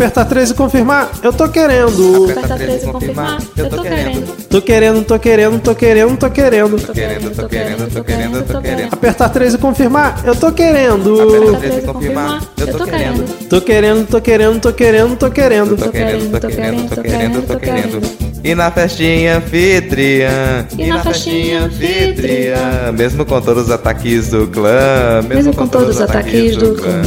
Aperta 13 e confirmar, eu tô querendo. Aperta 13 e confirmar, eu tô querendo. Tô querendo, tô querendo, tô querendo, tô querendo. Tô querendo, tô querendo, tô querendo, tô querendo. Apertar 13 e confirmar, eu tô querendo. Aperta 13 e confirmar, eu tô querendo. Tô querendo, tô querendo, tô querendo, tô querendo. Tô querendo, tô querendo, tô querendo, tô querendo. E na festinha anfitriã, E na festinha anfitriã, mesmo com todos os ataques do clã, Mesmo com todos os ataques do clã.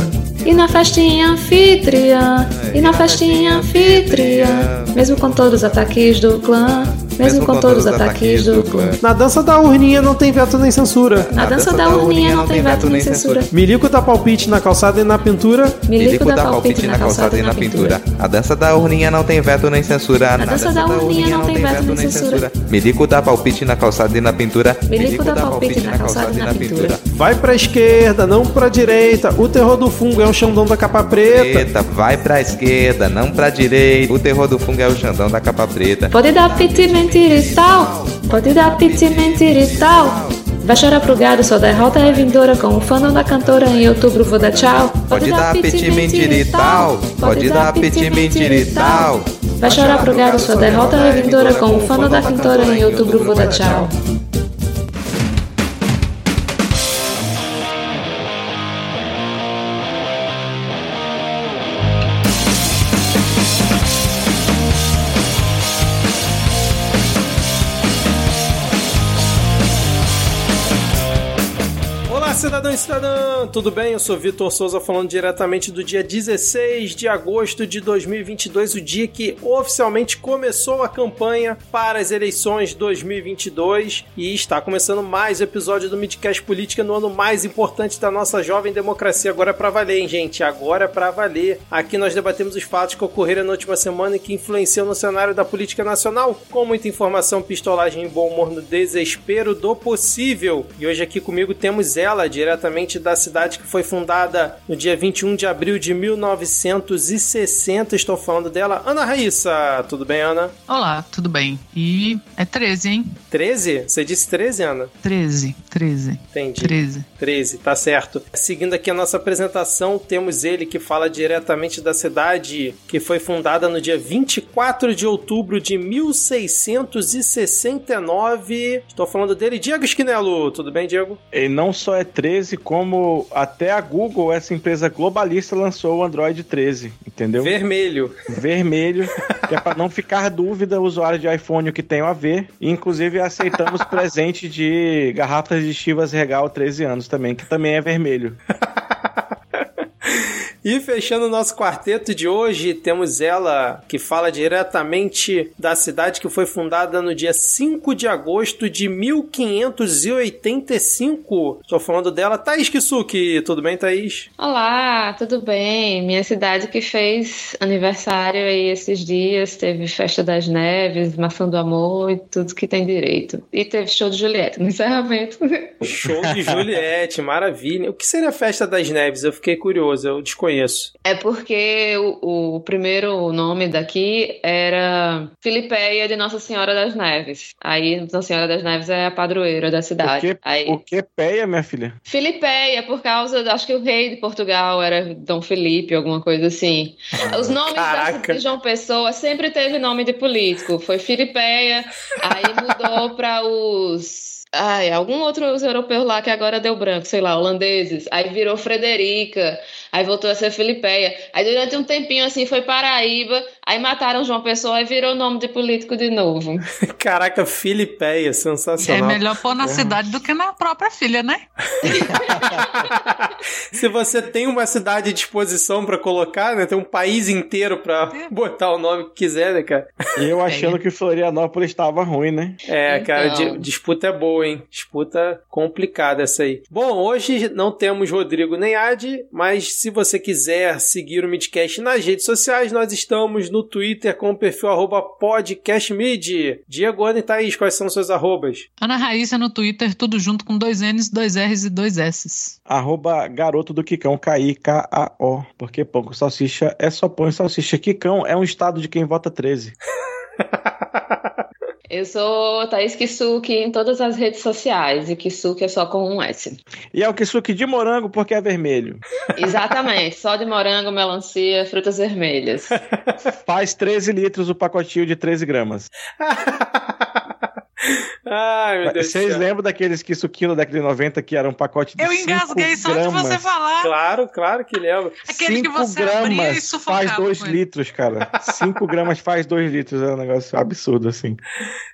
E na festinha anfitriã, e na festinha anfitriã, mesmo com todos os ataques do clã, mesmo com todos os ataques do clã. Na dança da urninha não tem veto nem censura. Na dança da urninha não tem veto nem censura. Milico dá palpite na calçada e na pintura. Milico dá palpite na calçada e na pintura. A dança da urninha não tem veto nem censura. A dança da urninha não tem veto nem censura. Milico dá palpite na calçada e na pintura. Milico dá palpite na calçada e na pintura. Vai pra esquerda, não pra direita. O terror do fungo é o Xandão da capa preta. Preta, vai pra esquerda, não pra direita. O terror do fungo é o Xandão da capa preta. Pode dar piti, mentira e tal. Pode dar piti, mentira e tal. Vai chorar pro gado, sua derrota é vindoura Com o fandom da cantora em outubro vou dar tchau Pode dar piti, mentira e tal. Pode dar piti, mentira e tal. Vai chorar pro gado, sua derrota é vindoura Com o fandom da cantora em outubro vou dar tchau Olá, cidadão cidadã! Tudo bem? Eu sou Vitor Souza falando diretamente do dia 16 de agosto de 2022, o dia que oficialmente começou a campanha para as eleições 2022 e está começando mais um episódio do Midcast Política no ano mais importante da nossa jovem democracia. Agora é pra valer, hein, gente? Agora é pra valer. Aqui nós debatemos os fatos que ocorreram na última semana e que influenciam no cenário da política nacional, com muita informação, pistolagem e bom humor no desespero do possível. E hoje aqui comigo temos ela, diretamente da cidade que foi fundada no dia 21 de abril de 1960. Estou falando dela, Ana Raíssa. Tudo bem, Ana? Olá, tudo bem? E é 13, hein? 13? Você disse 13, Ana? 13, 13, Entendi. 13. 13, tá certo. Seguindo aqui a nossa apresentação, temos ele que fala diretamente da cidade que foi fundada no dia 24 de outubro de 1669. Estou falando dele, Diego Esquinelo. Tudo bem, Diego? E não só é 13, como até a Google, essa empresa globalista, lançou o Android 13, entendeu? Vermelho. Vermelho, que é para não ficar dúvida o usuário de iPhone o que tem a ver. E, inclusive aceitamos presente de garrafas de Chivas Regal 13 anos também, que também é vermelho. E fechando o nosso quarteto de hoje, temos ela que fala diretamente da cidade que foi fundada no dia 5 de agosto de 1585. Estou falando dela, Thaís Kisuki. Tudo bem, Thaís? Olá, tudo bem? Minha cidade que fez aniversário aí esses dias, teve Festa das Neves, Maçã do Amor e tudo que tem direito. E teve show de Juliette no encerramento. Show de Juliette, maravilha. O que seria a Festa das Neves? Eu fiquei curioso, eu desconheço. É porque o, o primeiro nome daqui era Filipeia de Nossa Senhora das Neves. Aí Nossa Senhora das Neves é a padroeira da O cidade. que, Aí, o que peia, minha filha? Filipeia, por causa, acho que o rei de Portugal era Dom Felipe, alguma coisa assim. Os nomes da Caraca. de João Pessoa sempre teve nome de político. Foi Filipeia, aí mudou para os. Ai, algum outro europeu lá que agora deu branco, sei lá, holandeses. Aí virou Frederica, aí voltou a ser Filipeia. Aí durante um tempinho assim foi Paraíba, aí mataram João Pessoa e virou nome de político de novo. Caraca, Filipeia, É sensacional. melhor pôr na cidade do que na própria filha, né? Se você tem uma cidade à disposição pra colocar, né? Tem um país inteiro pra botar o nome que quiser, né, cara? E eu achando que Florianópolis estava ruim, né? É, cara, Então. di- disputa é boa, hein? Disputa complicada essa aí. Bom, hoje não temos Rodrigo nem Adi, mas se você quiser seguir o Midcast nas redes sociais, nós estamos no Twitter com o perfil arroba podcastmid. Diego, Ana e Thaís, quais são seus arrobas? Ana Raíssa no Twitter, tudo junto com dois N's, dois R's e dois S's. Arroba garoto do Quicão, K-I-K-A-O. Porque pão com salsicha é só pão e salsicha. Quicão é um estado de quem vota 13. Eu sou Thaís Kisuki em todas as redes sociais. E Kisuki é só com um S. E é o Kisuki de morango porque é vermelho. Exatamente. só de morango, melancia, frutas vermelhas. Faz 13 litros o pacotinho de 13 gramas. Ai, meu Deus Vocês lembram daqueles que suquinho da década de 90 que era um pacote de Eu 5 engasguei só de gramas? você falar. Claro, claro que lembro. Aquele que 5 você abria e gramas faz 2 com ele. litros, cara. 5 gramas faz 2 litros. É um negócio absurdo, assim.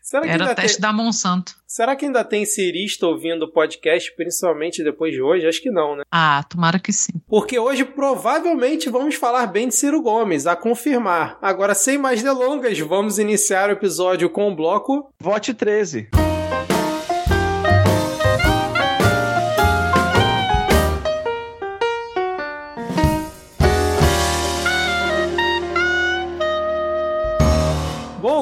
Será que, Era o teste tem, da Monsanto. Será que ainda tem cirista ouvindo o podcast, principalmente depois de hoje? Acho que não, né? Ah, tomara que sim. Porque hoje provavelmente vamos falar bem de Ciro Gomes, a confirmar. Agora, sem mais delongas, vamos iniciar o episódio com o bloco. Vote 13.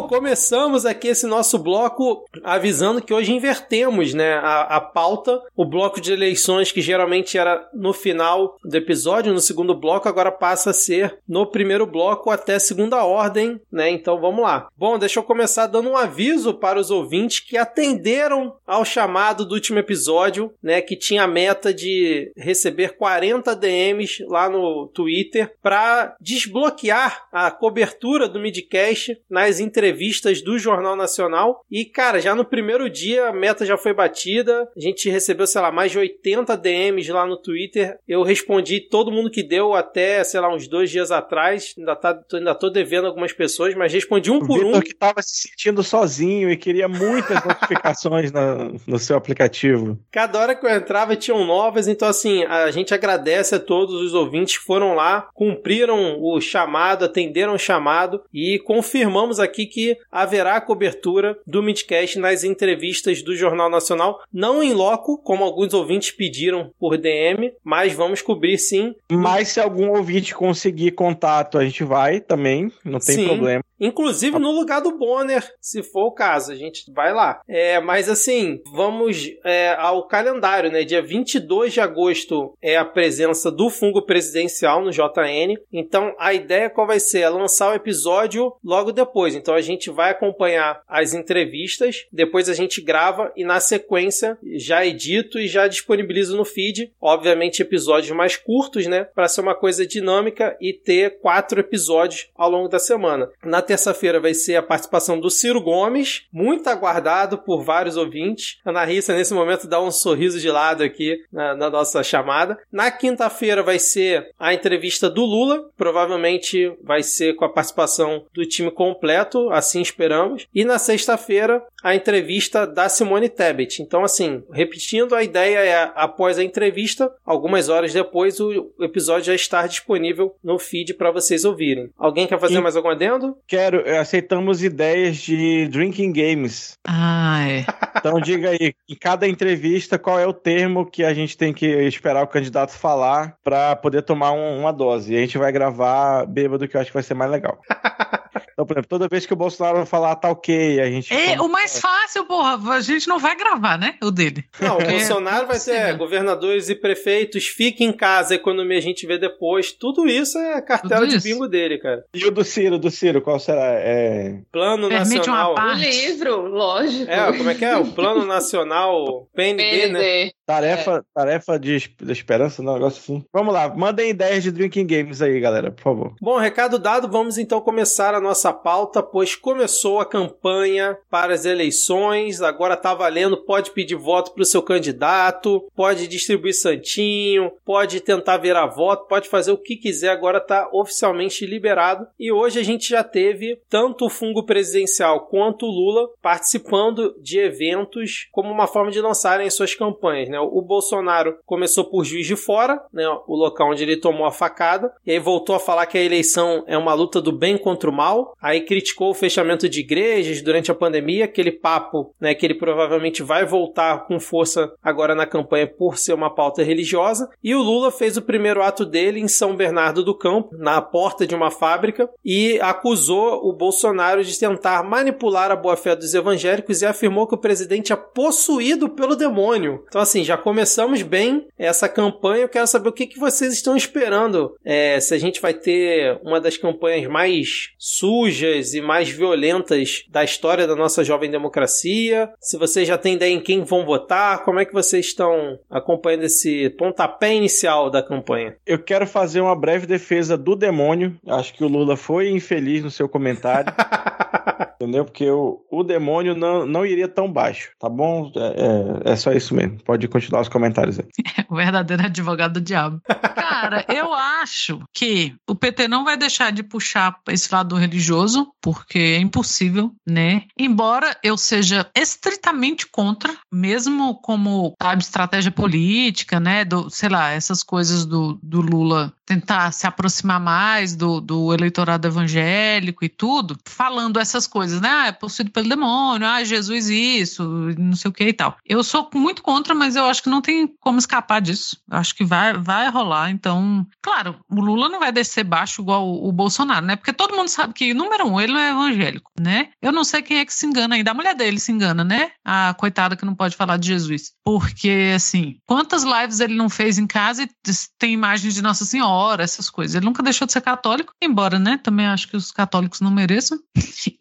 Começamos aqui esse nosso bloco avisando que hoje invertemos, né, a, a pauta. O bloco de eleições que geralmente era no final do episódio, no segundo bloco, agora passa a ser no primeiro bloco até segunda ordem, né? Então vamos lá. Bom, deixa eu começar dando um aviso para os ouvintes que atenderam ao chamado do último episódio, né, que tinha a meta de receber 40 DMs lá no Twitter para desbloquear a cobertura do Midcast nas entrevistas do Jornal Nacional. E, cara, já no primeiro dia a meta já foi batida. A gente recebeu, sei lá, mais de 80 DMs lá no Twitter. Eu respondi todo mundo que deu até, sei lá, uns dois dias atrás. Ainda, tá, ainda tô devendo algumas pessoas, mas respondi um O por um. Vitor que tava se sentindo sozinho e queria muitas notificações no, no seu aplicativo. Cada hora que eu entrava tinham novas, então assim, a gente agradece a todos os ouvintes que foram lá, cumpriram o chamado, atenderam o chamado e confirmamos aqui que haverá cobertura do Midcast nas entrevistas do Jornal Nacional, não em loco, como alguns ouvintes pediram por DM, mas vamos cobrir sim. Mas se algum ouvinte conseguir contato, a gente vai também, não tem Sim. problema. Inclusive no lugar do Bonner, se for o caso, a gente vai lá. É, mas assim, vamos é, ao calendário, né? Dia 22 de agosto é a presença do fungo presidencial no JN. Então a ideia qual vai ser? É lançar o episódio logo depois. Então a gente vai acompanhar as entrevistas, depois a gente grava e na sequência já edito e já disponibilizo no feed. Obviamente episódios mais curtos, né? Para ser uma coisa dinâmica e ter quatro episódios ao longo da semana. Na terça-feira vai ser a participação do Ciro Gomes, muito aguardado por vários ouvintes. A Ana Rissa, nesse momento, dá um sorriso de lado aqui na, na nossa chamada. Na quinta-feira vai ser a entrevista do Lula, provavelmente vai ser com a participação do time completo, assim esperamos. E na sexta-feira, a entrevista da Simone Tebet. Então, assim, repetindo, a ideia é, após a entrevista, algumas horas depois, o episódio já estar disponível no feed para vocês ouvirem. Alguém quer fazer E- mais algum adendo? Quero, eh, aceitamos ideias de drinking games. Ah, é. Então diga aí, em cada entrevista, qual é o termo que a gente tem que esperar o candidato falar para poder tomar um- uma dose. E a gente vai gravar bêbado, que eu acho que vai ser mais legal. Então, por exemplo, toda vez que o Bolsonaro falar tá ok, a gente. É, o mais fácil, porra, a gente não vai gravar, né? O dele. Não, o É, Bolsonaro vai ter possível. governadores e prefeitos, fique em casa, a economia a gente vê depois. Tudo isso é cartela Tudo de isso. bingo dele, cara. E o do Ciro, do Ciro, qual será? É... Plano Permite Nacional. uma O parte. livro, lógico. É, como é que é? O Plano Nacional PND, né? PND. Tarefa, tarefa de, de esperança, um negócio assim. Vamos lá, mandem ideias de drinking games aí, galera, por favor. Bom, recado dado, vamos então começar a nossa pauta, pois começou a campanha para as eleições, agora tá valendo, pode pedir voto para o seu candidato, pode distribuir santinho, pode tentar virar voto, pode fazer o que quiser, agora tá oficialmente liberado. E hoje a gente já teve tanto o fungo presidencial quanto o Lula participando de eventos como uma forma de lançarem suas campanhas, né? O Bolsonaro começou por Juiz de Fora, né, o local onde ele tomou a facada, e aí voltou a falar que a eleição é uma luta do bem contra o mal, aí criticou o fechamento de igrejas durante a pandemia, aquele papo, né, que ele provavelmente vai voltar com força agora na campanha por ser uma pauta religiosa, e o Lula fez o primeiro ato dele em São Bernardo do Campo, na porta de uma fábrica, e acusou o Bolsonaro de tentar manipular a boa-fé dos evangélicos e afirmou que o presidente é possuído pelo demônio. Então, assim, já começamos bem essa campanha. Eu quero saber o que, que vocês estão esperando. É, se a gente vai ter uma das campanhas mais sujas e mais violentas da história da nossa jovem democracia. Se vocês já têm ideia em quem vão votar, como é que vocês estão acompanhando esse pontapé inicial da campanha? Eu quero fazer uma breve defesa do demônio. Acho que o Lula foi infeliz no seu comentário. Entendeu? Porque o, o demônio não, não iria tão baixo, tá bom? É, é, é só isso mesmo. Pode continuar os comentários aí. o verdadeiro advogado do diabo. Cara, eu acho que o PT não vai deixar de puxar esse lado religioso, porque é impossível, né? Embora eu seja estritamente contra, mesmo como, sabe, estratégia política, né? Do, sei lá, essas coisas do, do Lula tentar se aproximar mais do, do eleitorado evangélico e tudo, falando essas coisas, né? Ah, é possuído pelo demônio, ah, Jesus isso, não sei o que e tal. Eu sou muito contra, mas eu acho que não tem como escapar disso. Eu acho que vai, vai rolar. Então, claro, o Lula não vai descer baixo igual o, o Bolsonaro, né? Porque todo mundo sabe que, número um, ele não é evangélico, né? Eu não sei quem é que se engana ainda. A mulher dele se engana, né? A coitada que não pode falar de Jesus. Porque, assim, quantas lives ele não fez em casa e tem imagens de Nossa Senhora? hora, essas coisas. Ele nunca deixou de ser católico, embora, né? Também acho que os católicos não mereçam.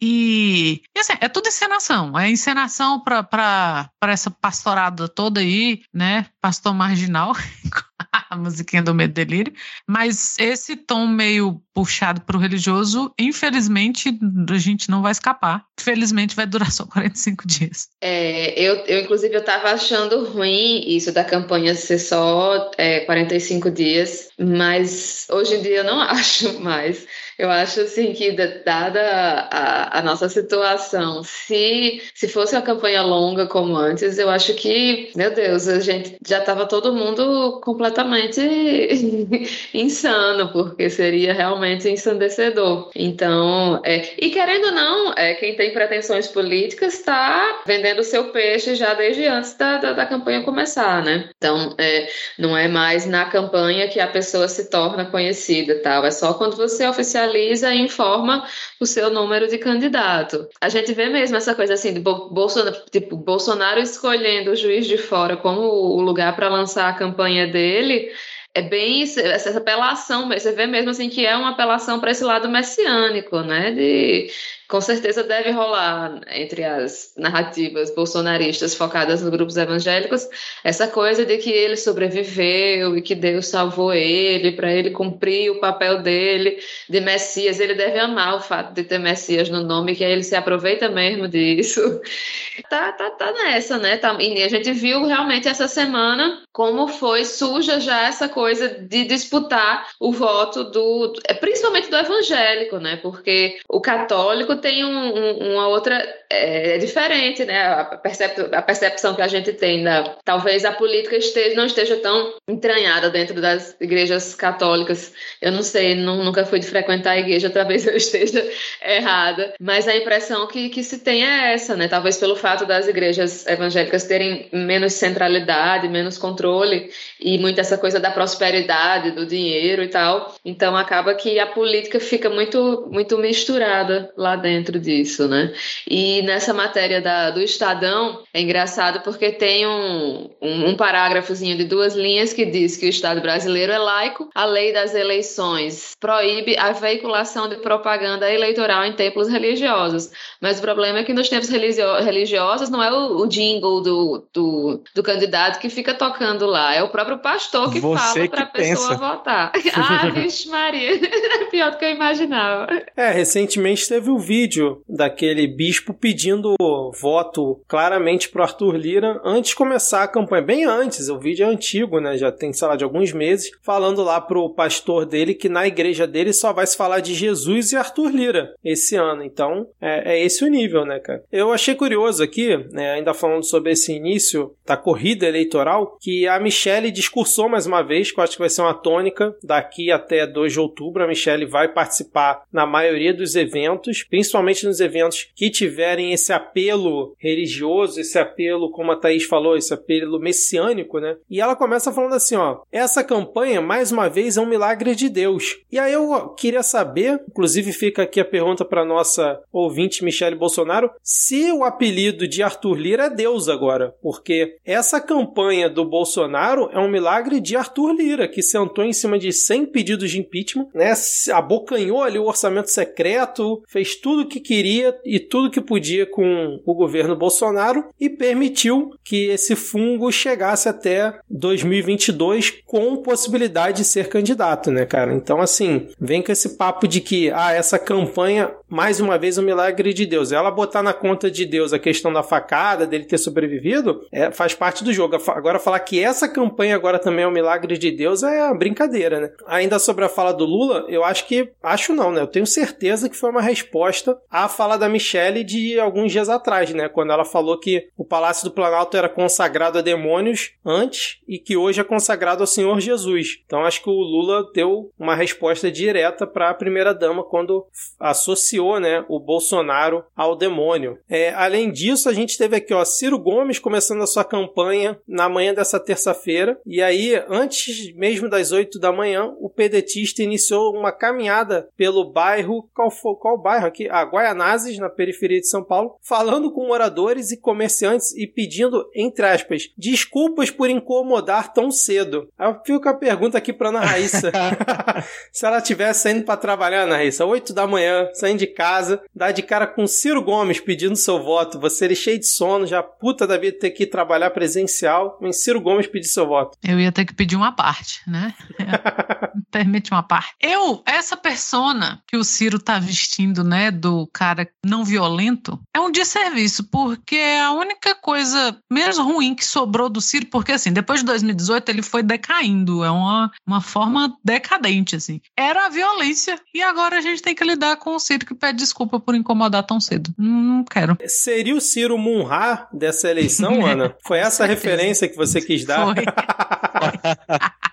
E, e assim, é tudo encenação. É encenação para essa pastorada toda aí, né? Pastor marginal. a musiquinha do Medo Delírio. Mas esse tom meio puxado para o religioso, infelizmente, a gente não vai escapar. Felizmente vai durar só 45 dias. É, eu, eu, inclusive, eu estava achando ruim isso da campanha ser só é, 45 dias, mas hoje em dia eu não acho mais. Eu acho assim que, dada a, a, nossa situação, se, se fosse uma campanha longa como antes, eu acho que, meu Deus, a gente já estava todo mundo completamente insano, porque seria realmente ensandecedor. Então, é, e querendo ou não, é, quem tem pretensões políticas está vendendo seu peixe já desde antes da, da, da campanha começar, né? Então, é, não é mais na campanha que a pessoa se torna conhecida, tal. É só quando você oficializa oficializa e informa o seu número de candidato. A gente vê mesmo essa coisa assim, de Bolsonaro, tipo, Bolsonaro escolhendo o juiz de fora como o lugar para lançar a campanha dele é bem essa apelação, você vê mesmo assim que é uma apelação para esse lado messiânico, né? De com certeza deve rolar entre as narrativas bolsonaristas focadas nos grupos evangélicos essa coisa de que ele sobreviveu e que Deus salvou ele para ele cumprir o papel dele de Messias. Ele deve amar o fato de ter Messias no nome, que aí ele se aproveita mesmo disso. Tá, tá, tá nessa, né? Tá, e a gente viu realmente essa semana como foi suja já essa coisa de disputar o voto do, principalmente do evangélico, né? Porque o católico tem um, um, uma outra. É, é, diferente, né? A, percep, a percepção que a gente tem da. Talvez a política esteja, não esteja tão entranhada dentro das igrejas católicas. Eu não sei, não, nunca fui de frequentar a igreja, talvez eu esteja errada. Mas a impressão que, que se tem é essa, né? Talvez pelo fato das igrejas evangélicas terem menos centralidade, menos controle e muito essa coisa da prosperidade, do dinheiro e tal. Então acaba que a política fica muito, muito misturada lá dentro dentro disso, né? E nessa matéria da, do Estadão, é engraçado porque tem um, um, um parágrafozinho de duas linhas que diz que o Estado brasileiro é laico, a lei das eleições proíbe a veiculação de propaganda eleitoral em templos religiosos. Mas o problema é que nos tempos religiosos não é o, o jingle do, do, do, candidato que fica tocando lá, é o próprio pastor que Você fala para a pessoa votar. ah, vixe Maria, é pior do que eu imaginava. É, recentemente teve o vídeo vídeo daquele bispo pedindo voto claramente pro Arthur Lira antes de começar a campanha, bem antes, o vídeo é antigo, né? Já tem, sei lá, de alguns meses, falando lá pro pastor dele que na igreja dele só vai se falar de Jesus e Arthur Lira esse ano. Então, é, é esse o nível, né, cara? Eu achei curioso aqui, né, ainda falando sobre esse início da corrida eleitoral, que a Michelle discursou mais uma vez, que eu acho que vai ser uma tônica daqui até 2 de outubro. A Michelle vai participar na maioria dos eventos, principalmente principalmente nos eventos que tiverem esse apelo religioso, esse apelo, como a Thaís falou, esse apelo messiânico, né? E ela começa falando assim, ó, essa campanha, mais uma vez, é um milagre de Deus. E aí eu queria saber, inclusive fica aqui a pergunta para nossa ouvinte Michele Bolsonaro, se o apelido de Arthur Lira é Deus agora, porque essa campanha do Bolsonaro é um milagre de Arthur Lira, que sentou em cima de 100 pedidos de impeachment, né? Abocanhou ali o orçamento secreto, fez tudo o que queria e tudo que podia com o governo Bolsonaro e permitiu que esse fungo chegasse até 2022 com possibilidade de ser candidato, né, cara? Então, assim, vem com esse papo de que, ah, essa campanha, mais uma vez, um milagre de Deus. Ela botar na conta de Deus a questão da facada, dele ter sobrevivido, é, faz parte do jogo. Agora, falar que essa campanha agora também é um milagre de Deus é brincadeira, né? Ainda sobre a fala do Lula, eu acho que, acho não, né? Eu tenho certeza que foi uma resposta à fala da Michelle de alguns dias atrás, né? Quando ela falou que o Palácio do Planalto era consagrado a demônios antes e que hoje é consagrado ao Senhor Jesus. Então acho que o Lula deu uma resposta direta para a primeira dama quando associou, né, o Bolsonaro ao demônio. É, além disso, a gente teve aqui, ó, Ciro Gomes começando a sua campanha na manhã dessa terça-feira e aí antes mesmo das 8 da manhã, o pedetista iniciou uma caminhada pelo bairro, qual, foi, qual bairro aqui? Ah, Guaianazes, na periferia de São Paulo, falando com moradores e comerciantes e pedindo, entre aspas, desculpas por incomodar tão cedo. Aí eu fico com a pergunta aqui para Ana Raíssa. Se ela tivesse saindo para trabalhar, Ana Raíssa, 8 da manhã, saindo de casa, dá de cara com Ciro Gomes pedindo seu voto, você ele cheio de sono, já puta da vida ter que ir trabalhar presencial, em Ciro Gomes pedir seu voto. Eu ia ter que pedir uma parte, né? Permite uma parte. Eu, essa persona que o Ciro tá vestindo, né, do cara não violento, é um desserviço, porque é a única coisa menos ruim que sobrou do Ciro, porque assim, depois de 2018 ele foi decaindo, é uma, uma forma decadente, assim. Era a violência, e agora a gente tem que lidar com o Ciro que pede desculpa por incomodar tão cedo. Não, não quero. Seria o Ciro Munhar dessa eleição, Ana? Foi essa a referência que você quis dar? Foi.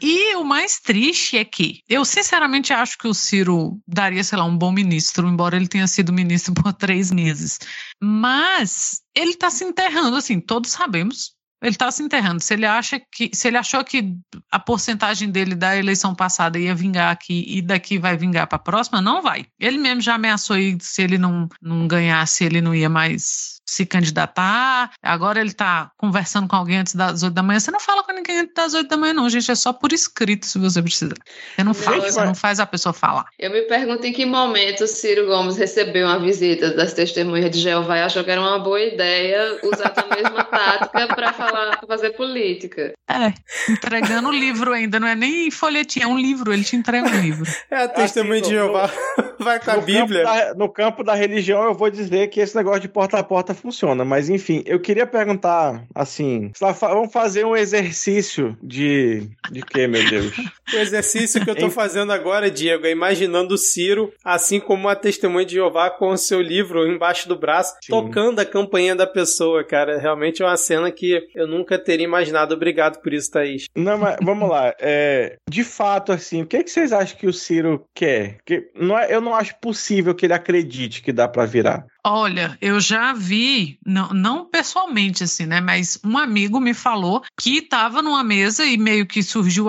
E o mais triste é que eu sinceramente acho que o Ciro daria, sei lá, um bom ministro, embora ele tenha sido ministro por três meses. Mas ele está se enterrando, assim, todos sabemos. Ele está se enterrando. Se ele acha que, se ele achou que a porcentagem dele da eleição passada ia vingar aqui e daqui vai vingar para a próxima, não vai. Ele mesmo já ameaçou aí se ele não, não ganhasse, ele não ia mais se candidatar. Agora ele está conversando com alguém antes das oito da manhã. Você não fala com ninguém antes das oito da manhã, não, gente. É só por escrito se você precisar. Você não fala, você não faz a pessoa falar. Eu me pergunto em que momento Ciro Gomes recebeu uma visita das testemunhas de Jeová e achou que era uma boa ideia usar a mesma tática para falar, pra fazer política. É, entregando o livro ainda, não é nem folhetinho, é um livro, ele te entrega um livro. É a testemunha assim, de Jeová. Vai com a Bíblia. Campo da, no campo da religião, eu vou dizer que esse negócio de porta a porta funciona. Mas enfim, eu queria perguntar assim: vamos fazer um exercício de. De quê, meu Deus? o exercício que eu tô fazendo agora, Diego, é imaginando o Ciro, assim como a testemunha de Jeová, com o seu livro embaixo do braço, Sim. tocando a campanha da pessoa, cara. Realmente é uma cena que eu nunca teria imaginado. Obrigado por isso, Thaís. Não, mas vamos lá. É, de fato, assim, o que, é que vocês acham que o Ciro quer? Que não é, eu não acho possível que ele acredite que dá para virar. Olha, eu já vi, não, não pessoalmente assim, né? Mas um amigo me falou que estava numa mesa e meio que surgiu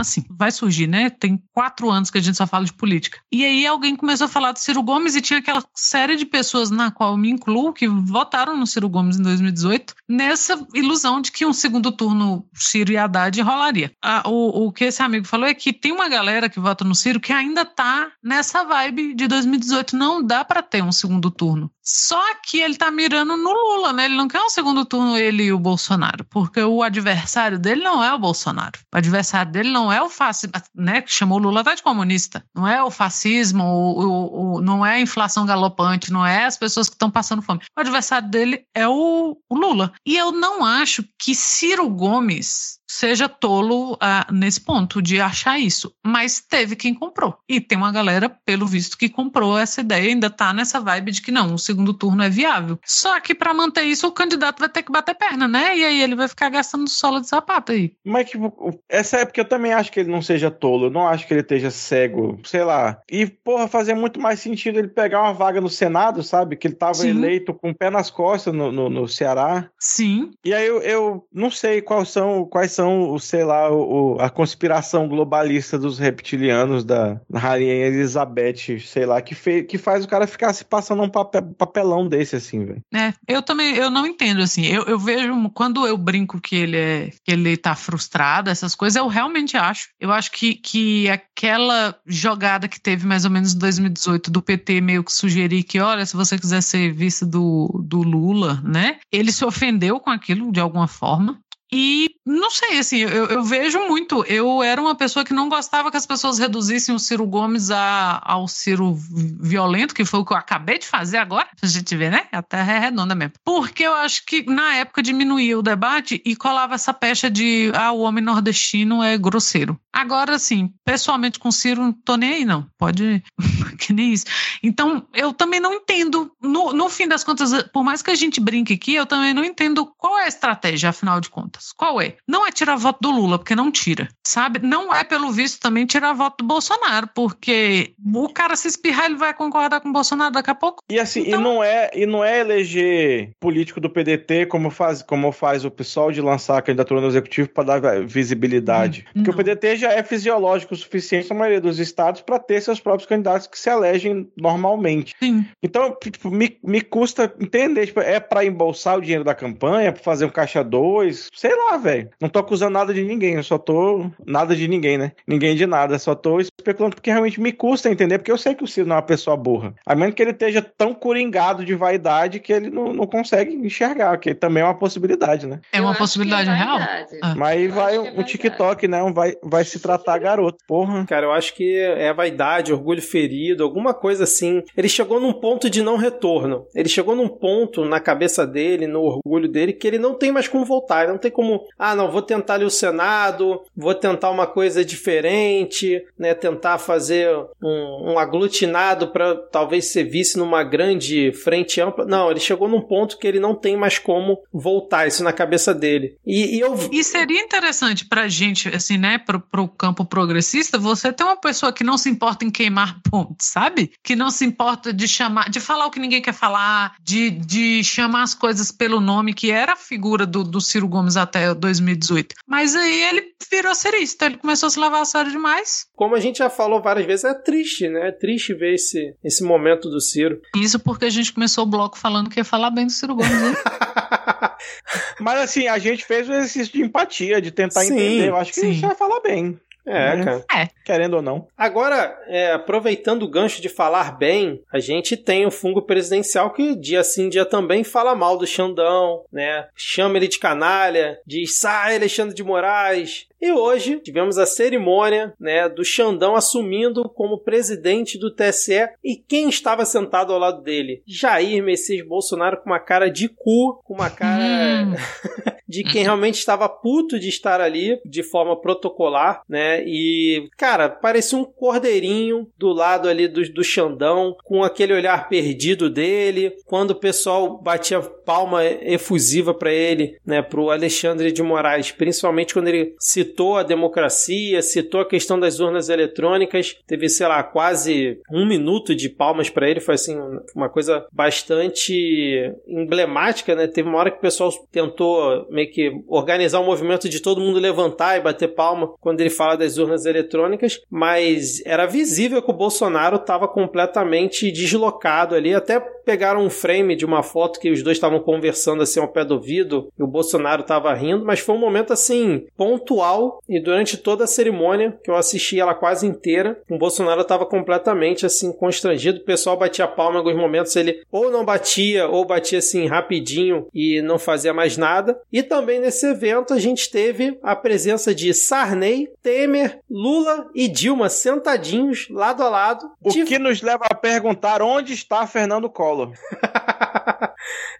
assim, vai surgir, né? Tem quatro anos que a gente só fala de política. E aí alguém começou a falar do Ciro Gomes e tinha aquela série de pessoas, na qual eu me incluo, que votaram no Ciro Gomes em 2018, nessa ilusão de que um segundo turno Ciro e Haddad rolaria. Ah, o, o que esse amigo falou é que tem uma galera que vota no Ciro que ainda tá nessa vibe de 2018. Não dá para ter um segundo turno. Só que ele tá mirando no Lula, né? Ele não quer um segundo turno, ele e o Bolsonaro, porque o adversário dele não é o Bolsonaro. O adversário dele não é o fascismo, né? Que chamou o Lula até de comunista. Não é o fascismo, o, o, o, não é a inflação galopante, não é as pessoas que estão passando fome. O adversário dele é o, o Lula. E eu não acho que Ciro Gomes seja tolo ah, nesse ponto de achar isso. Mas teve quem comprou. E tem uma galera, pelo visto, que comprou essa ideia e ainda tá nessa vibe de que não, o segundo turno é viável. Só que para manter isso, o candidato vai ter que bater perna, né? E aí ele vai ficar gastando sola de sapato aí. Mas tipo, essa é porque eu também acho que ele não seja tolo, eu não acho que ele esteja cego, sei lá. E, porra, fazia muito mais sentido ele pegar uma vaga no Senado, sabe? Que ele tava Sim. eleito com o pé nas costas no, no, no Ceará. Sim. E aí eu, eu não sei quais são, quais são, o, sei lá, o- a conspiração globalista dos reptilianos da Rainha Elizabeth, sei lá, que, fe, que faz o cara ficar se passando um papel- papelão desse, assim, velho. É, eu também, eu não entendo, assim, eu, eu vejo, quando eu brinco que ele é, que ele tá frustrado, essas coisas, eu realmente acho. Eu acho que, que aquela jogada que teve mais ou menos em 2018 do PT meio que sugerir que, olha, se você quiser ser vice do, do Lula, né, ele se ofendeu com aquilo de alguma forma. E não sei, assim, eu, eu vejo muito. Eu era uma pessoa que não gostava que as pessoas reduzissem o Ciro Gomes a, ao Ciro violento, que foi o que eu acabei de fazer agora, pra gente ver, né? A terra é redonda mesmo. Porque eu acho que na época diminuía o debate e colava essa pecha de ah, o homem nordestino é grosseiro. Agora, assim, pessoalmente com o Ciro, não tô nem aí, não. Pode. que nem isso. Então, eu também não entendo. No, no fim das contas, por mais que a gente brinque aqui, eu também não entendo qual é a estratégia, afinal de contas. Qual é? Não é tirar voto do Lula, porque não tira. Sabe? Não é, pelo visto, também tirar voto do Bolsonaro, porque o cara se espirrar, ele vai concordar com o Bolsonaro daqui a pouco. E assim, Então- e, não é, e não é eleger político do PDT como faz, como faz o PSOL de lançar a candidatura no executivo para dar visibilidade. Hum, Porque não. o PDT já é fisiológico o suficiente na maioria dos estados para ter seus próprios candidatos que se elegem normalmente. Sim. Então, tipo, me, me custa entender, tipo, é para embolsar o dinheiro da campanha, para fazer um caixa 2, sei lá, velho. Não tô acusando nada de ninguém, eu só tô nada de ninguém, né? Ninguém de nada, só tô especulando porque realmente me custa entender, porque eu sei que o Ciro não é uma pessoa burra. A menos que ele esteja tão coringado de vaidade que ele não, não consegue enxergar, que também é uma possibilidade, né? É uma que possibilidade é real? Ah. Mas aí vai é um. TikTok, né? Um vai, vai se tratar garoto, porra. Cara, eu acho que é vaidade, orgulho ferido, alguma coisa assim. Ele chegou num ponto de não retorno. Ele chegou num ponto na cabeça dele, no orgulho dele, que ele não tem mais como voltar. Ele não tem como, ah, não, vou tentar ali o Senado, vou tentar uma coisa diferente, né? Tentar fazer um, um aglutinado para talvez ser vice numa grande frente ampla. Não, ele chegou num ponto que ele não tem mais como voltar isso na cabeça dele. E, e eu E seria interessante pra gente, assim, né, pro, pro campo progressista, você ter uma pessoa que não se importa em queimar pontes, sabe? Que não se importa de chamar, de falar o que ninguém quer falar, de, de chamar as coisas pelo nome, que era a figura do, do Ciro Gomes até 2018. Mas aí ele virou serista, ele começou a se levar a sério demais. como a gente já falou várias vezes, é triste, né? É triste ver esse, esse momento do Ciro. Isso porque a gente começou o bloco falando que ia falar bem do Ciro Gomes, né? Mas assim, a gente fez um exercício de empatia, de tentar Sim, entender. Eu acho que sim. isso vai falar bem, É, Né? cara. querendo ou não. Agora, é, aproveitando o gancho de falar bem, a gente tem o fungo presidencial que dia sim, dia também fala mal do Xandão, né? Chama ele de canalha, diz sai Alexandre de Moraes. E hoje tivemos a cerimônia, né, do Xandão assumindo como presidente do TSE e quem estava sentado ao lado dele? Jair Messias Bolsonaro com uma cara de cu, com uma cara Hum. de quem realmente estava puto de estar ali de forma protocolar, né? E, cara, parecia um cordeirinho do lado ali do, do Xandão, com aquele olhar perdido dele, quando o pessoal batia palma efusiva para ele, né? Pro Alexandre de Moraes, principalmente quando ele citou a democracia, citou a questão das urnas eletrônicas, teve, sei lá, quase um minuto de palmas para ele, foi assim, uma coisa bastante emblemática, né? Teve uma hora que o pessoal tentou meio que organizar um movimento de todo mundo levantar e bater palma quando ele fala das urnas eletrônicas, mas era visível que o Bolsonaro estava completamente deslocado ali, até pegaram um frame de uma foto que os dois estavam conversando assim ao pé do ouvido e o Bolsonaro estava rindo, mas foi um momento assim pontual e durante toda a cerimônia que eu assisti ela quase inteira, o Bolsonaro estava completamente assim constrangido, o pessoal batia palma em alguns momentos, ele ou não batia ou batia assim rapidinho e não fazia mais nada. E também nesse evento a gente teve a presença de Sarney, Temer, Lula e Dilma sentadinhos lado a lado. O de- que nos leva a perguntar onde está Fernando Collor.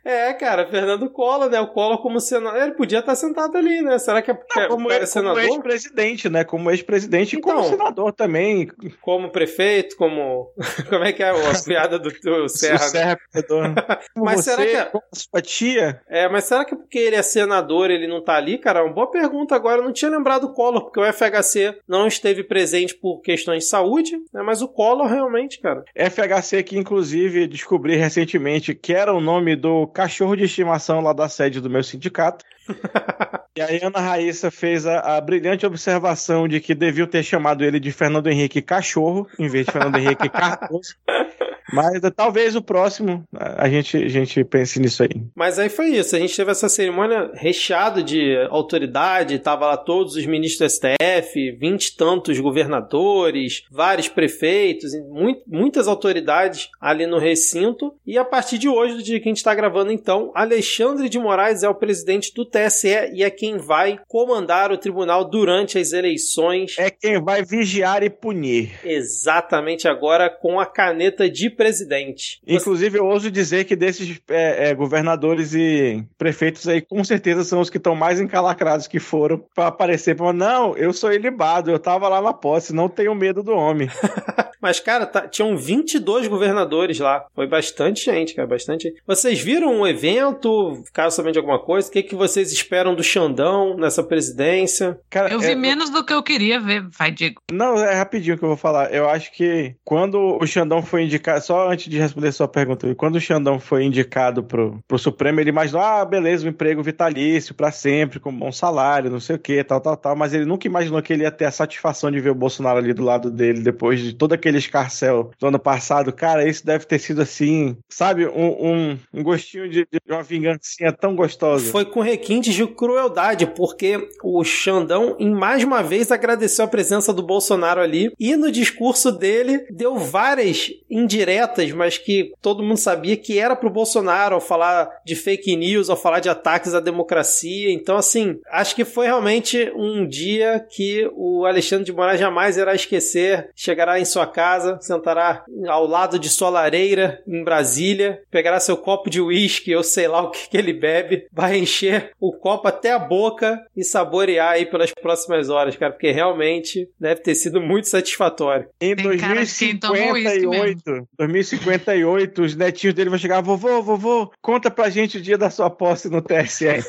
É, cara, Fernando Collor, né? O Collor como senador. Ele podia estar sentado ali, né? Será que é porque Não, como, é ex- como senador? ex-presidente, né? Como ex-presidente e como Então. senador também. Como prefeito, como. Como é que é a piada do, do Serra? O Serra Pedro. Como Mas você, será que é- como sua tia. É, mas será que porque ele é senador ele não tá ali, cara? Uma boa pergunta agora. Eu não tinha lembrado do Collor, porque o FHC não esteve presente por questões de saúde, né? Mas o Collor realmente, cara. FHC que inclusive descobri recentemente que era o nome do cachorro de estimação lá da sede do meu sindicato. e aí Ana Raíssa fez a, a brilhante observação de que deviam ter chamado ele de Fernando Henrique Cachorro, em vez de Fernando Henrique Cardoso. Mas talvez o próximo a gente, a gente pense nisso aí. Mas aí foi isso. A gente teve essa cerimônia recheada de autoridade. Tava lá todos os ministros do STF, vinte e tantos governadores, vários prefeitos, e mui- muitas autoridades ali no recinto. E a partir de hoje, do dia que a gente está gravando, então, Alexandre de Moraes é o presidente do TSE e é quem vai comandar o tribunal durante as eleições. É quem vai vigiar e punir. Exatamente agora com a caneta de presidente. Inclusive, eu ouso dizer que desses é, é, governadores e prefeitos aí, com certeza são os que estão mais encalacrados que foram para aparecer. Pra, não, eu sou ilibado, eu tava lá na posse, não tenho medo do homem. Mas, cara, tá- tinham 22 governadores lá. Foi bastante gente, cara, bastante gente. Vocês viram o evento? Ficaram sabendo de alguma coisa? O que, que vocês esperam do Xandão nessa presidência? Cara, Eu vi é- menos do que eu queria ver. Vai, Diego. Não, é rapidinho que eu vou falar. Eu acho que quando o Xandão foi indicado, só antes de responder sua pergunta, quando o Xandão foi indicado pro, pro Supremo, ele imaginou, ah, beleza, um emprego vitalício pra sempre, com bom salário, não sei o que, tal, tal, tal, mas ele nunca imaginou que ele ia ter a satisfação de ver o Bolsonaro ali do lado dele, depois de todo aquele escarcel do ano passado. Cara, isso deve ter sido assim, sabe, um, um, um gostinho de, de uma vingancinha tão gostosa. Foi com requintes de crueldade, porque o Xandão, em mais uma vez, agradeceu a presença do Bolsonaro ali e no discurso dele deu várias indiretas, mas que todo mundo sabia que era pro Bolsonaro ao falar de fake news, ao falar de ataques à democracia. Então, assim, acho que foi realmente um dia que o Alexandre de Moraes jamais irá esquecer. Chegará em sua casa, sentará ao lado de sua lareira em Brasília, pegará seu copo de uísque ou sei lá o que, que ele bebe, vai encher o copo até a boca e saborear aí pelas próximas horas, cara, porque realmente deve ter sido muito satisfatório. Em Tem cara de quem toma uísque 2058, 2058, os netinhos dele vão chegar, vovô, vovô, conta pra gente o dia da sua posse no TSE.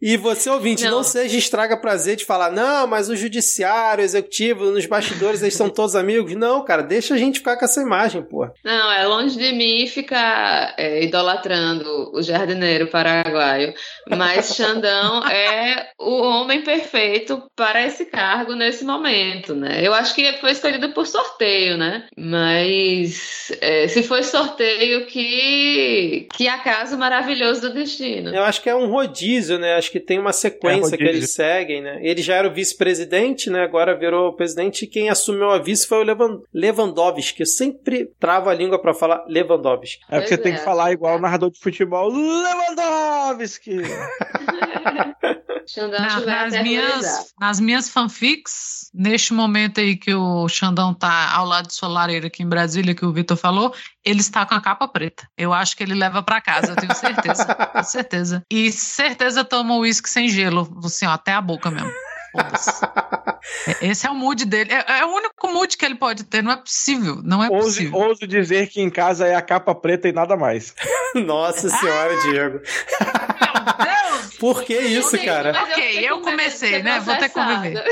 E você, ouvinte, não, Não. seja estraga prazer de falar, não, mas o judiciário, o executivo, nos bastidores, eles são todos amigos. Não, cara, deixa a gente ficar com essa imagem, pô. Não, é longe de mim ficar é, idolatrando o jardineiro paraguaio. Mas Xandão é o homem perfeito para esse cargo nesse momento, né? Eu acho que foi escolhido por sorteio, né? Mas é, se foi sorteio, que, que acaso maravilhoso do destino. Eu acho que é um rodízio, né? Acho que tem uma sequência É que eles seguem, né? Ele já era o vice-presidente, né? Agora virou o presidente e quem assumiu a vice foi o Levan- Lewandowski. Eu sempre travo a língua pra falar Lewandowski. É porque Pois tem é. que falar igual o narrador de futebol, Lewandowski! Xandão Na- nas, minhas, nas minhas fanfics, neste momento aí que o Xandão tá ao lado de sua lareira aqui em Brasília, que o Vitor falou, ele está com a capa preta. Eu acho que ele leva pra casa, eu tenho certeza. com certeza. E certeza toma uísque sem gelo, assim, ó, até a boca mesmo. É- Esse é o mood dele. É, é o único mood que ele pode ter. Não é possível. Não é Ouso, possível. ouso dizer que em casa é a capa preta e nada mais. Nossa senhora, Diego. Meu Deus! Por que isso, cara? Ok, eu comecei, ser né? Vou ter que processada.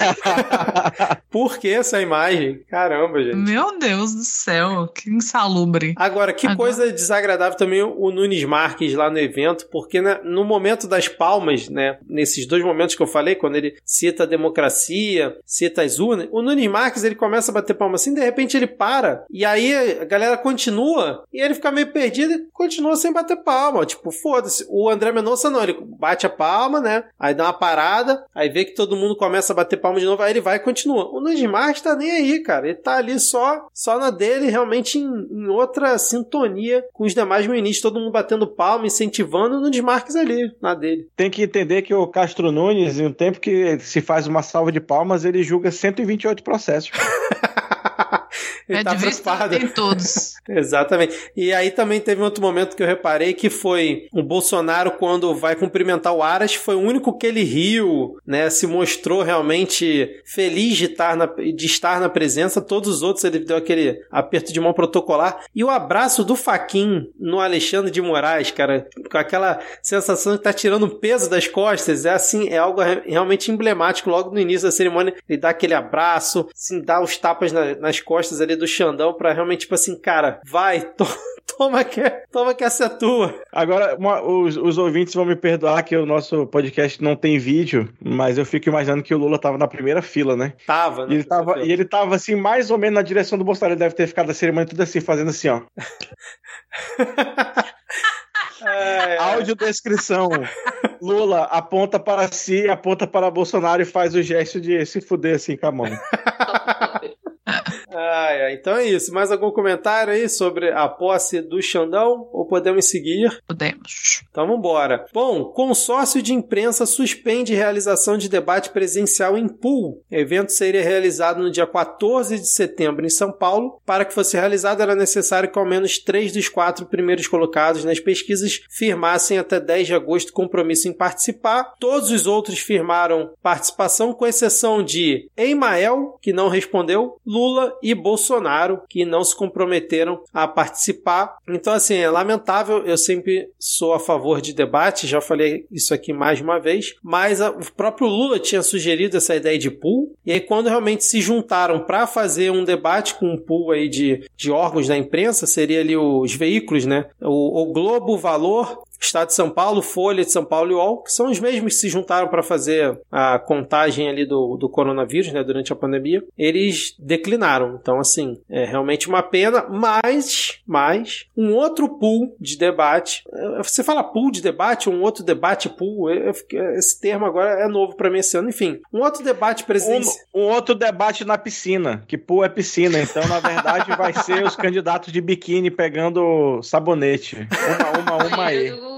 Por que essa imagem? Caramba, gente. Meu Deus do céu, que insalubre. Agora, que Agora- coisa desagradável também o Nunes Marques lá no evento, porque né, no momento das palmas, né, nesses dois momentos que eu falei, quando ele cita a democracia, cita as urnas, o Nunes Marques ele começa a bater palma assim, de repente ele para, e aí a galera continua, e ele fica meio perdido e continua sem bater palma. Tipo, foda-se. O André Mendonça não, ele bate a palma, né, aí dá uma parada, aí vê que todo mundo começa a bater palma de novo, aí ele vai e continua. O Marques tá nem aí, cara. Ele tá ali só, só na dele, realmente em, em outra sintonia com os demais ministros, todo mundo batendo palma, incentivando, o Marques ali, na dele. Tem que entender que o Castro Nunes, em um tempo que se faz uma salva de palmas, ele julga 128 processos. Ele é tá de preocupado. em todos. Exatamente. E aí também teve outro momento que eu reparei que foi o Bolsonaro, quando vai cumprimentar o Aras, foi o único que ele riu, né? Se mostrou realmente feliz de estar na, de estar na presença. Todos os outros ele deu aquele aperto de mão protocolar. E o abraço do Faquin no Alexandre de Moraes, cara, com aquela sensação de tá tirando o peso das costas. É assim, é algo re- realmente emblemático. Logo no início da cerimônia, ele dá aquele abraço, assim, dá os tapas na- nas costas ali do Xandão pra realmente, tipo assim, cara, vai, to- toma que, toma que essa é tua. Agora, uma- os, os ouvintes vão me perdoar que o nosso podcast não tem vídeo, mas eu fico imaginando que o Lula tava na primeira fila, né? Tava, E né? ele tava, e ele tava assim, mais ou menos na direção do Bolsonaro. Ele deve ter ficado a cerimônia tudo assim, fazendo assim, ó. É, é. Audiodescrição. Lula aponta para si, aponta para Bolsonaro e faz o gesto de se fuder assim com a mão. Ai, ai, então é isso. Mais algum comentário aí sobre a posse do Xandão? Ou podemos seguir? Podemos. Então vambora. Bom, consórcio de imprensa suspende realização de debate presencial em pool. O evento seria realizado no dia 14 de setembro em São Paulo. Para que fosse realizado, era necessário que ao menos três dos quatro primeiros colocados nas pesquisas firmassem até 10 de agosto compromisso em participar. Todos os outros firmaram participação, com exceção de Emael, que não respondeu, Lula e Bolsonaro, que não se comprometeram a participar. Então, assim, é lamentável. Eu sempre sou a favor de debate, já falei isso aqui mais uma vez, mas a- o próprio Lula tinha sugerido essa ideia de pool, e aí, quando realmente se juntaram para fazer um debate com um pool aí de, de órgãos da imprensa, seria ali os veículos, né? O, o Globo, o Valor, Estado de São Paulo, Folha de São Paulo e UOL, que são os mesmos que se juntaram para fazer a contagem ali do, do coronavírus, né, durante a pandemia, eles declinaram. Então, assim, é realmente uma pena, mas, mas, um outro pool de debate, é, você fala pool de debate, um outro debate pool, eu- eu fiquei- esse termo agora é novo para mim esse ano, enfim, um outro debate presencial. Um, um outro debate na piscina, que pô é piscina, então na verdade vai ser os candidatos de biquíni pegando sabonete. Uma, uma, uma aí.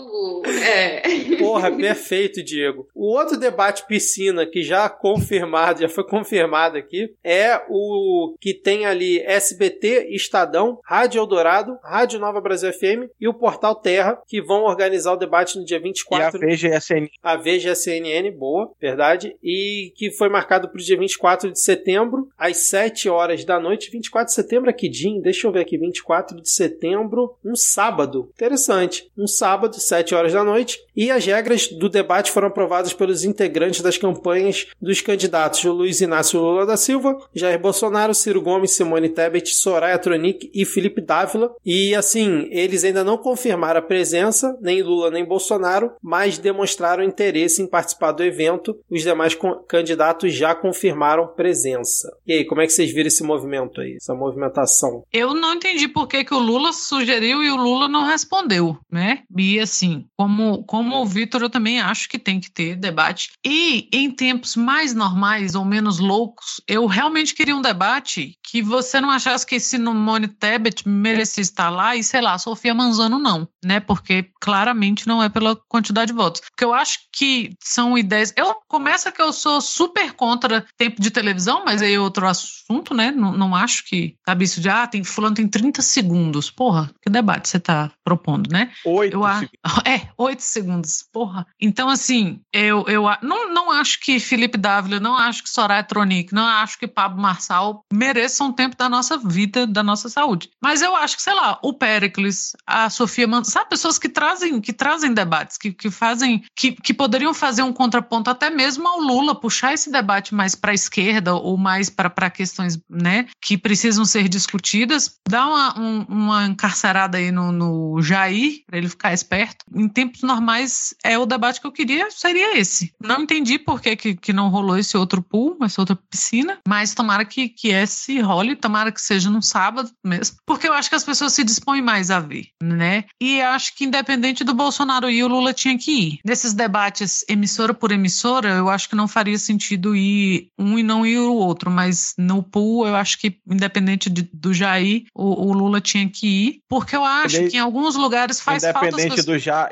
É. Porra, perfeito, Diego. O outro debate piscina que já confirmado, já foi confirmado aqui, é o que tem ali SBT, Estadão, Rádio Eldorado, Rádio Nova Brasil FM e o Portal Terra, que vão organizar o debate no dia E a 24 VGSN. a Veja CNN, boa, verdade, e que foi marcado para o dia 24 de setembro, às 7 horas da noite. 24 de setembro aqui, Jim, deixa eu ver aqui, 24 de setembro, um sábado. Interessante, um sábado, 7 horas da noite, e as regras do debate foram aprovadas pelos integrantes das campanhas dos candidatos Luiz Inácio Lula da Silva, Jair Bolsonaro, Ciro Gomes, Simone Tebet, Soraya Tronic e Felipe Dávila. E assim, eles ainda não confirmaram a presença, nem Lula nem Bolsonaro, mas demonstraram interesse em participar do evento. Os demais candidatos já confirmaram presença. E aí, como é que vocês viram esse movimento aí, essa movimentação? Eu não entendi por que, que o Lula sugeriu e o Lula não respondeu, né? E assim, como, como o Vitor, eu também acho que tem que ter debate. E em tempos mais normais ou menos loucos, eu realmente queria um debate que você não achasse que Simone Tebet merecia estar lá e, sei lá, Sofia Manzano não, né? Porque claramente não é pela quantidade de votos. Porque eu acho que são ideias. Eu começa que eu sou super contra tempo de televisão, mas aí é outro assunto, né? Não, não acho que sabe isso de ah, tem fulano tem 30 segundos. Porra, que debate você tá propondo, né? Oito. Eu segundos. É, oito segundos. Porra. Então, assim, eu, eu não, não acho que Felipe Dávila, não acho que Soraya Tronic, não acho que Pablo Marçal mereçam tempo da nossa vida, da nossa saúde. Mas eu acho que, sei lá, o Pericles, a Sofia Man... sabe, pessoas que trazem, que trazem debates, que, que fazem, que, que poderiam fazer um contraponto até mesmo ao Lula, puxar esse debate mais para a esquerda ou mais para questões, né, que precisam ser discutidas, dar uma, um- uma encarcerada aí no, no Jair, para ele ficar esperto. Em tempos normais, é o debate que eu queria, seria esse. Não entendi por que, que, que não rolou esse outro pool, essa outra piscina, mas tomara que, que esse role, tomara que seja num sábado mesmo, porque eu acho que as pessoas se dispõem mais a ver, né? E acho que independente do Bolsonaro ir, o Lula tinha que ir. Nesses debates emissora por emissora, eu acho que não faria sentido ir um e não ir o outro, mas no pool, eu acho que independente de- do Jair, o, o Lula tinha que ir, porque eu acho Independente- que em alguns lugares faz falta as Independente do Jair.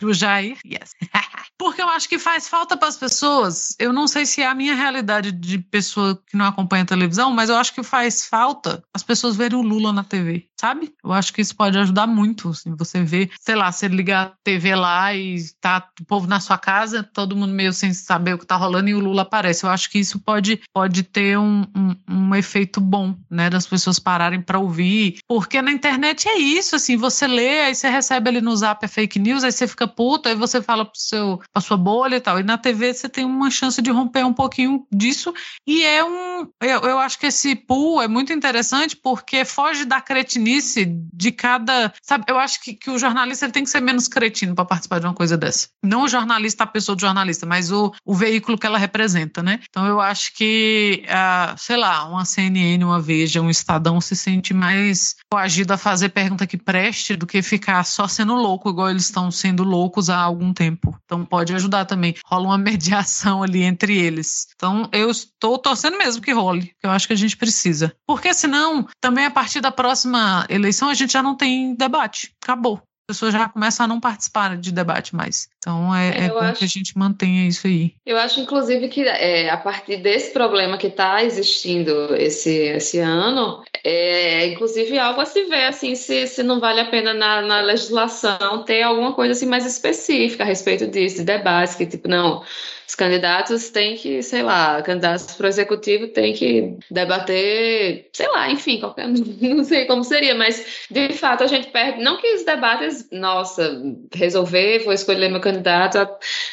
Do Jair, yes. Porque eu acho que faz falta para as pessoas. Eu não sei se é a minha realidade de pessoa que não acompanha televisão, mas eu acho que faz falta as pessoas verem o Lula na TV, sabe? Eu acho que isso pode ajudar muito. Assim, você vê, sei lá, você ligar a TV lá e tá o povo na sua casa, todo mundo meio sem saber o que tá rolando e o Lula aparece. Eu acho que isso pode, pode ter um, um, um efeito bom, né? Das pessoas pararem para ouvir. Porque na internet é isso, assim, você lê, aí você recebe ali no zap a fake news, aí você fica puto, aí você fala pro seu, pra sua bolha e tal. E na TV você tem uma chance de romper um pouquinho disso. E é um. Eu, eu acho que esse pool é muito interessante porque foge da cretinice de cada. Sabe, eu acho que, que o jornalista tem que ser menos cretino para participar de uma coisa dessa. Não o jornalista, a pessoa do jornalista, mas o, o veículo que ela representa, né? Então eu acho que, uh, sei lá, uma CNN, uma Veja, um Estadão se sente mais coagido a fazer pergunta que preste do que ficar só sendo louco, igual eles estão sendo loucos há algum tempo. Então pode ajudar também. Rola uma mediação ali entre eles. Então eu estou torcendo mesmo que role, que eu acho que a gente precisa. Porque senão, também a partir da próxima eleição, a gente já não tem debate. Acabou pessoas já começam a não participar de debate mais. Então é, é, é bom acho, que a gente mantenha isso aí. Eu acho, inclusive, que é, a partir desse problema que está existindo esse, esse ano, é inclusive algo a se ver assim, se, se não vale a pena na, na legislação ter alguma coisa assim mais específica a respeito disso, de debates, que tipo, não os candidatos têm que, sei lá, candidatos para o executivo têm que debater, sei lá, enfim, qualquer, não sei como seria, mas de fato a gente perde, não que os debates, nossa, resolver, vou escolher meu candidato,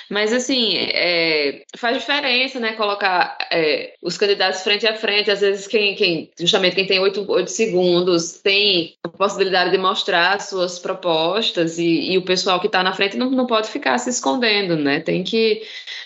mas assim, é, faz diferença, né, colocar é, os candidatos frente a frente, às vezes quem, quem justamente quem tem oito, segundos tem a possibilidade de mostrar suas propostas e, e o pessoal que está na frente não, não pode ficar se escondendo, né, tem que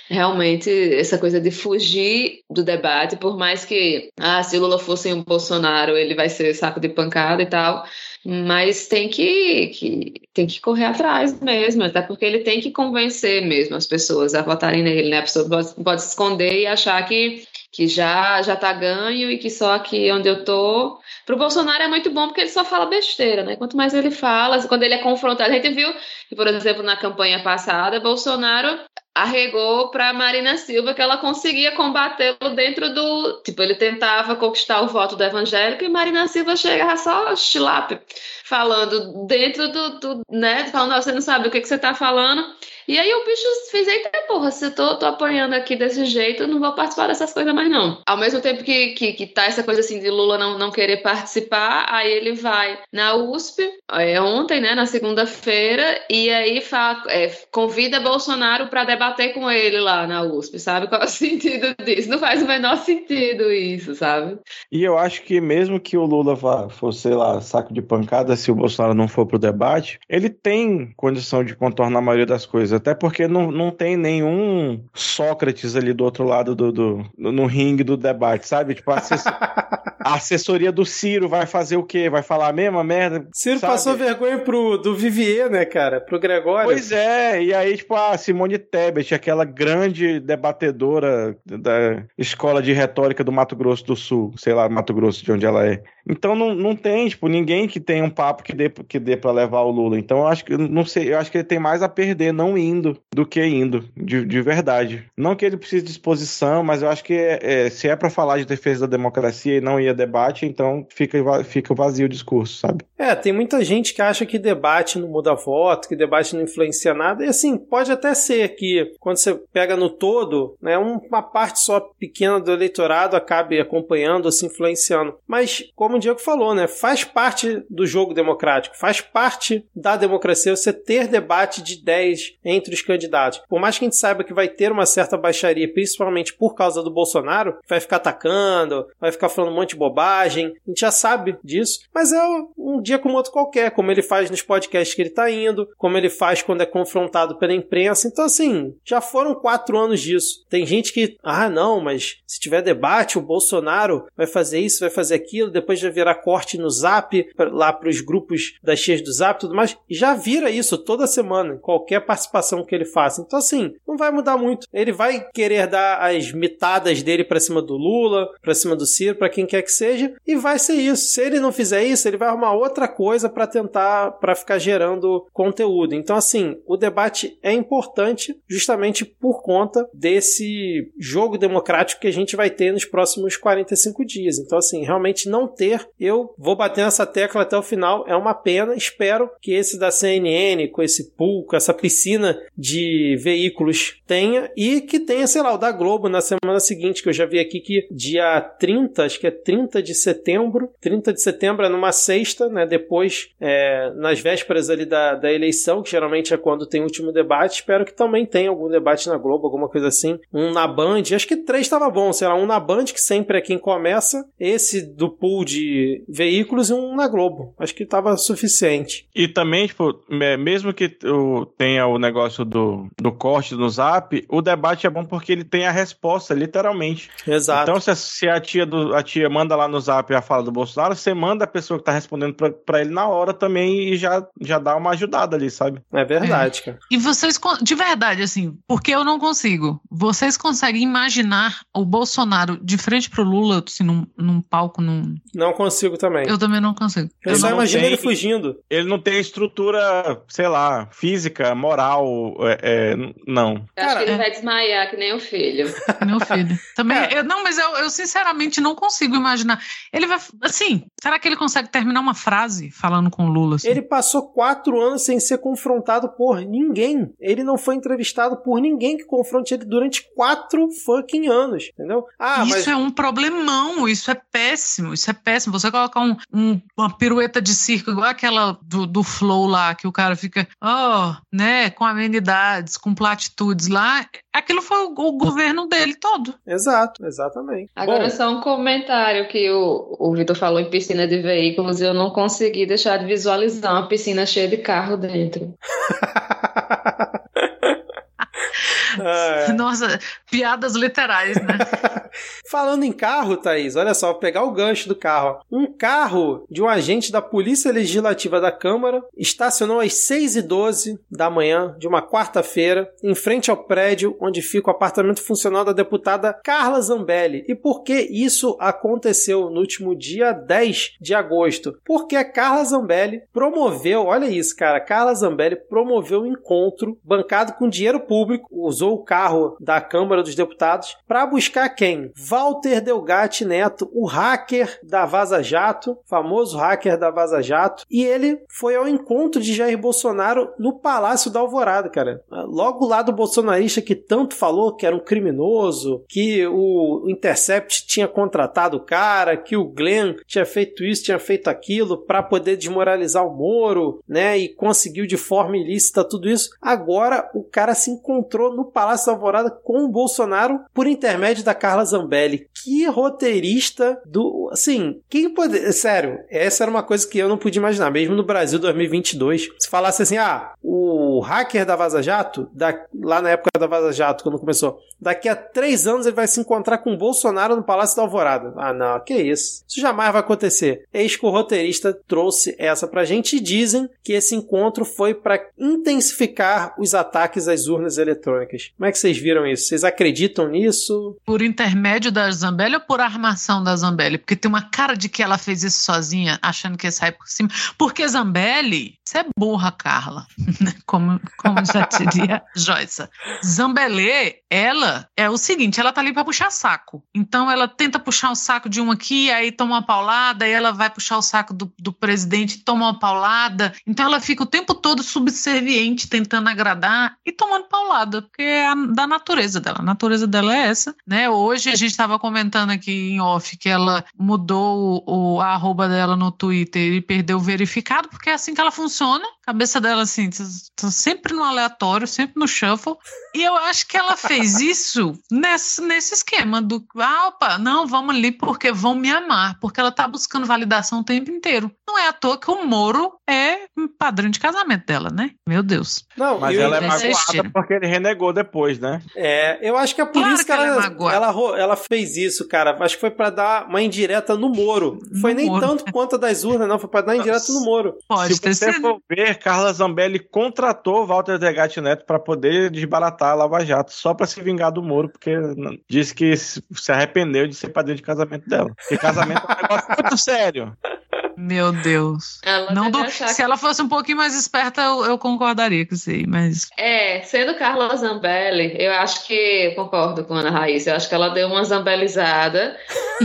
realmente essa coisa de fugir do debate, por mais que, ah, se Lula fosse um Bolsonaro, ele vai ser saco de pancada e tal, mas tem que, que, tem que correr atrás mesmo, até porque ele tem que convencer mesmo as pessoas a votarem nele, né? A pessoa pode, pode se esconder e achar que, que já já tá ganho e que só aqui onde eu tô. Pro Bolsonaro é muito bom porque ele só fala besteira, né? Quanto mais ele fala, quando ele é confrontado, a gente viu que, por exemplo, na campanha passada, Bolsonaro arregou para Marina Silva que ela conseguia combatê-lo dentro do. Tipo, ele tentava conquistar o voto do evangélico e Marina Silva chegava só chilape, falando dentro do. do né? Falando, você não sabe o que, que você está falando. E aí o bicho fez, eita porra, se eu tô, tô apanhando aqui desse jeito, eu não vou participar dessas coisas mais não. Ao mesmo tempo que, que, que tá essa coisa assim de Lula não, não querer participar, aí ele vai na USP, é, ontem, né, na segunda-feira, e aí fa, é, convida Bolsonaro para debater com ele lá na USP, sabe? Qual é o sentido disso? Não faz o menor sentido isso, sabe? E eu acho que mesmo que o Lula vá, fosse, sei lá, saco de pancada, se o Bolsonaro não for pro debate, ele tem condição de contornar a maioria das coisas até porque não, não tem nenhum Sócrates ali do outro lado do, do no ringue do debate, sabe? Tipo, a, a, assessoria do Ciro vai fazer o quê? Vai falar a mesma merda? Ciro sabe? passou vergonha pro do Vivier, né, cara? Pro Gregório. Pois é, e aí, tipo, a Simone Tebet, aquela grande debatedora da escola de retórica do Mato Grosso do Sul, sei lá, Mato Grosso de onde ela é. Então não, não tem, tipo, ninguém que tenha um papo que dê, que dê pra levar o Lula. Então eu acho que, não sei, eu acho que ele tem mais a perder não indo do que indo, de, de verdade. Não que ele precise de exposição, mas eu acho que é, se é para falar de defesa da democracia e não ir a debate, então fica, fica vazio o discurso, sabe? É, tem muita gente que acha que debate não muda voto, que debate não influencia nada, e assim, pode até ser que quando você pega no todo, né, uma parte só pequena do eleitorado acabe acompanhando ou se influenciando. Mas, como o Diego falou, né, faz parte do jogo democrático, faz parte da democracia você ter debate de ideias entre os candidatos. Por mais que a gente saiba que vai ter uma certa baixaria, principalmente por causa do Bolsonaro, vai ficar atacando, vai ficar falando um monte de bobagem, a gente já sabe disso, mas é um dia como outro qualquer, como ele faz nos podcasts que ele tá indo, como ele faz quando é confrontado pela imprensa. Então, assim, já foram quatro anos disso. Tem gente que, ah, não, mas se tiver debate, o Bolsonaro vai fazer isso, vai fazer aquilo, depois vai virar corte no zap, lá pros grupos das cheias do zap e tudo mais. E já vira isso toda semana, em qualquer participação participação que ele faça. Então, assim, não vai mudar muito. Ele vai querer dar as mitadas dele para cima do Lula, para cima do Ciro, para quem quer que seja, e vai ser isso. Se ele não fizer isso, ele vai arrumar outra coisa para tentar, para ficar gerando conteúdo. Então, assim, o debate é importante justamente por conta desse jogo democrático que a gente vai ter nos próximos 45 dias. Então, assim, realmente não ter, eu vou bater nessa tecla até o final, é uma pena. Espero que esse da CNN, com esse pool, com essa piscina de veículos tenha e que tenha, sei lá, o da Globo na semana seguinte, que eu já vi aqui que dia 30, acho que é 30 de setembro, 30 de setembro é numa sexta, né? Depois, é, nas vésperas ali da, da eleição, que geralmente é quando tem o último debate, espero que também tenha algum debate na Globo, alguma coisa assim. Um na Band, acho que três estava bom, sei lá, um na Band, que sempre é quem começa, esse do pool de veículos e um na Globo. Acho que estava suficiente. E também, tipo, mesmo que tenha o negócio do, do corte no zap, o debate é bom porque ele tem a resposta, literalmente. Exato. Então, se a, se a tia, do, a tia manda lá no zap a fala do Bolsonaro, você manda a pessoa que tá respondendo pra, pra ele na hora também e já, já dá uma ajudada ali, sabe? É verdade, é. cara. E vocês, de verdade, assim, porque eu não consigo, vocês conseguem imaginar o Bolsonaro de frente pro Lula, assim, num, num palco, num... Não consigo também. Eu também não consigo. Eu ele só imagino tem, ele fugindo. Ele não tem estrutura, sei lá, física, moral, é, é, não. Eu Cara, acho que ele é. vai desmaiar, que nem o filho. Meu filho. Também, é. eu, não, mas eu, eu sinceramente não consigo imaginar. Ele vai, assim, será que ele consegue terminar uma frase falando com o Lula? Assim? Ele passou quatro anos sem ser confrontado por ninguém. Ele não foi entrevistado por ninguém que confronte ele durante quatro fucking anos, entendeu? Ah, isso mas... é um problemão, isso é péssimo, isso é péssimo. Você colocar um, um, uma pirueta de circo igual aquela do, do Flow lá, que o cara fica, oh, né, com amenidades, com platitudes lá, aquilo foi o, o governo dele todo. Exato, exatamente. Agora Bom, só um comentário que o, o Vitor falou em piscina de veículos e eu não consegui deixar de visualizar uma piscina cheia de carro dentro. É. Nossa, piadas literais, né? Falando em carro, Thaís, olha só, vou pegar o gancho do carro. Um carro de um agente da Polícia Legislativa da Câmara estacionou às 6h12 da manhã de uma quarta-feira em frente ao prédio onde fica o apartamento funcional da deputada Carla Zambelli. E por que isso aconteceu no último dia 10 de agosto? Porque a Carla Zambelli promoveu, olha isso, cara, Carla Zambelli promoveu um encontro bancado com dinheiro público, usou o carro da Câmara dos Deputados para buscar quem? Walter Delgatti Neto, o hacker da Vaza Jato, famoso hacker da Vaza Jato, e ele foi ao encontro de Jair Bolsonaro no Palácio da Alvorada, cara. Logo lá do bolsonarista que tanto falou que era um criminoso, que o Intercept tinha contratado o cara, que o Glenn tinha feito isso, tinha feito aquilo para poder desmoralizar o Moro, né? E conseguiu de forma ilícita tudo isso. Agora o cara se encontrou no Palácio da Alvorada com o Bolsonaro por intermédio da Carla Zambelli. Que roteirista do. Assim, quem pode. Sério, essa era uma coisa que eu não podia imaginar, mesmo no Brasil 2022. Se falasse assim, ah, o hacker da Vaza Jato, da, lá na época da Vaza Jato, quando começou, daqui a três anos ele vai se encontrar com o Bolsonaro no Palácio da Alvorada. Ah, não, que isso. Isso jamais vai acontecer. Eis que o roteirista trouxe essa pra gente e dizem que esse encontro foi para intensificar os ataques às urnas eletrônicas. Como é que vocês viram isso? Vocês acreditam nisso? Por intermédio da Zambelli ou por armação da Zambelli? Porque tem uma cara de que ela fez isso sozinha, achando que ia sair por cima. Porque Zambelli, você é burra, Carla. como, como já diria Joyce. Zambelli, ela é o seguinte, ela tá ali para puxar saco. Então ela tenta puxar o saco de um aqui, aí toma uma paulada, aí ela vai puxar o saco do, do presidente, toma uma paulada. Então ela fica o tempo todo subserviente, tentando agradar e tomando paulada, porque é da natureza dela. A natureza dela é essa, né? Hoje a gente estava comentando aqui em off que ela mudou o, a arroba dela no Twitter e perdeu o verificado, porque é assim que ela funciona. Cabeça dela, assim, tá, tá sempre no aleatório, sempre no shuffle. E eu acho que ela fez isso nesse, nesse esquema do ah, opa, não, vamos ali porque vão me amar, porque ela tá buscando validação o tempo inteiro. Não é à toa que o Moro é padrinho de casamento dela, né? Meu Deus. Não, Mas ela é ser magoada porque ele renegou depois, né? É, eu acho que é por Claro isso que, que ela é ela, ela, fez isso, cara. Acho que foi pra dar uma indireta no Moro. Foi No nem Moro. tanto quanto a das urnas, não. Foi pra dar indireta no Moro. Pode Se ter você sido. for ver, Carla Zambelli contratou Walter Degatti Neto para poder desbaratar a Lava Jato, só para se vingar do Moro, porque disse que se se arrependeu de ser padrinho de casamento dela. Porque casamento é um negócio muito sério. Meu Deus. Ela Não achar Se que- ela fosse um pouquinho mais esperta, eu, eu concordaria com isso aí, mas. É, sendo Carla Zambelli, eu acho que concordo com a Ana Raíssa. Eu acho que ela deu uma zambelizada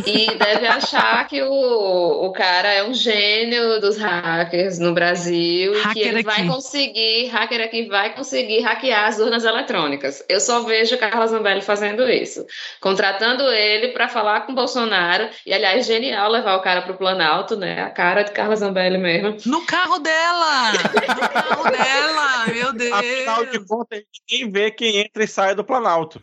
e deve achar que o, o cara é um gênio dos hackers no Brasil e que Hacker ele vai aqui. conseguir, hacker aqui vai conseguir hackear as urnas eletrônicas. Eu só vejo Carla Zambelli fazendo isso, contratando ele para falar com Bolsonaro. E aliás, genial levar o cara para o Planalto, né? A cara de Carla Zambelli mesmo. No carro dela! No carro dela! Meu Deus! Afinal de contas, ninguém vê quem entra e sai do Planalto.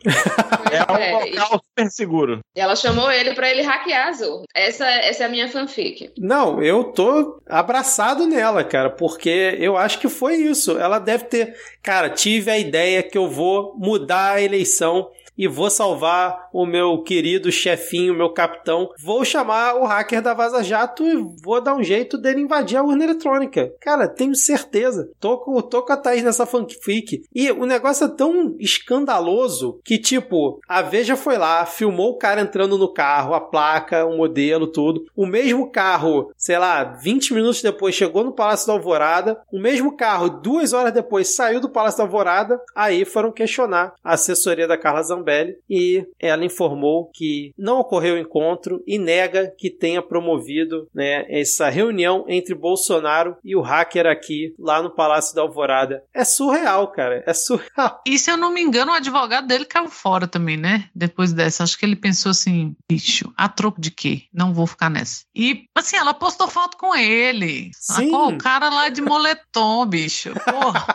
É É, um e- local super seguro. E ela chamou ele pra ele hackear urnas. Essa, essa é a minha fanfic. Não, eu tô abraçado nela, cara, porque eu acho que foi isso. Ela deve ter. Cara, tive a ideia que eu vou mudar a eleição e vou salvar o meu querido chefinho, meu capitão. Vou chamar o hacker da Vaza Jato e vou dar um jeito dele invadir a urna eletrônica. Cara, tenho certeza. Tô com, tô com a Thaís nessa fanfic. E o negócio é tão escandaloso que, tipo, a Veja foi lá, filmou o cara entrando no carro, a placa, o modelo, tudo. O mesmo carro, sei lá, 20 minutos depois chegou no Palácio da Alvorada. O mesmo carro, duas horas depois, saiu do Palácio da Alvorada. Aí foram questionar a assessoria da Carla Zambelli e ela informou que não ocorreu o encontro e nega que tenha promovido né, essa reunião entre Bolsonaro e o hacker aqui, lá no Palácio da Alvorada. É surreal, cara. É surreal. E se eu não me engano, o advogado dele caiu fora também, né? Depois dessa. Acho que ele pensou assim: bicho, a troco de quê? Não vou ficar nessa. E, assim, ela postou foto com ele. Sim. Pô, o cara lá de moletom, bicho. Porra.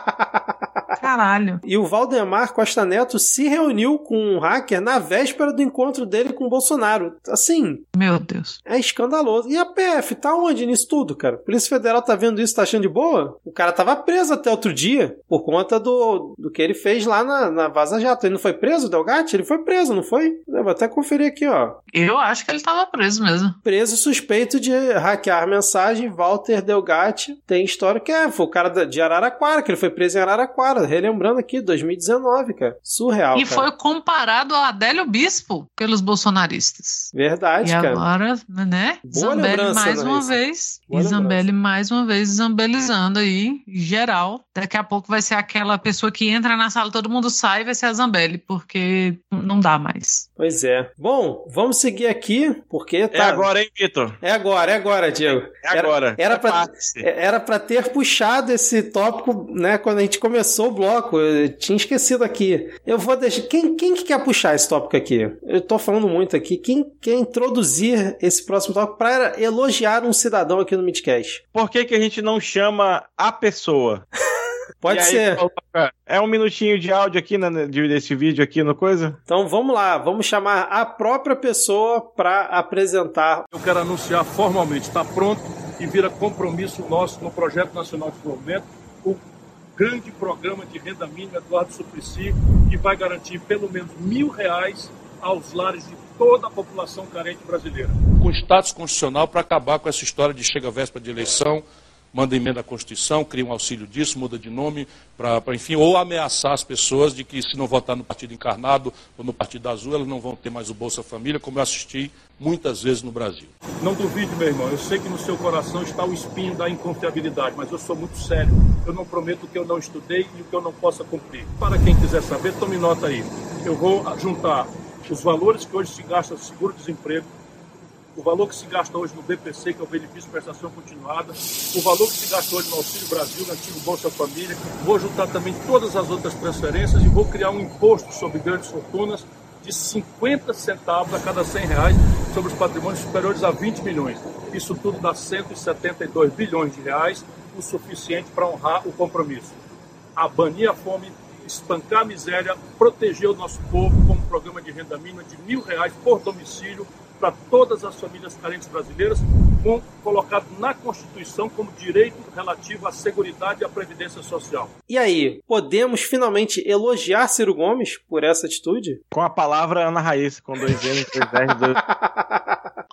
Caralho. E o Valdemar Costa Neto se reuniu com um hacker na véspera do encontro dele com o Bolsonaro. Assim, Meu Deus. é escandaloso. E a PF tá onde nisso tudo, cara? A Polícia Federal tá vendo isso, tá achando de boa? O cara tava preso até outro dia por conta do, do que ele fez lá na, na Vaza Jato. Ele não foi preso, Delgatti? Ele foi preso, não foi? Eu vou até conferir aqui, ó. Eu acho que ele tava preso mesmo. Preso suspeito de hackear mensagem, Walter Delgatti. Tem história que é, foi o cara de Araraquara, que ele foi preso em Araraquara. Relembrando aqui, 2019, cara. Surreal, e cara. foi comparado a Adélio Bispo pelos bolsonaristas. Verdade, E cara. agora, né? Boa Zambelli lembrança, mais Ana uma Raíssa. vez. Boa e Zambelli mais uma vez zambelizando aí, geral. Daqui a pouco vai ser aquela pessoa que entra na sala, todo mundo sai, vai ser a Zambelli, porque não dá mais. Pois é. Bom, vamos seguir aqui, porque É tá. agora, hein, Vitor? É agora, é agora, Diego. É agora. Era É pra, fácil. era pra ter puxado esse tópico, né, quando a gente começou o bloco. Eu tinha esquecido aqui. Eu vou deixar. Quem, quem que quer puxar esse tópico aqui? Eu tô falando muito aqui. Quem quer introduzir esse próximo tópico para elogiar um cidadão aqui no Midcast? Por que, que a gente não chama a pessoa? Pode E aí ser. coloca- É um minutinho de áudio aqui né, de- desse vídeo aqui no coisa? Então vamos lá, vamos chamar a própria pessoa para apresentar. Eu quero anunciar formalmente, está pronto e vira compromisso nosso no Projeto Nacional de Desenvolvimento, o grande programa de renda mínima Eduardo Suplicy, que vai garantir pelo menos mil reais aos lares de toda a população carente brasileira. Com status constitucional para acabar com essa história de chega véspera de eleição, manda emenda à Constituição, cria um auxílio disso, muda de nome, para, enfim, ou ameaçar as pessoas de que se não votar no Partido Encarnado ou no Partido Azul, elas não vão ter mais o Bolsa Família, como eu assisti muitas vezes no Brasil. Não duvide, meu irmão, eu sei que no seu coração está o espinho da inconfiabilidade, mas eu sou muito sério. Eu não prometo o que eu não estudei e o que eu não possa cumprir. Para quem quiser saber, tome nota aí. Eu vou juntar os valores que hoje se gasta no seguro-desemprego, o valor que se gasta hoje no BPC, que é o benefício de prestação continuada, o valor que se gasta hoje no Auxílio Brasil, no antigo Bolsa Família. Vou juntar também todas as outras transferências e vou criar um imposto sobre grandes fortunas de 50 centavos a cada 100 reais sobre os patrimônios superiores a 20 milhões. Isso tudo dá 172 bilhões de reais, o suficiente para honrar o compromisso. Abanir a fome, espancar a miséria, proteger o nosso povo com um programa de renda mínima de mil reais por domicílio para todas as famílias carentes brasileiras com, colocado na Constituição como direito relativo à Seguridade e à Previdência Social. E aí, podemos finalmente elogiar Ciro Gomes por essa atitude? Com a palavra Ana Raíssa, com dois N's, dois R's, dois...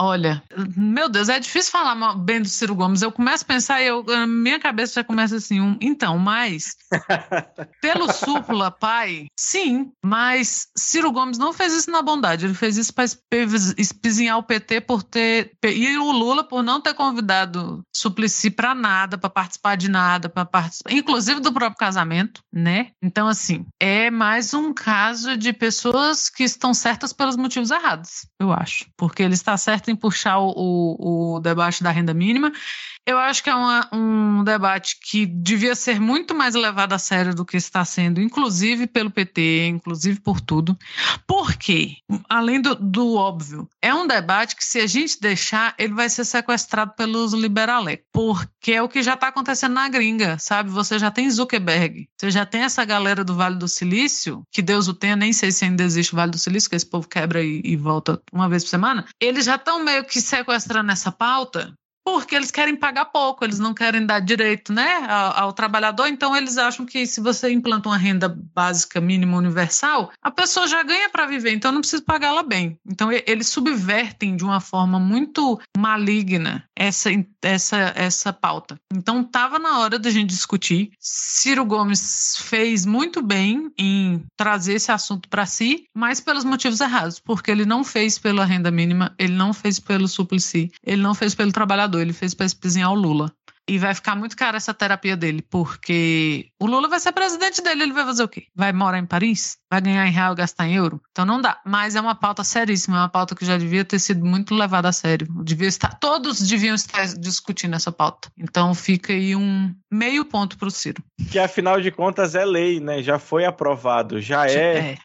Olha, meu Deus, é difícil falar bem do Ciro Gomes. Eu começo a pensar e eu, minha cabeça já começa assim, um, então, mas pelo súpula, pai, sim, mas Ciro Gomes não fez isso na bondade, ele fez isso para espizinhar o PT por ter e o Lula por não ter convidado Suplicy para nada, para participar de nada, para participar, inclusive do próprio casamento, né? Então assim, é mais um caso de pessoas que estão certas pelos motivos errados, eu acho, porque ele está certo em puxar o, o, o debate da renda mínima. Eu acho que é uma- um debate que devia ser muito mais levado a sério do que está sendo, inclusive pelo PT, inclusive por tudo. Porque, além do, do óbvio, é um debate que, se a gente deixar, ele vai ser sequestrado pelos liberalé. Porque é o que já está acontecendo na gringa, sabe? Você já tem Zuckerberg, você já tem essa galera do Vale do Silício, que Deus o tenha, nem sei se ainda existe o Vale do Silício, que esse povo quebra e, e volta uma vez por semana. Eles já estão meio que sequestrando essa pauta porque eles querem pagar pouco, eles não querem dar direito né, ao, ao trabalhador, então eles acham que se você implanta uma renda básica mínima universal, a pessoa já ganha para viver, então não precisa pagá-la bem. Então eles subvertem de uma forma muito maligna essa, essa, essa pauta. Então estava na hora da gente discutir. Ciro Gomes fez muito bem em trazer esse assunto para si, mas pelos motivos errados, porque ele não fez pela renda mínima, ele não fez pelo Suplicy, ele não fez pelo trabalhador, ele fez para espizinhar o Lula. E vai ficar muito cara essa terapia dele, porque o Lula vai ser presidente dele, ele vai fazer o quê? Vai morar em Paris? Vai ganhar em real e gastar em euro? Então não dá. Mas é uma pauta seríssima, é uma pauta que já devia ter sido muito levada a sério. Devia estar, todos deviam estar discutindo essa pauta. Então fica aí um meio ponto para o Ciro. Que afinal de contas é lei, né? Já foi aprovado, já é,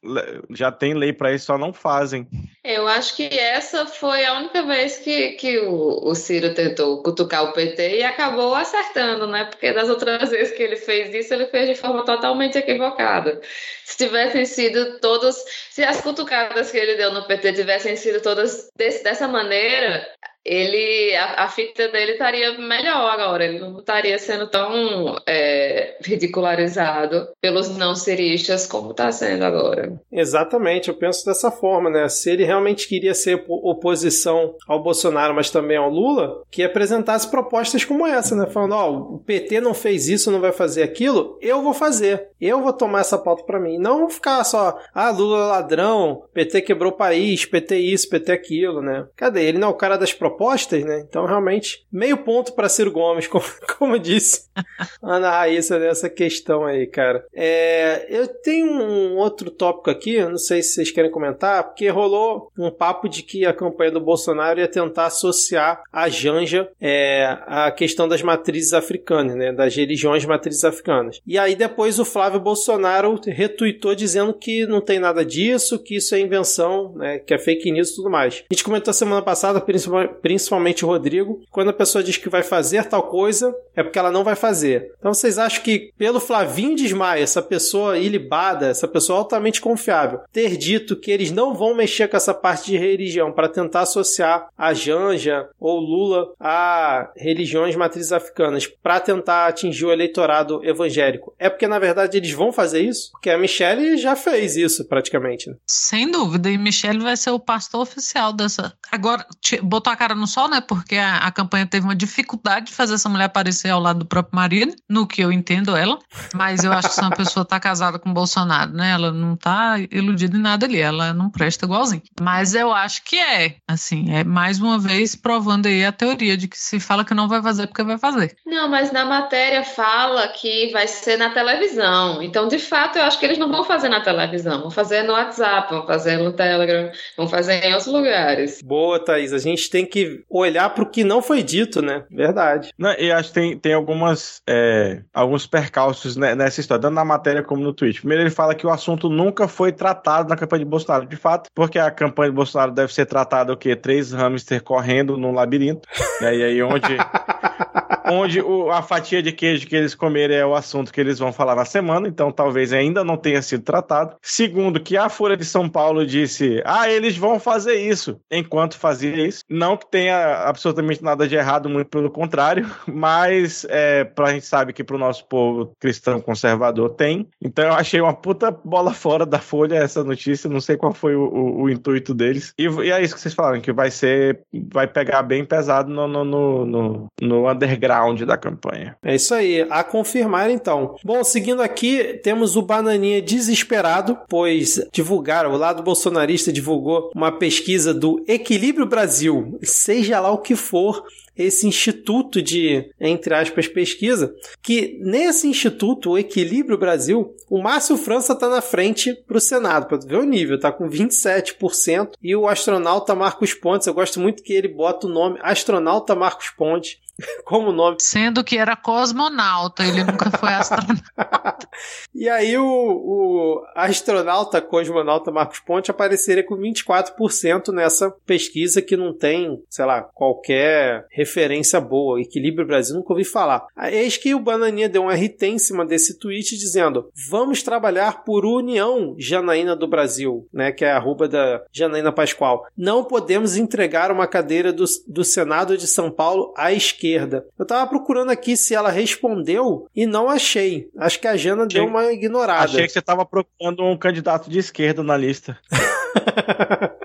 já tem lei pra isso, só não fazem. Eu acho que essa foi a única vez que, que o, o Ciro tentou cutucar o PT e acabou acertando, né? Porque das outras vezes que ele fez isso, ele fez de forma totalmente equivocada. Se tivessem sido todos, se as cutucadas que ele deu no PT tivessem sido todas desse- dessa maneira, ele a, a fita dele estaria melhor agora, ele não estaria sendo tão é, ridicularizado pelos não ciristas como está sendo agora. Exatamente, eu penso dessa forma, né? Se ele realmente queria ser opo- oposição ao Bolsonaro, mas também ao Lula, que apresentasse propostas como essa, né? Falando, ó, o PT não fez isso, não vai fazer aquilo, eu vou fazer. Eu vou tomar essa pauta pra mim. Não ficar só, ah, Lula é ladrão, PT quebrou o país, PT isso, PT aquilo, né? Cadê? Ele não é o cara das propostas, né? Então, realmente, meio ponto pra Ciro Gomes, como, como disse Ana Raíssa nessa questão aí, cara. É, eu tenho um outro tópico aqui, não sei se vocês querem comentar, porque rolou um papo de que a campanha do Bolsonaro ia tentar associar a Janja é, à questão das matrizes africanas, né? Das religiões matrizes africanas. E aí depois o Flávio Bolsonaro retuitou dizendo que não tem nada disso, que isso é invenção, né? Que é fake news e tudo mais. A gente comentou semana passada, principal- principalmente o Rodrigo, quando a pessoa diz que vai fazer tal coisa, é porque ela não vai fazer. Então vocês acham que pelo Flavinho Desmaia, essa pessoa ilibada, essa pessoa altamente confiável, ter dito que eles não vão mexer com essa parte de religião para tentar associar a Janja ou Lula a religiões matrizes africanas para tentar atingir o eleitorado evangélico, é porque na verdade eles vão fazer isso? Porque a Michelle já fez isso praticamente. né? Sem dúvida, e Michele vai ser o pastor oficial dessa. Agora, botou a cara no sol, né? Porque a, a campanha teve uma dificuldade de fazer essa mulher aparecer ao lado do próprio marido, no que eu entendo ela. Mas eu acho que se uma pessoa tá casada com o Bolsonaro, né? Ela não tá iludida em nada ali, ela não presta igualzinho. Mas eu acho que é, assim, é mais uma vez provando aí a teoria de que se fala que não vai fazer porque vai fazer. Não, mas na matéria fala que vai ser na televisão. Então, de fato, eu acho que eles não vão fazer na televisão, vão fazer no WhatsApp, vão fazer no Telegram, vão fazer em outros lugares. Boa, Thaís. A gente tem que olhar pro que não foi dito, né? Verdade. Não, e acho que tem, tem algumas, é, alguns percalços nessa história, tanto na matéria como no tweet. Primeiro, ele fala que o assunto nunca foi tratado na campanha de Bolsonaro. De fato, porque a campanha de Bolsonaro deve ser tratada o quê? Três hamster correndo num labirinto. né, e aí onde. onde o- a fatia de queijo que eles comerem é o assunto que eles vão falar na semana, então talvez ainda não tenha sido tratado. Segundo, que a Folha de São Paulo disse: ah, eles vão fazer isso, enquanto fazia isso. Não que tenha absolutamente nada de errado, muito pelo contrário, mas é, pra gente sabe que pro nosso povo cristão conservador tem. Então eu achei uma puta bola fora da Folha essa notícia, não sei qual foi o, o- o intuito deles. E, e é isso que vocês falaram, que vai ser, vai pegar bem pesado no, no, no, no- no underground da campanha. É isso aí, a confirmar então. Bom, seguindo aqui, temos o Bananinha desesperado, pois divulgaram, o lado bolsonarista divulgou uma pesquisa do Equilíbrio Brasil, seja lá o que for esse instituto de, entre aspas, pesquisa, que nesse instituto, o Equilíbrio Brasil, o Márcio França tá na frente pro Senado, pra tu ver o nível, tá com 27%, e o astronauta Marcos Pontes, eu gosto muito que ele bota o nome astronauta Marcos Pontes como nome Sendo que era cosmonauta, ele nunca foi astronauta. E aí o, o astronauta cosmonauta Marcos Ponte apareceria com 24% nessa pesquisa que não tem, sei lá, qualquer referência boa. Equilíbrio Brasil nunca ouvi falar. Eis que o Bananinha deu um RT em cima desse tweet dizendo: Vamos trabalhar por união Janaína do Brasil, né? Que é a arroba da Janaína Pascoal. Não podemos entregar uma cadeira do, do Senado de São Paulo à esquerda. Eu tava procurando aqui se ela respondeu e não achei. Acho que a Jana Achei- deu uma ignorada. Achei que você tava procurando um candidato de esquerda na lista.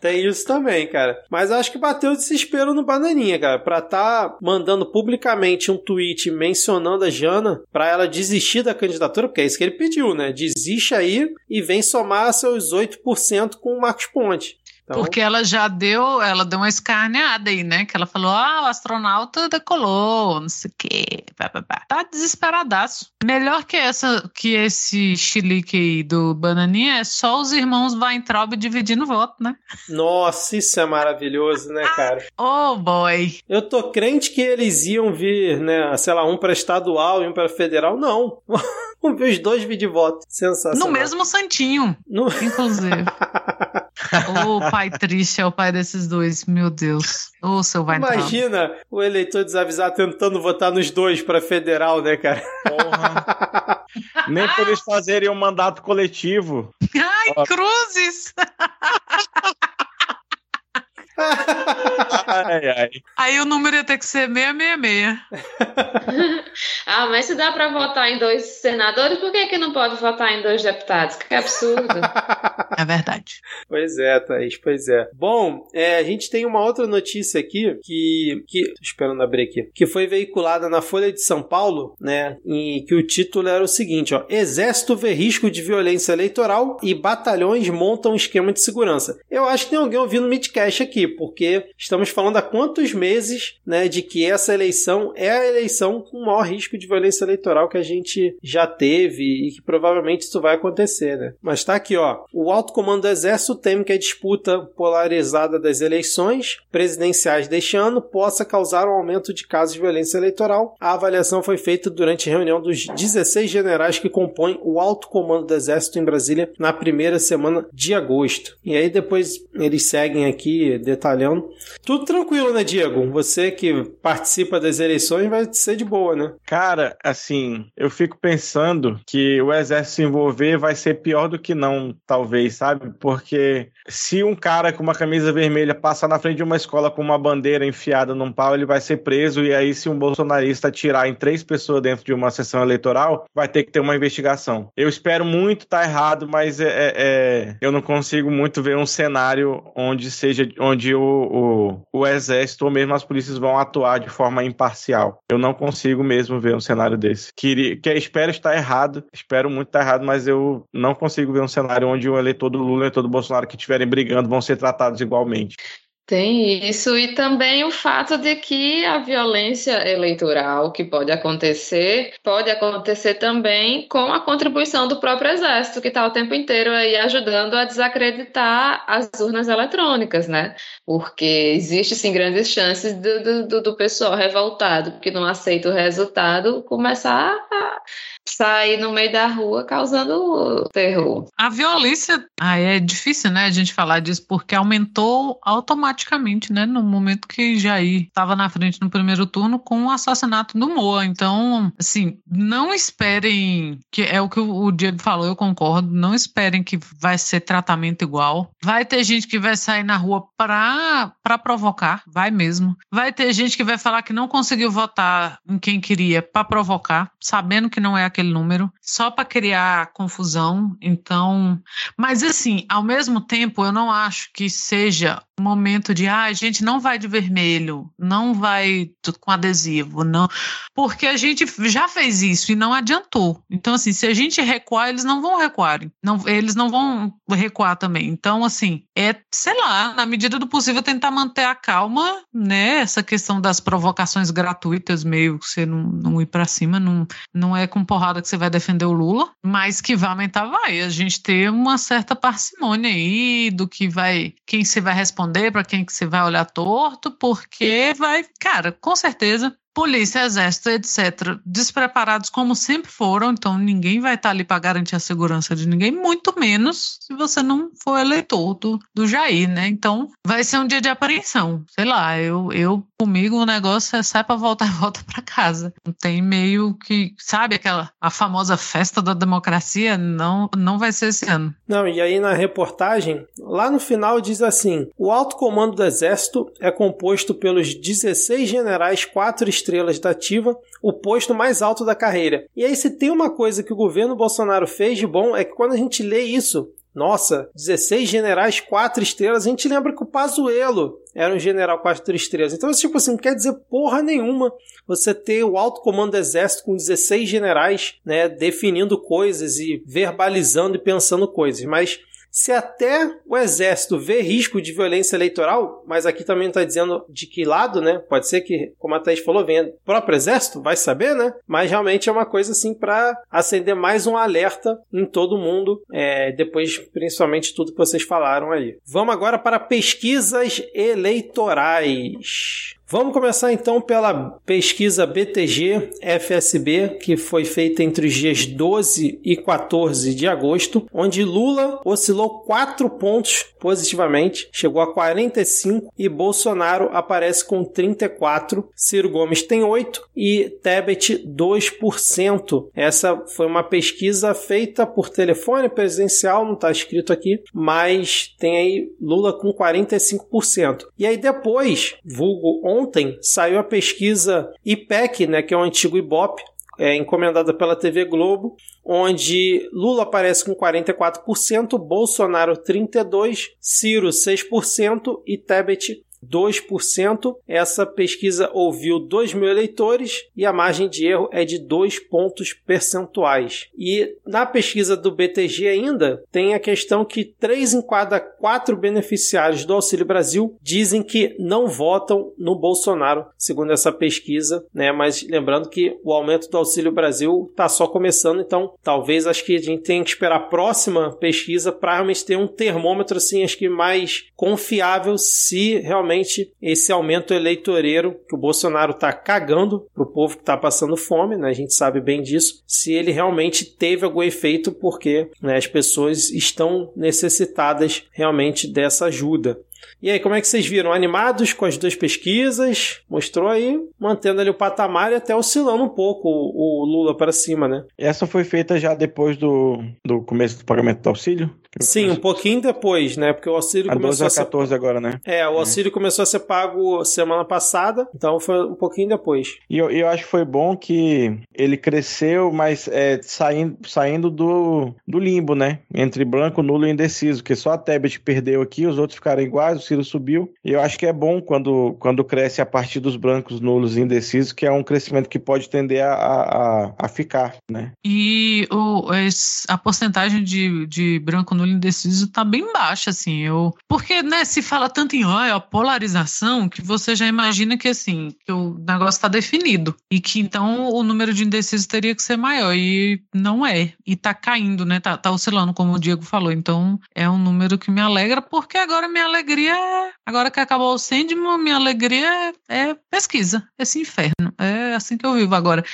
Tem isso também, cara. Mas eu acho que bateu desespero no Bananinha, cara. Pra tá mandando publicamente um tweet mencionando a Jana pra ela desistir da candidatura, porque é isso que ele pediu, né? Desiste aí e vem somar seus 8% com o Marcos Ponte. Então, Porque ela já deu, ela deu uma escarneada aí, né? Que ela falou: ah, o astronauta decolou, não sei o quê. Tá desesperadaço. Melhor que essa, que esse chilique aí do Bananinha é só os irmãos Weintraub dividindo voto, né? Nossa, isso é maravilhoso, né, cara? Oh boy. Eu tô crente que eles iam vir, né, sei lá, um pra estadual e um pra federal. Não. Vamos ver os dois dividir voto. Sensacional. No mesmo santinho, No... inclusive. o pai triste é o pai desses dois, meu Deus. Ô, seu Weintraub. Imagina o eleitor desavisado tentando votar nos dois pra federal, né, cara? Porra. Nem por eles fazerem um mandato coletivo. Ai, cruzes! Ai, ai. Aí o número ia ter que ser 666. Ah, mas se dá para votar em dois senadores, por que, que não pode votar em dois deputados? Que absurdo. É verdade. Pois é, Thaís, pois é. Bom, é, a gente tem uma outra notícia aqui que, que. Tô esperando abrir aqui. Que foi veiculada na Folha de São Paulo, né? E que o título era o seguinte: ó. Exército vê risco de violência eleitoral e batalhões montam esquema de segurança. Eu acho que tem alguém ouvindo o Midcast aqui, porque estamos falando há quantos meses, né? De que essa eleição é a eleição com o maior risco de violência eleitoral que a gente já teve e que provavelmente isso vai acontecer, né? Mas tá aqui, ó. O alto comando do exército teme que a disputa polarizada das eleições presidenciais deste ano possa causar um aumento de casos de violência eleitoral. A avaliação foi feita durante a reunião dos 16 generais que compõem o alto comando do exército em Brasília na primeira semana de agosto. E aí depois eles seguem aqui detalhando. Tudo tranquilo, né, Diego? Você que participa das eleições vai ser de boa, né? Cara, assim, eu fico pensando que o exército se envolver vai ser pior do que não, talvez, sabe? Porque se um cara com uma camisa vermelha passar na frente de uma escola com uma bandeira enfiada num pau, ele vai ser preso. E aí, se um bolsonarista atirar em três pessoas dentro de uma sessão eleitoral, vai ter que ter uma investigação. Eu espero muito estar errado, mas é, é- é- eu não consigo muito ver um cenário onde seja onde o, o, o exército ou mesmo as polícias vão atuar de forma imparcial. Eu não consigo mesmo ver um cenário desse. Queria, que espero estar errado, espero muito estar errado, mas eu não consigo ver um cenário onde o eleitor do Lula e o eleitor do Bolsonaro que estiverem brigando vão ser tratados igualmente. Tem isso, e também o fato de que a violência eleitoral que pode acontecer, pode acontecer também com a contribuição do próprio Exército, que está o tempo inteiro aí ajudando a desacreditar as urnas eletrônicas, né? Porque existe sim grandes chances do, do, do- pessoal revoltado que não aceita o resultado começar a, sair no meio da rua causando terror. A violência, ah, é difícil, né, a gente falar disso, porque aumentou automaticamente, né, no momento que Jair estava na frente no primeiro turno com o assassinato do Moa. Então, assim, não esperem, que é o que o Diego falou, eu concordo, não esperem que vai ser tratamento igual. Vai ter gente que vai sair na rua para provocar, vai mesmo. Vai ter gente que vai falar que não conseguiu votar em quem queria para provocar, sabendo que não é aquele número, só para criar confusão. Então, mas assim, ao mesmo tempo, eu não acho que seja momento de, ah, a gente não vai de vermelho, não vai com adesivo, não, porque a gente já fez isso e não adiantou. Então, assim, se a gente recuar, eles não vão recuar, não, eles não vão recuar também. Então, assim, é, sei lá, na medida do possível tentar manter a calma, né? Essa questão das provocações gratuitas, meio que você não, não ir para cima, não, não é com porrada que você vai defender o Lula, mas que vai aumentar, vai. A gente ter uma certa parcimônia aí do que vai, quem você vai responder, para quem que você vai olhar torto, porque vai, cara, com certeza polícia, exército, etc., despreparados como sempre foram, então ninguém vai estar ali para garantir a segurança de ninguém, muito menos se você não for eleitor do, do Jair, né? Então vai ser um dia de apreensão. Sei lá, eu, eu comigo o negócio é sai para voltar e volta para casa. Tem meio que, sabe, aquela a famosa festa da democracia, não, não vai ser esse ano. Não, e aí na reportagem, lá no final diz assim: o alto comando do exército é composto pelos 16 generais, 4 estrelas da ativa, o posto mais alto da carreira. E aí, se tem uma coisa que o governo Bolsonaro fez de bom, é que quando a gente lê isso, nossa, 16 generais, 4 estrelas. A gente lembra que o Pazuello era um general 4 estrelas. Então, tipo assim, não quer dizer porra nenhuma você ter o alto comando do exército com 16 generais, né, definindo coisas e verbalizando e pensando coisas. Mas se até o exército vê risco de violência eleitoral, mas aqui também está dizendo de que lado, né? Pode ser que, como a Thaís falou, venha do próprio exército, vai saber, né? Mas realmente é uma coisa assim para acender mais um alerta em todo mundo, é, depois principalmente tudo que vocês falaram aí. Vamos agora para pesquisas eleitorais. Vamos começar então pela pesquisa BTG FSB, que foi feita entre os dias 12 e 14 de agosto, onde Lula oscilou 4 pontos positivamente, chegou a 45 e Bolsonaro aparece com 34, Ciro Gomes tem 8 e Tebet 2%. Essa foi uma pesquisa feita por telefone presidencial, não está escrito aqui, mas tem aí Lula com 45%. E aí depois, vulgo ontem saiu a pesquisa IPEC, né, que é o antigo IBOP, é, encomendada pela TV Globo, onde Lula aparece com 44%, Bolsonaro 32%, Ciro 6% e Tebet 2%. Essa pesquisa ouviu 2 mil eleitores e a margem de erro é de 2 pontos percentuais. E na pesquisa do BTG ainda tem a questão que 3 em cada 4 beneficiários do Auxílio Brasil dizem que não votam no Bolsonaro, segundo essa pesquisa, né? Mas lembrando que o aumento do Auxílio Brasil está só começando, então talvez acho que a gente tenha que esperar a próxima pesquisa para realmente ter um termômetro assim, acho que mais confiável se realmente realmente esse aumento eleitoreiro que o Bolsonaro está cagando para o povo que está passando fome, né? a gente sabe bem disso, se ele realmente teve algum efeito, porque né, as pessoas estão necessitadas realmente dessa ajuda. E aí, como é que vocês viram? Animados com as duas pesquisas? Mostrou aí, mantendo ali o patamar e até oscilando um pouco o, o Lula para cima, né? Essa foi feita já depois do, do começo do pagamento do auxílio? Sim, um pouquinho depois, né? Porque o auxílio a começou 12 a 14 ser... agora, né? É, o auxílio é. começou a ser pago semana passada, então foi um pouquinho depois. E eu, eu acho que foi bom que ele cresceu, mas é, saindo, saindo do, do limbo, né? Entre branco, nulo e indeciso, que só a Tebet perdeu aqui, os outros ficaram iguais, o Ciro subiu. E eu acho que é bom quando, quando cresce a partir dos brancos, nulos e indecisos, que é um crescimento que pode tender a, a, a ficar, né? E o, a porcentagem de, de branco, nulo e indeciso tá bem baixa, assim. Eu, porque, né, se fala tanto em ó, polarização, que você já imagina que, assim, que o negócio tá definido. E que, então, o número de indecisos teria que ser maior. E não é. E tá caindo, né? Tá, tá oscilando, como o Diego falou. Então, é um número que me alegra, porque agora minha alegria Agora que acabou o Sandman, minha alegria é pesquisa, esse inferno. É assim que eu vivo agora.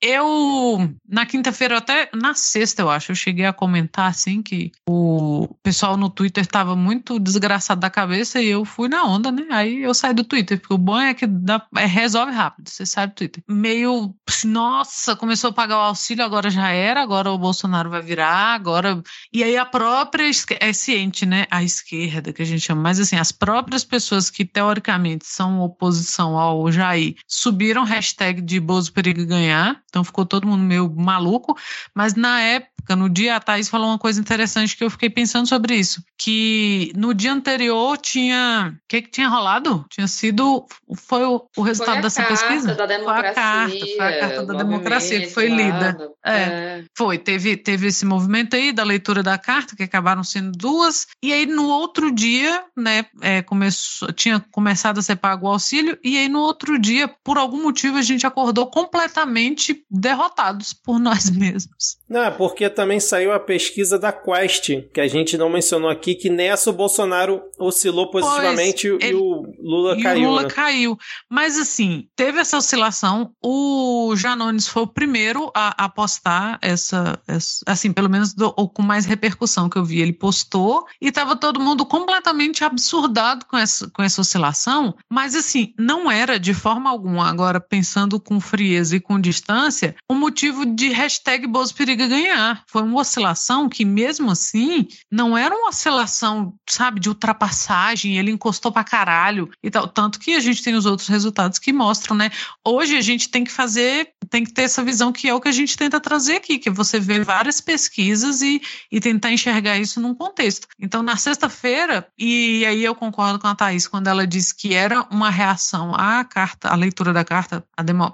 Eu, na quinta-feira, até na sexta, eu acho, eu cheguei a comentar assim que o pessoal no Twitter estava muito desgraçado da cabeça e eu fui na onda, né? Aí eu saí do Twitter, porque o bom é que dá, é, resolve rápido, você sabe do Twitter. Meio, nossa, começou a pagar o auxílio, agora já era, agora o Bolsonaro vai virar, agora. E aí a própria é ciente, né? A esquerda, que a gente chama, mas assim, as próprias pessoas que teoricamente são oposição ao Jair subiram hashtag de Bozo Perigo ganhar então ficou todo mundo meio maluco. Mas na época, no dia, a Thaís falou uma coisa interessante que eu fiquei pensando sobre isso. Que no dia anterior tinha. O que, que tinha rolado? Tinha sido. Foi o, o resultado dessa pesquisa? Da foi a carta, foi a carta da democracia que foi lida. É, é, Foi, teve, teve esse movimento aí da leitura da carta, que acabaram sendo duas. E aí no outro dia, né, é, começou, tinha começado a ser pago o auxílio, e aí no outro dia, por algum motivo, a gente acordou completamente derrotados por nós mesmos. Não, porque também saiu a pesquisa da Quest, que a gente não mencionou aqui, que nessa o Bolsonaro oscilou positivamente pois, e ele, o Lula e caiu. O Lula né? caiu. Mas assim, teve essa oscilação. O Janones foi o primeiro a, a postar essa, essa, assim, pelo menos do, ou com mais repercussão que eu vi. Ele postou e estava todo mundo completamente absurdado com essa, com essa oscilação. Mas assim, não era de forma alguma, agora pensando com frieza e com distância, um motivo de hashtag Bozo Perigo consiga ganhar. Foi uma oscilação que, mesmo assim, não era uma oscilação, sabe, de ultrapassagem, ele encostou pra caralho e tal. Tanto que a gente tem os outros resultados que mostram, né? Hoje a gente tem que fazer, tem que ter essa visão que é o que a gente tenta trazer aqui, que você vê várias pesquisas e, e tentar enxergar isso num contexto. Então, na sexta-feira, e aí eu concordo com a Thaís, quando ela disse que era uma reação à carta, à leitura da carta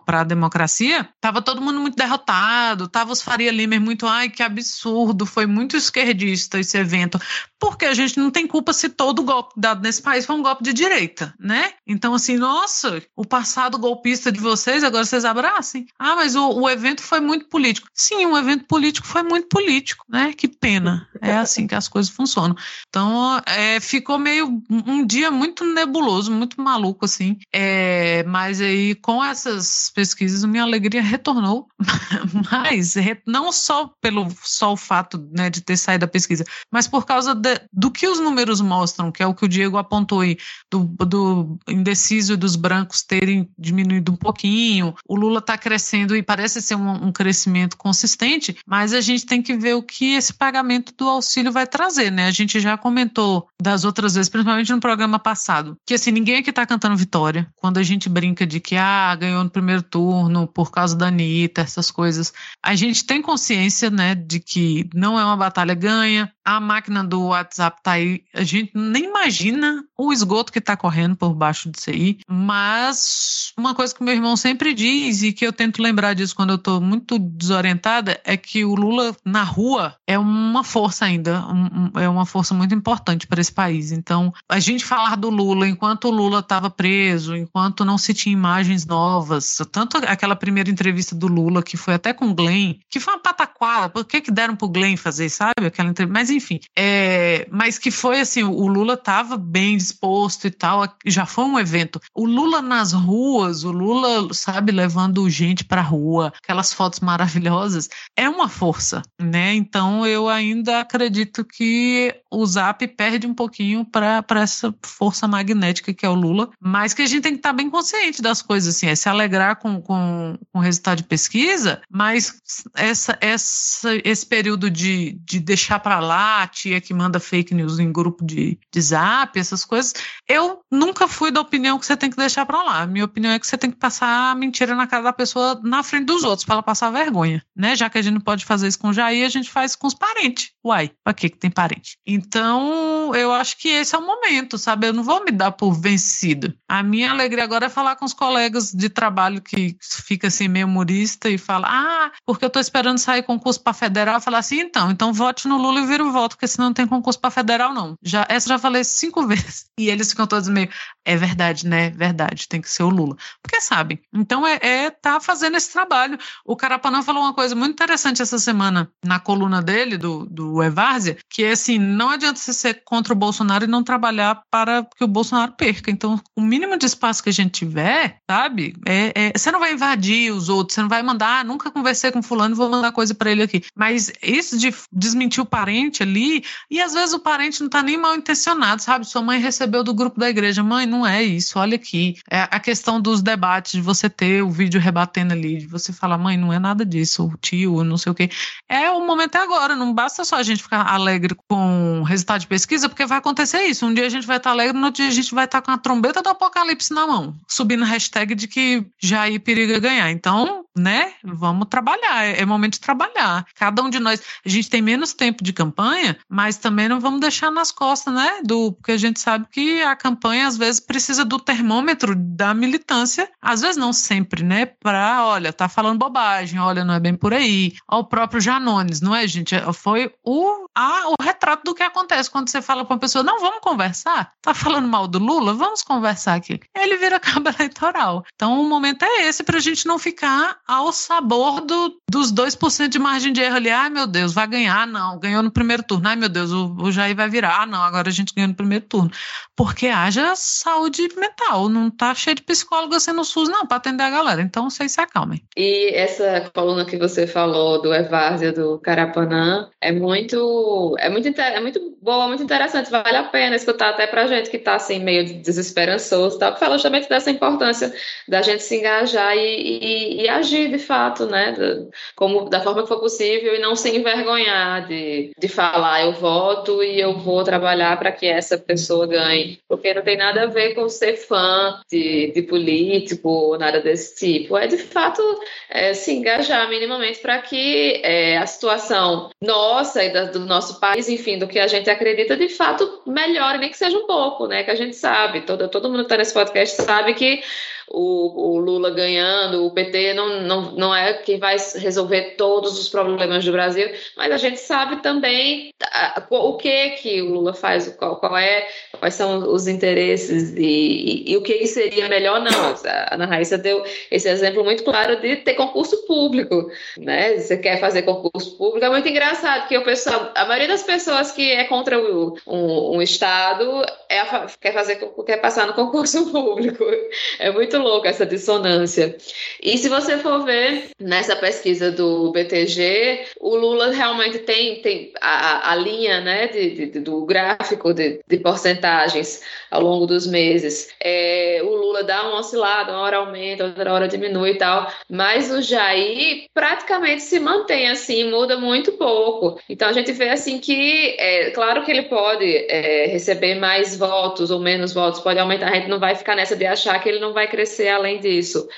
para a democracia, tava todo mundo muito derrotado, tava os Faria Lima muito, ai, que absurdo, foi muito esquerdista esse evento. Porque a gente não tem culpa se todo golpe dado nesse país foi um golpe de direita, né? Então, assim, nossa, o passado golpista de vocês, agora vocês abracem. Ah, mas o, o evento foi muito político. Sim, um evento político foi muito político, né? Que pena. É assim que as coisas funcionam. Então, é, ficou meio um dia muito nebuloso, muito maluco, assim. É, mas aí, com essas pesquisas, minha alegria retornou. mas não só pelo só o fato né, de ter saído da pesquisa, mas por causa de, do que os números mostram, que é o que o Diego apontou aí, do, do indeciso dos brancos terem diminuído um pouquinho, o Lula está crescendo e parece ser um, um, crescimento consistente, mas a gente tem que ver o que esse pagamento do auxílio vai trazer, né? A gente já comentou das outras vezes, principalmente no programa passado, que assim, ninguém aqui está cantando vitória. Quando a gente brinca de que, ah, ganhou no primeiro turno por causa da Anitta, essas coisas, a gente tem consciência, né, de que não é uma batalha ganha, a máquina do WhatsApp tá aí, a gente nem imagina o esgoto que tá correndo por baixo disso aí, mas uma coisa que meu irmão sempre diz e que eu tento lembrar disso quando eu tô muito desorientada é que o Lula na rua é uma força ainda, um, é uma força muito importante para esse país. Então, a gente falar do Lula enquanto o Lula estava preso, enquanto não se tinha imagens novas, tanto aquela primeira entrevista do Lula que foi até com o Glenn, que foi uma pataquada, por que que deram pro Glenn fazer, sabe? Aquela entrevista, mas enfim, é, mas que foi assim, o Lula estava bem disposto e tal, já foi um evento. O Lula nas ruas, o Lula, sabe, levando gente para rua, aquelas fotos maravilhosas, é uma força, né? Então eu ainda acredito que o Zap perde um pouquinho para essa força magnética que é o Lula, mas que a gente tem que estar tá bem consciente das coisas, assim, é se alegrar com, com, com o resultado de pesquisa, mas essa, essa, esse período de, de deixar para lá a tia que manda fake news em grupo de, de zap, essas coisas, eu nunca fui da opinião que você tem que deixar para lá. Minha opinião é que você tem que passar a mentira na cara da pessoa na frente dos outros, para ela passar vergonha, né? Já que a gente não pode fazer isso com o Jair, a gente faz com os parentes. Uai, pra que que tem parente? Então, eu acho que esse é o momento, sabe? Eu não vou me dar por vencido. A minha alegria agora é falar com os colegas de trabalho que fica assim meio humorista e fala: "Ah, porque eu tô esperando sair concurso para federal", falar assim: "Então, então vote no Lula e vira o voto, porque senão não tem concurso para federal, não. Já, essa já falei cinco vezes. E eles ficam todos meio, é verdade, né? Verdade, tem que ser o Lula. Porque sabem. Então é, é tá fazendo esse trabalho. O Carapanã falou uma coisa muito interessante essa semana na coluna dele, do, do Evárzia, que é assim: não adianta você ser contra o Bolsonaro e não trabalhar para que o Bolsonaro perca. Então, o mínimo de espaço que a gente tiver, sabe? É, é, você não vai invadir os outros, você não vai mandar, ah, nunca conversei com fulano, vou mandar coisa para ele aqui. Mas isso de desmentir o parente ali, e às vezes o parente não tá nem mal intencionado, sabe? Sua mãe recebeu do grupo da igreja, mãe, não é isso, olha aqui. É a questão dos debates, de você ter o vídeo rebatendo ali, de você falar, mãe, não é nada disso, o tio, não sei o quê. É o momento é agora, não basta só a gente ficar alegre com o resultado de pesquisa, porque vai acontecer isso. Um dia a gente vai estar alegre, no outro dia a gente vai estar com a trombeta do apocalipse na mão, subindo hashtag de que Jair periga ganhar. Então, né, vamos trabalhar, é, é momento de trabalhar. Cada um de nós, a gente tem menos tempo de campanha, mas também não vamos deixar nas costas, né, do, porque a gente sabe que a campanha às vezes precisa do termômetro da militância, às vezes não sempre, né, para, olha, tá falando bobagem, olha, não é bem por aí. Ao próprio Janones, não é, gente? Foi o, a, o retrato do que acontece quando você fala para uma pessoa, não, vamos conversar? Tá falando mal do Lula? Vamos conversar aqui. Ele vira cabo eleitoral. Então o momento é esse para a gente não ficar ao sabor do, dos 2% de margem de erro ali. Ai, meu Deus, vai ganhar? Não, ganhou no primeiro turno. Ai, meu Deus, o, o Jair vai virar. Ah, não, agora a gente ganhou no primeiro turno. Porque haja saúde mental. Não tá cheio de psicólogo assim no SUS, não, para atender a galera. Então vocês se acalmem. E essa coluna que você falou do Evárzia, do Carapanã, é muito, é muito, é muito boa, muito interessante. Vale a pena escutar até pra gente que tá assim, meio desesperançoso, tal, que fala justamente dessa importância da gente se engajar e, e, e agir de fato, né? Da, como, da forma que for possível e não se envergonhar de, de falar eu voto e eu vou trabalhar para que essa pessoa ganhe. Porque não tem nada a ver com ser fã de, de político ou nada desse tipo. É de fato é, se engajar minimamente para que é, a situação nossa e da, do nosso país, enfim, do que a gente acredita, de fato melhore, nem que seja um pouco, né? Que a gente sabe, todo, todo mundo que está nesse podcast sabe que o, o, Lula ganhando, o PT não, não, não é quem vai resolver todos os problemas do Brasil, mas a gente sabe também o que que o Lula faz, qual, qual é, quais são os interesses e, e, e, o que seria melhor não. A Ana Raíssa deu esse exemplo muito claro de ter concurso público, né? Você quer fazer concurso público, é muito engraçado que o pessoal, a maioria das pessoas que é contra o, um, um Estado é, quer fazer, quer passar no concurso público. É muito louca essa dissonância. E se você for ver nessa pesquisa do BTG, o Lula realmente tem, tem a, a linha né, de, de, do gráfico de, de, porcentagens ao longo dos meses. É, o Lula dá uma oscilada, uma hora aumenta, outra hora diminui e tal, mas o Jair praticamente se mantém assim, muda muito pouco. Então a gente vê assim que, é, claro que ele pode é, receber mais votos ou menos votos, pode aumentar, a gente não vai ficar nessa de achar que ele não vai crescer crescer além disso.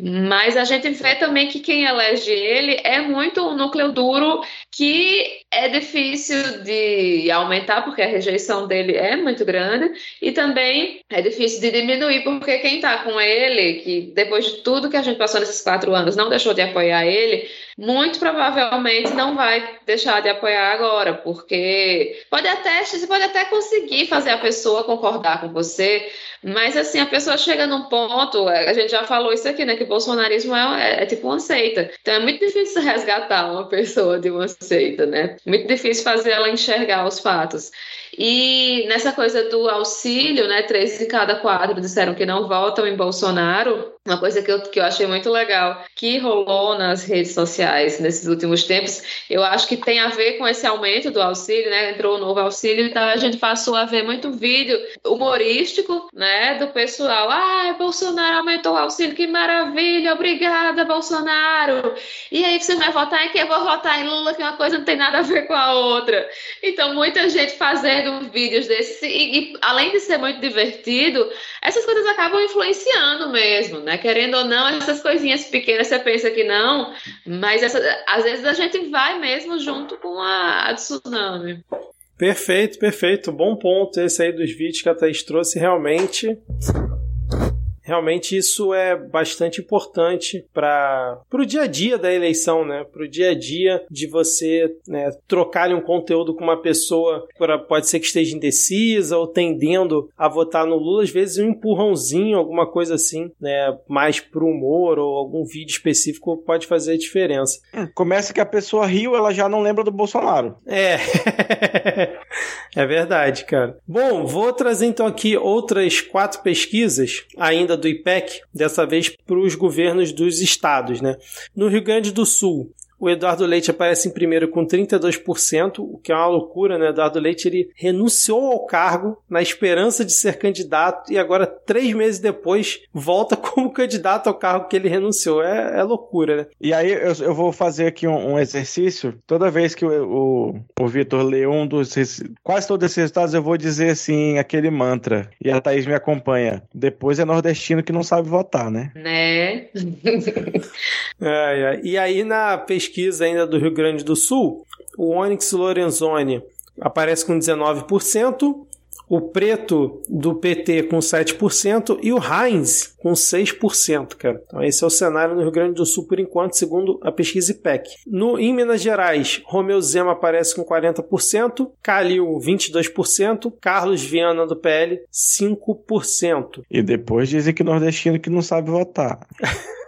Mas a gente vê também que quem elege ele é muito um núcleo duro que é difícil de aumentar, porque a rejeição dele é muito grande, e também é difícil de diminuir, porque quem está com ele, que depois de tudo que a gente passou nesses quatro anos não deixou de apoiar ele, muito provavelmente não vai deixar de apoiar agora, porque pode até, você pode até conseguir fazer a pessoa concordar com você, mas assim, a pessoa chega num ponto, a gente já falou isso aqui, né? Que o bolsonarismo é, é, é tipo uma seita. Então é muito difícil resgatar uma pessoa de uma seita, né? Muito difícil fazer ela enxergar os fatos. E nessa coisa do auxílio, né? Três de cada quatro disseram que não votam em Bolsonaro. Uma coisa que eu, que eu achei muito legal que rolou nas redes sociais nesses últimos tempos, eu acho que tem a ver com esse aumento do auxílio, né? Entrou o novo auxílio, então a gente passou a ver muito vídeo humorístico, né? Do pessoal, ah, Bolsonaro aumentou o auxílio, que maravilha, obrigada, Bolsonaro. E aí você vai votar em quem? Eu vou votar em Lula, que uma coisa não tem nada a ver com a outra. Então, muita gente fazendo vídeos desse, e, e além de ser muito divertido, essas coisas acabam influenciando mesmo, né? Querendo ou não, essas coisinhas pequenas você pensa que não, mas essa, às vezes a gente vai mesmo junto com a, a tsunami. Perfeito, perfeito. Bom ponto esse aí dos vídeos que a Thaís trouxe. Realmente realmente isso é bastante importante para o dia a dia da eleição, né? Para o dia a dia de você né, trocar um conteúdo com uma pessoa, pra, pode ser que esteja indecisa ou tendendo a votar no Lula, às vezes um empurrãozinho, alguma coisa assim, né? Mais pro humor ou algum vídeo específico pode fazer a diferença. Começa que a pessoa riu, ela já não lembra do Bolsonaro. É. é verdade, cara. Bom, vou trazer então aqui outras quatro pesquisas, ainda do IPEC, dessa vez para os governos dos estados, né? No Rio Grande do Sul, o Eduardo Leite aparece em primeiro com 32%, o que é uma loucura, né? O Eduardo Leite ele renunciou ao cargo na esperança de ser candidato e agora, três meses depois, volta como candidato ao cargo que ele renunciou. É, é loucura, né? E aí eu, eu vou fazer aqui um, um, exercício. Toda vez que o, o, o Vitor lê um dos. Quase todos esses resultados, eu vou dizer assim, aquele mantra. E a Thaís me acompanha. Depois é nordestino que não sabe votar, né? Né? é, é. E aí na pesquisa pesquisa ainda do Rio Grande do Sul, o Onyx Lorenzoni aparece com 19%, o Preto do PT com 7% e o Heinz com 6%, cara. Então esse é o cenário no Rio Grande do Sul por enquanto, segundo a pesquisa IPEC. No, em Minas Gerais, Romeu Zema aparece com 40%, Calil 22%, Carlos Viana do PL 5%. E depois dizem que nordestino que não sabe votar.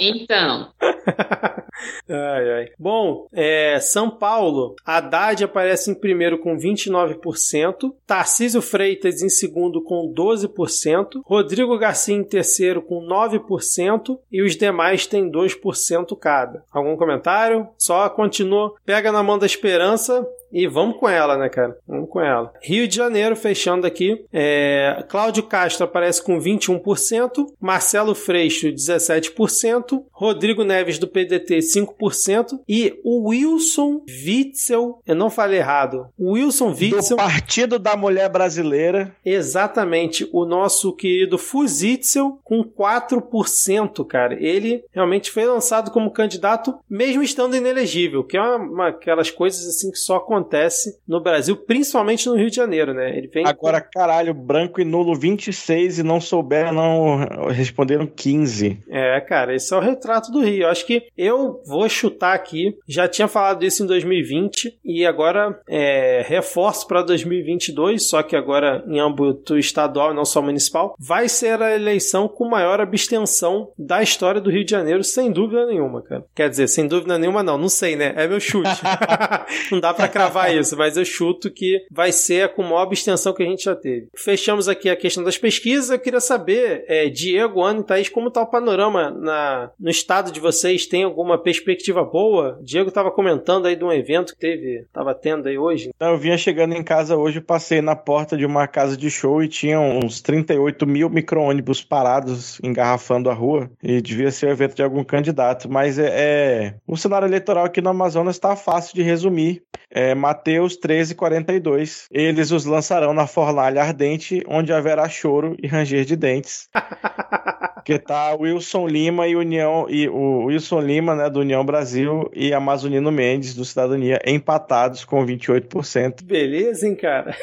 Então. ai, ai. Bom, é, São Paulo, Haddad aparece em primeiro com 29%, Tarcísio Freitas em segundo com 12%, Rodrigo Garcia em terceiro com 9% e os demais têm 2% cada. Algum comentário? Só continua, pega na mão da esperança e vamos com ela, né, cara? Vamos com ela. Rio de Janeiro, fechando aqui. É... Cláudio Castro aparece com 21%, Marcelo Freixo, 17%, Rodrigo Neves do PDT, 5%, e o Wilson Witzel, eu não falei errado, o Wilson Witzel. Do Partido da Mulher Brasileira. Exatamente, o nosso querido Fuzitzel, com 4%, cara. Ele realmente foi lançado como candidato, mesmo estando inelegível, que é uma, uma aquelas coisas assim que só acontecem acontece no Brasil, principalmente no Rio de Janeiro, né? Ele vem Agora, caralho, branco e nulo 26 e não souberam, não responderam 15. É, cara, esse é o retrato do Rio. Eu acho que eu vou chutar aqui, já tinha falado isso em 2020 e agora é, reforço para 2022, só que agora em âmbito estadual e não só municipal, vai ser a eleição com maior abstenção da história do Rio de Janeiro, sem dúvida nenhuma, cara. Quer dizer, sem dúvida nenhuma não, não sei, né? É meu chute. não dá para cravar cravar isso, mas eu chuto que vai ser com maior abstenção que a gente já teve. Fechamos aqui a questão das pesquisas. Eu queria saber, é, Diego, Ana e Thaís, como está o panorama na, no estado de vocês? Tem alguma perspectiva boa? Diego estava comentando aí de um evento que teve, estava tendo aí hoje. Eu vinha chegando em casa hoje, passei na porta de uma casa de show e tinha uns 38 mil micro-ônibus parados, engarrafando a rua. E devia ser o evento de algum candidato. Mas é, é... o cenário eleitoral aqui no Amazonas está fácil de resumir. É, Mateus 13, 42. Eles os lançarão na fornalha ardente, onde haverá choro e ranger de dentes. que tá Wilson Lima e União e o Wilson Lima, né, do União Brasil e Amazonino Mendes do Cidadania empatados com 28%. Beleza, hein, cara?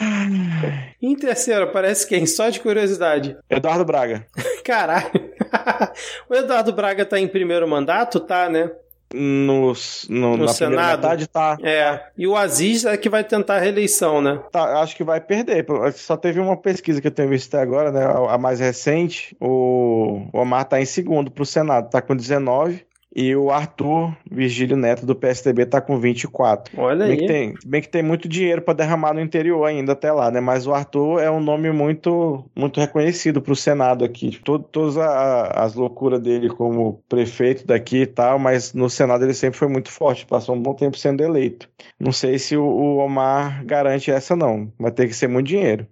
em terceiro, parece quem? Só de curiosidade. Eduardo Braga. Caralho. o Eduardo Braga tá em primeiro mandato, tá, né? No, no, no na Senado. metade tá. É. E o Aziz é que vai tentar a reeleição, né? Tá, acho que vai perder. Só teve uma pesquisa que eu tenho visto até agora, né? A mais recente. O, o Omar tá em segundo pro Senado, tá com 19. E o Arthur Virgílio Neto do PSDB tá com 24. Olha bem aí. Que tem, bem que tem muito dinheiro para derramar no interior ainda até lá, né? Mas o Arthur é um nome muito muito reconhecido para o Senado aqui. Todo, todas a, as loucuras dele como prefeito daqui e tal, mas no Senado ele sempre foi muito forte, passou um bom tempo sendo eleito. Não sei se o, o Omar garante essa não, vai ter que ser muito dinheiro.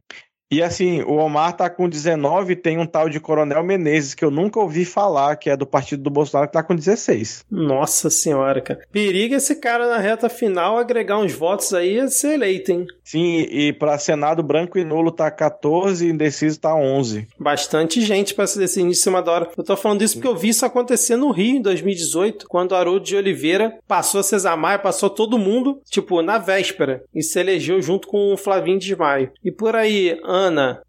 E assim, o Omar tá com 19, tem um tal de Coronel Menezes, que eu nunca ouvi falar, que é do partido do Bolsonaro, que tá com 16. Nossa senhora, cara. Periga esse cara na reta final agregar uns votos aí e ser eleito, hein? Sim, e para Senado branco e nulo tá 14, indeciso tá 11. Bastante gente para se decidir em cima da hora. Eu tô falando isso porque eu vi isso acontecer no Rio em 2018, quando Haroldo de Oliveira passou a Cesar Maia, passou todo mundo, tipo, na véspera, e se elegeu junto com o Flavinho de Maio. E por aí,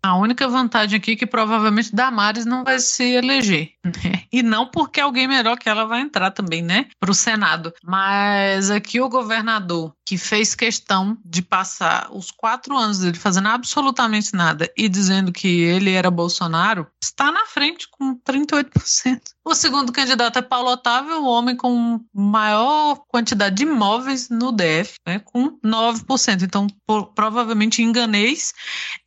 A única vantagem aqui é que provavelmente Damares não vai se eleger. Né? E não porque alguém melhor que ela vai entrar também, né? Para o Senado. Mas aqui o governador que fez questão de passar os quatro anos dele fazendo absolutamente nada e dizendo que ele era Bolsonaro, está na frente com 38%. O segundo candidato é Paulo Otávio, o homem com maior quantidade de imóveis no DF, né, com 9%. Então, por, provavelmente enganês.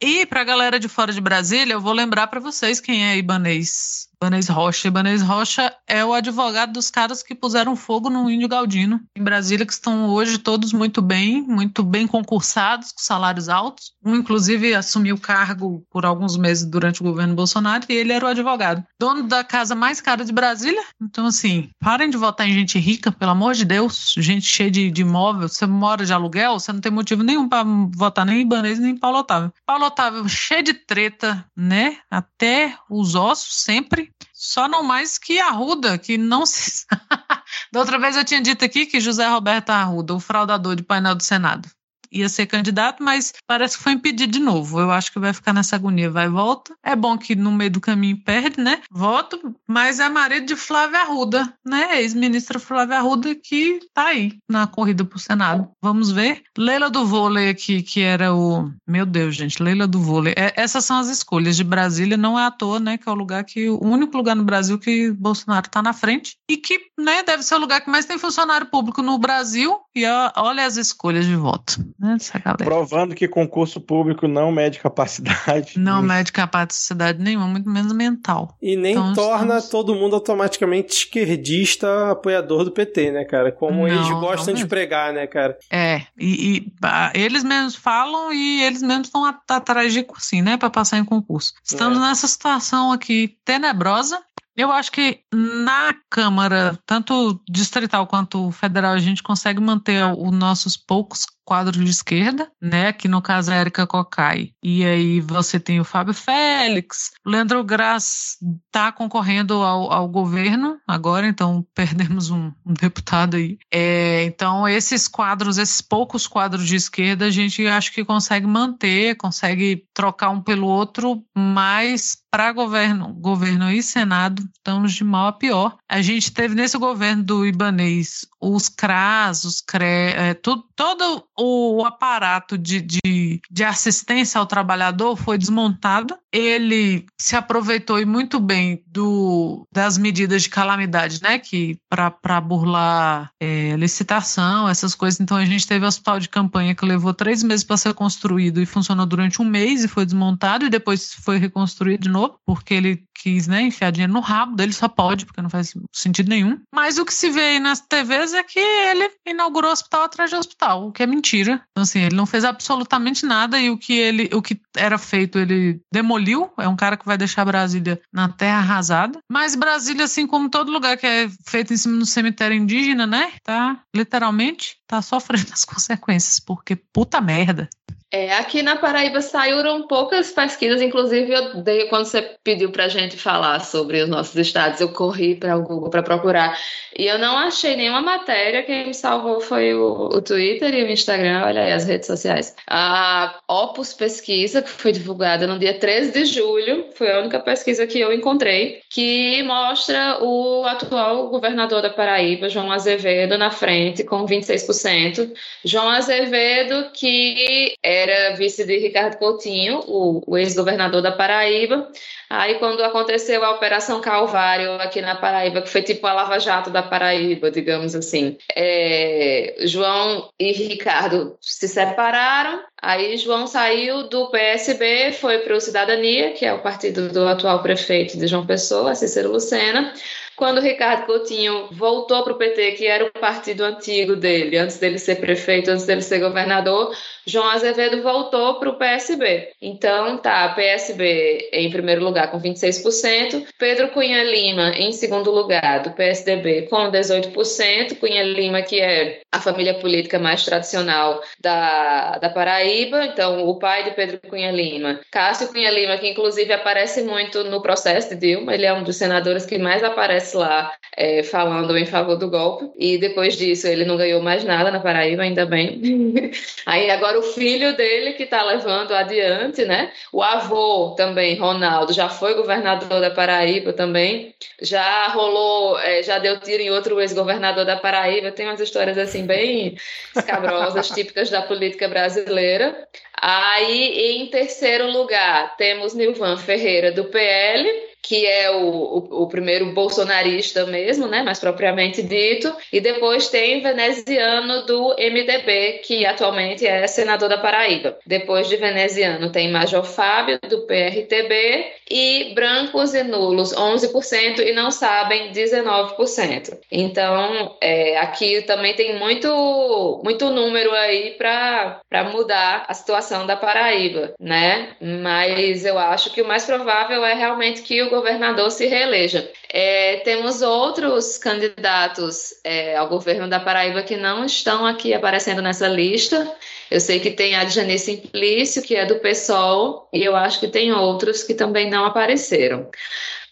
E para a galera de fora de Brasília, eu vou lembrar para vocês quem é Ibanês Ibanez Rocha. Ibanez Rocha é o advogado dos caras que puseram fogo no Índio Galdino, em Brasília, que estão hoje todos muito bem, muito bem concursados, com salários altos. Um, inclusive, assumiu o cargo por alguns meses durante o governo Bolsonaro e ele era o advogado. Dono da casa mais cara de Brasília. Então, assim, parem de votar em gente rica, pelo amor de Deus. Gente cheia de, de imóvel. Você mora de aluguel, você não tem motivo nenhum para votar nem em Ibanez nem em Paulo Otávio. Paulo Otávio, cheio de treta, né? Até os ossos, sempre. Só não mais que Arruda, que não se. da outra vez eu tinha dito aqui que José Roberto Arruda, o fraudador de painel do Senado ia ser candidato, mas parece que foi impedido de novo. Eu acho que vai ficar nessa agonia, vai e volta. É bom que no meio do caminho perde, né? Voto, mas é marido de Flávia Arruda, né? Ex-ministra Flávia Arruda que tá aí na corrida pro Senado. Vamos ver. Leila do vôlei aqui, que era o. Meu Deus, gente, Leila do vôlei. É, essas são as escolhas de Brasília, não é à toa, né? Que é o lugar que. O único lugar no Brasil que Bolsonaro tá na frente e que, né, deve ser o lugar que mais tem funcionário público no Brasil. E olha as escolhas de voto né, dessa galera. Provando que concurso público não mede capacidade. Não mede capacidade nenhuma, muito menos mental. E nem então, torna estamos... todo mundo automaticamente esquerdista, apoiador do PT, né, cara? Como não, eles gostam de pregar, né, cara? É, e, e eles mesmos falam e eles mesmos estão atrás de cursinho, né, para passar em concurso. Estamos é. nessa situação aqui tenebrosa, eu acho que na Câmara, tanto distrital quanto federal, a gente consegue manter os nossos poucos quadros de esquerda, né? Que no caso é a Erika Cocai. E aí você tem o Fábio Félix, Leandro Graz está concorrendo ao, ao, governo agora, então perdemos um, um deputado aí. É, então esses quadros, esses poucos quadros de esquerda, a gente acho que consegue manter, consegue trocar um pelo outro, mas para governo, governo e Senado, estamos de mal a pior. A gente teve nesse governo do Ibanês os CRAS, os CRE, é, tudo, todo o aparato de, de, de, assistência ao trabalhador foi desmontado. Ele se aproveitou e muito bem do, das medidas de calamidade, né? Que para burlar é, licitação, essas coisas. Então a gente teve o hospital de campanha que levou três meses para ser construído e funcionou durante um mês e foi desmontado e depois foi reconstruído de novo, porque ele quis né, enfiar dinheiro no rabo dele, só pode, porque não faz sentido nenhum. Mas o que se vê aí nas TVs é que ele inaugurou hospital atrás de hospital, o que é mentira. Então, assim, ele não fez absolutamente nada e o que ele, o que era feito, ele demoliu. É um cara que vai deixar Brasília na terra arrasada. Mas Brasília, assim como todo lugar que é feito em cima do cemitério indígena, né? Tá literalmente tá sofrendo as consequências, porque puta merda. É, aqui na Paraíba saíram poucas pesquisas, inclusive eu dei, quando você pediu para a gente falar sobre os nossos estados, eu corri para o Google para procurar e eu não achei nenhuma matéria. Quem me salvou foi o, o Twitter e o Instagram, olha aí as redes sociais. A Opus Pesquisa, que foi divulgada no dia 13 de julho, foi a única pesquisa que eu encontrei, que mostra o atual governador da Paraíba, João Azevedo, na frente com 26%. João Azevedo, que é era vice de Ricardo Coutinho, o, o ex-governador da Paraíba. Aí, quando aconteceu a Operação Calvário aqui na Paraíba, que foi tipo a Lava Jato da Paraíba, digamos assim, é, João e Ricardo se separaram. Aí, João saiu do PSB, foi para o Cidadania, que é o partido do atual prefeito de João Pessoa, Cícero Lucena. Quando o Ricardo Coutinho voltou para o PT, que era o partido antigo dele, antes dele ser prefeito, antes dele ser governador, João Azevedo voltou para o PSB. Então, tá, PSB em primeiro lugar com 26%, Pedro Cunha Lima em segundo lugar do PSDB com 18%, Cunha Lima que é a família política mais tradicional da, da Paraíba, então o pai de Pedro Cunha Lima, Cássio Cunha Lima, que inclusive aparece muito no processo de Dilma, ele é um dos senadores que mais aparece aparece lá é, falando em favor do golpe. E depois disso ele não ganhou mais nada na Paraíba, ainda bem. Aí agora o filho dele que está levando adiante, né? O avô também, Ronaldo, já foi governador da Paraíba também. Já rolou, é, já deu tiro em outro ex-governador da Paraíba. Tem umas histórias assim bem escabrosas, típicas da política brasileira. Aí, em terceiro lugar, temos Nilvan Ferreira, do PL, que é o, o, o, primeiro bolsonarista mesmo, né, mais propriamente dito, e depois tem veneziano do MDB, que atualmente é senador da Paraíba. Depois de veneziano tem Major Fábio, do PRTB, e brancos e nulos 11% e não sabem 19%. Então, é, aqui também tem muito, muito número aí para mudar a situação da Paraíba, né? Mas eu acho que o mais provável é realmente que o governador se reeleja. É, temos outros candidatos é, ao governo da Paraíba que não estão aqui aparecendo nessa lista. Eu sei que tem a Jane Simplício, que é do PSOL, e eu acho que tem outros que também não apareceram.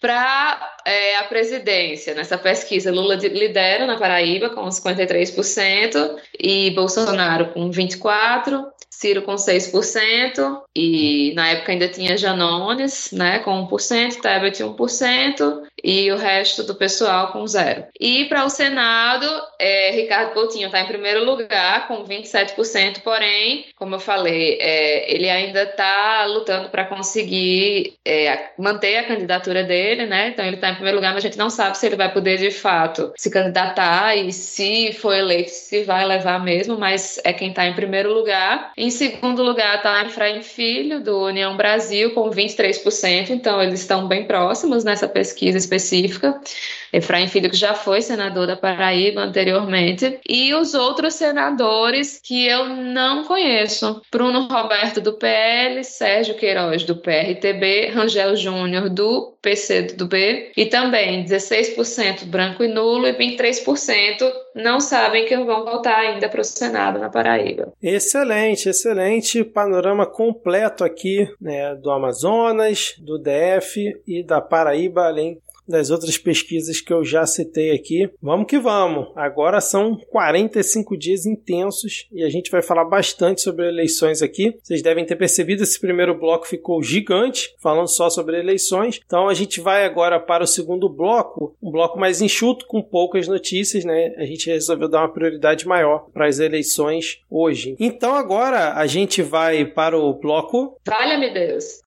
Para é, a presidência, nessa pesquisa, Lula lidera na Paraíba com 53% e Bolsonaro com 24%. Ciro com 6%, e na época ainda tinha Janones, né, com 1%, Tebet 1%, e o resto do pessoal com zero. E para o Senado, é, Ricardo Coutinho está em primeiro lugar, com 27%, porém, como eu falei, é, ele ainda está lutando para conseguir é, manter a candidatura dele, né, então ele está em primeiro lugar, mas a gente não sabe se ele vai poder, de fato, se candidatar e se for eleito, se vai levar mesmo, mas é quem está em primeiro lugar. Em segundo lugar está Efraim Filho, do União Brasil, com 23%, então eles estão bem próximos nessa pesquisa específica. Efraim Filho, que já foi senador da Paraíba anteriormente, e os outros senadores que eu não conheço: Bruno Roberto, do PL, Sérgio Queiroz, do PRTB, Rangel Júnior, do PCdoB, e também 16% branco e nulo e 23% não sabem que vão voltar ainda para o Senado na Paraíba. Excelente, excelente panorama completo aqui né, do Amazonas, do DF e da Paraíba, além das outras pesquisas que eu já citei aqui. Vamos que vamos! Agora são 45 dias intensos e a gente vai falar bastante sobre eleições aqui. Vocês devem ter percebido, esse primeiro bloco ficou gigante, falando só sobre eleições. Então a gente vai agora para o segundo bloco, um bloco mais enxuto, com poucas notícias, né? A gente resolveu dar uma prioridade maior para as eleições hoje. Então agora a gente vai para o bloco. Valha-me Deus!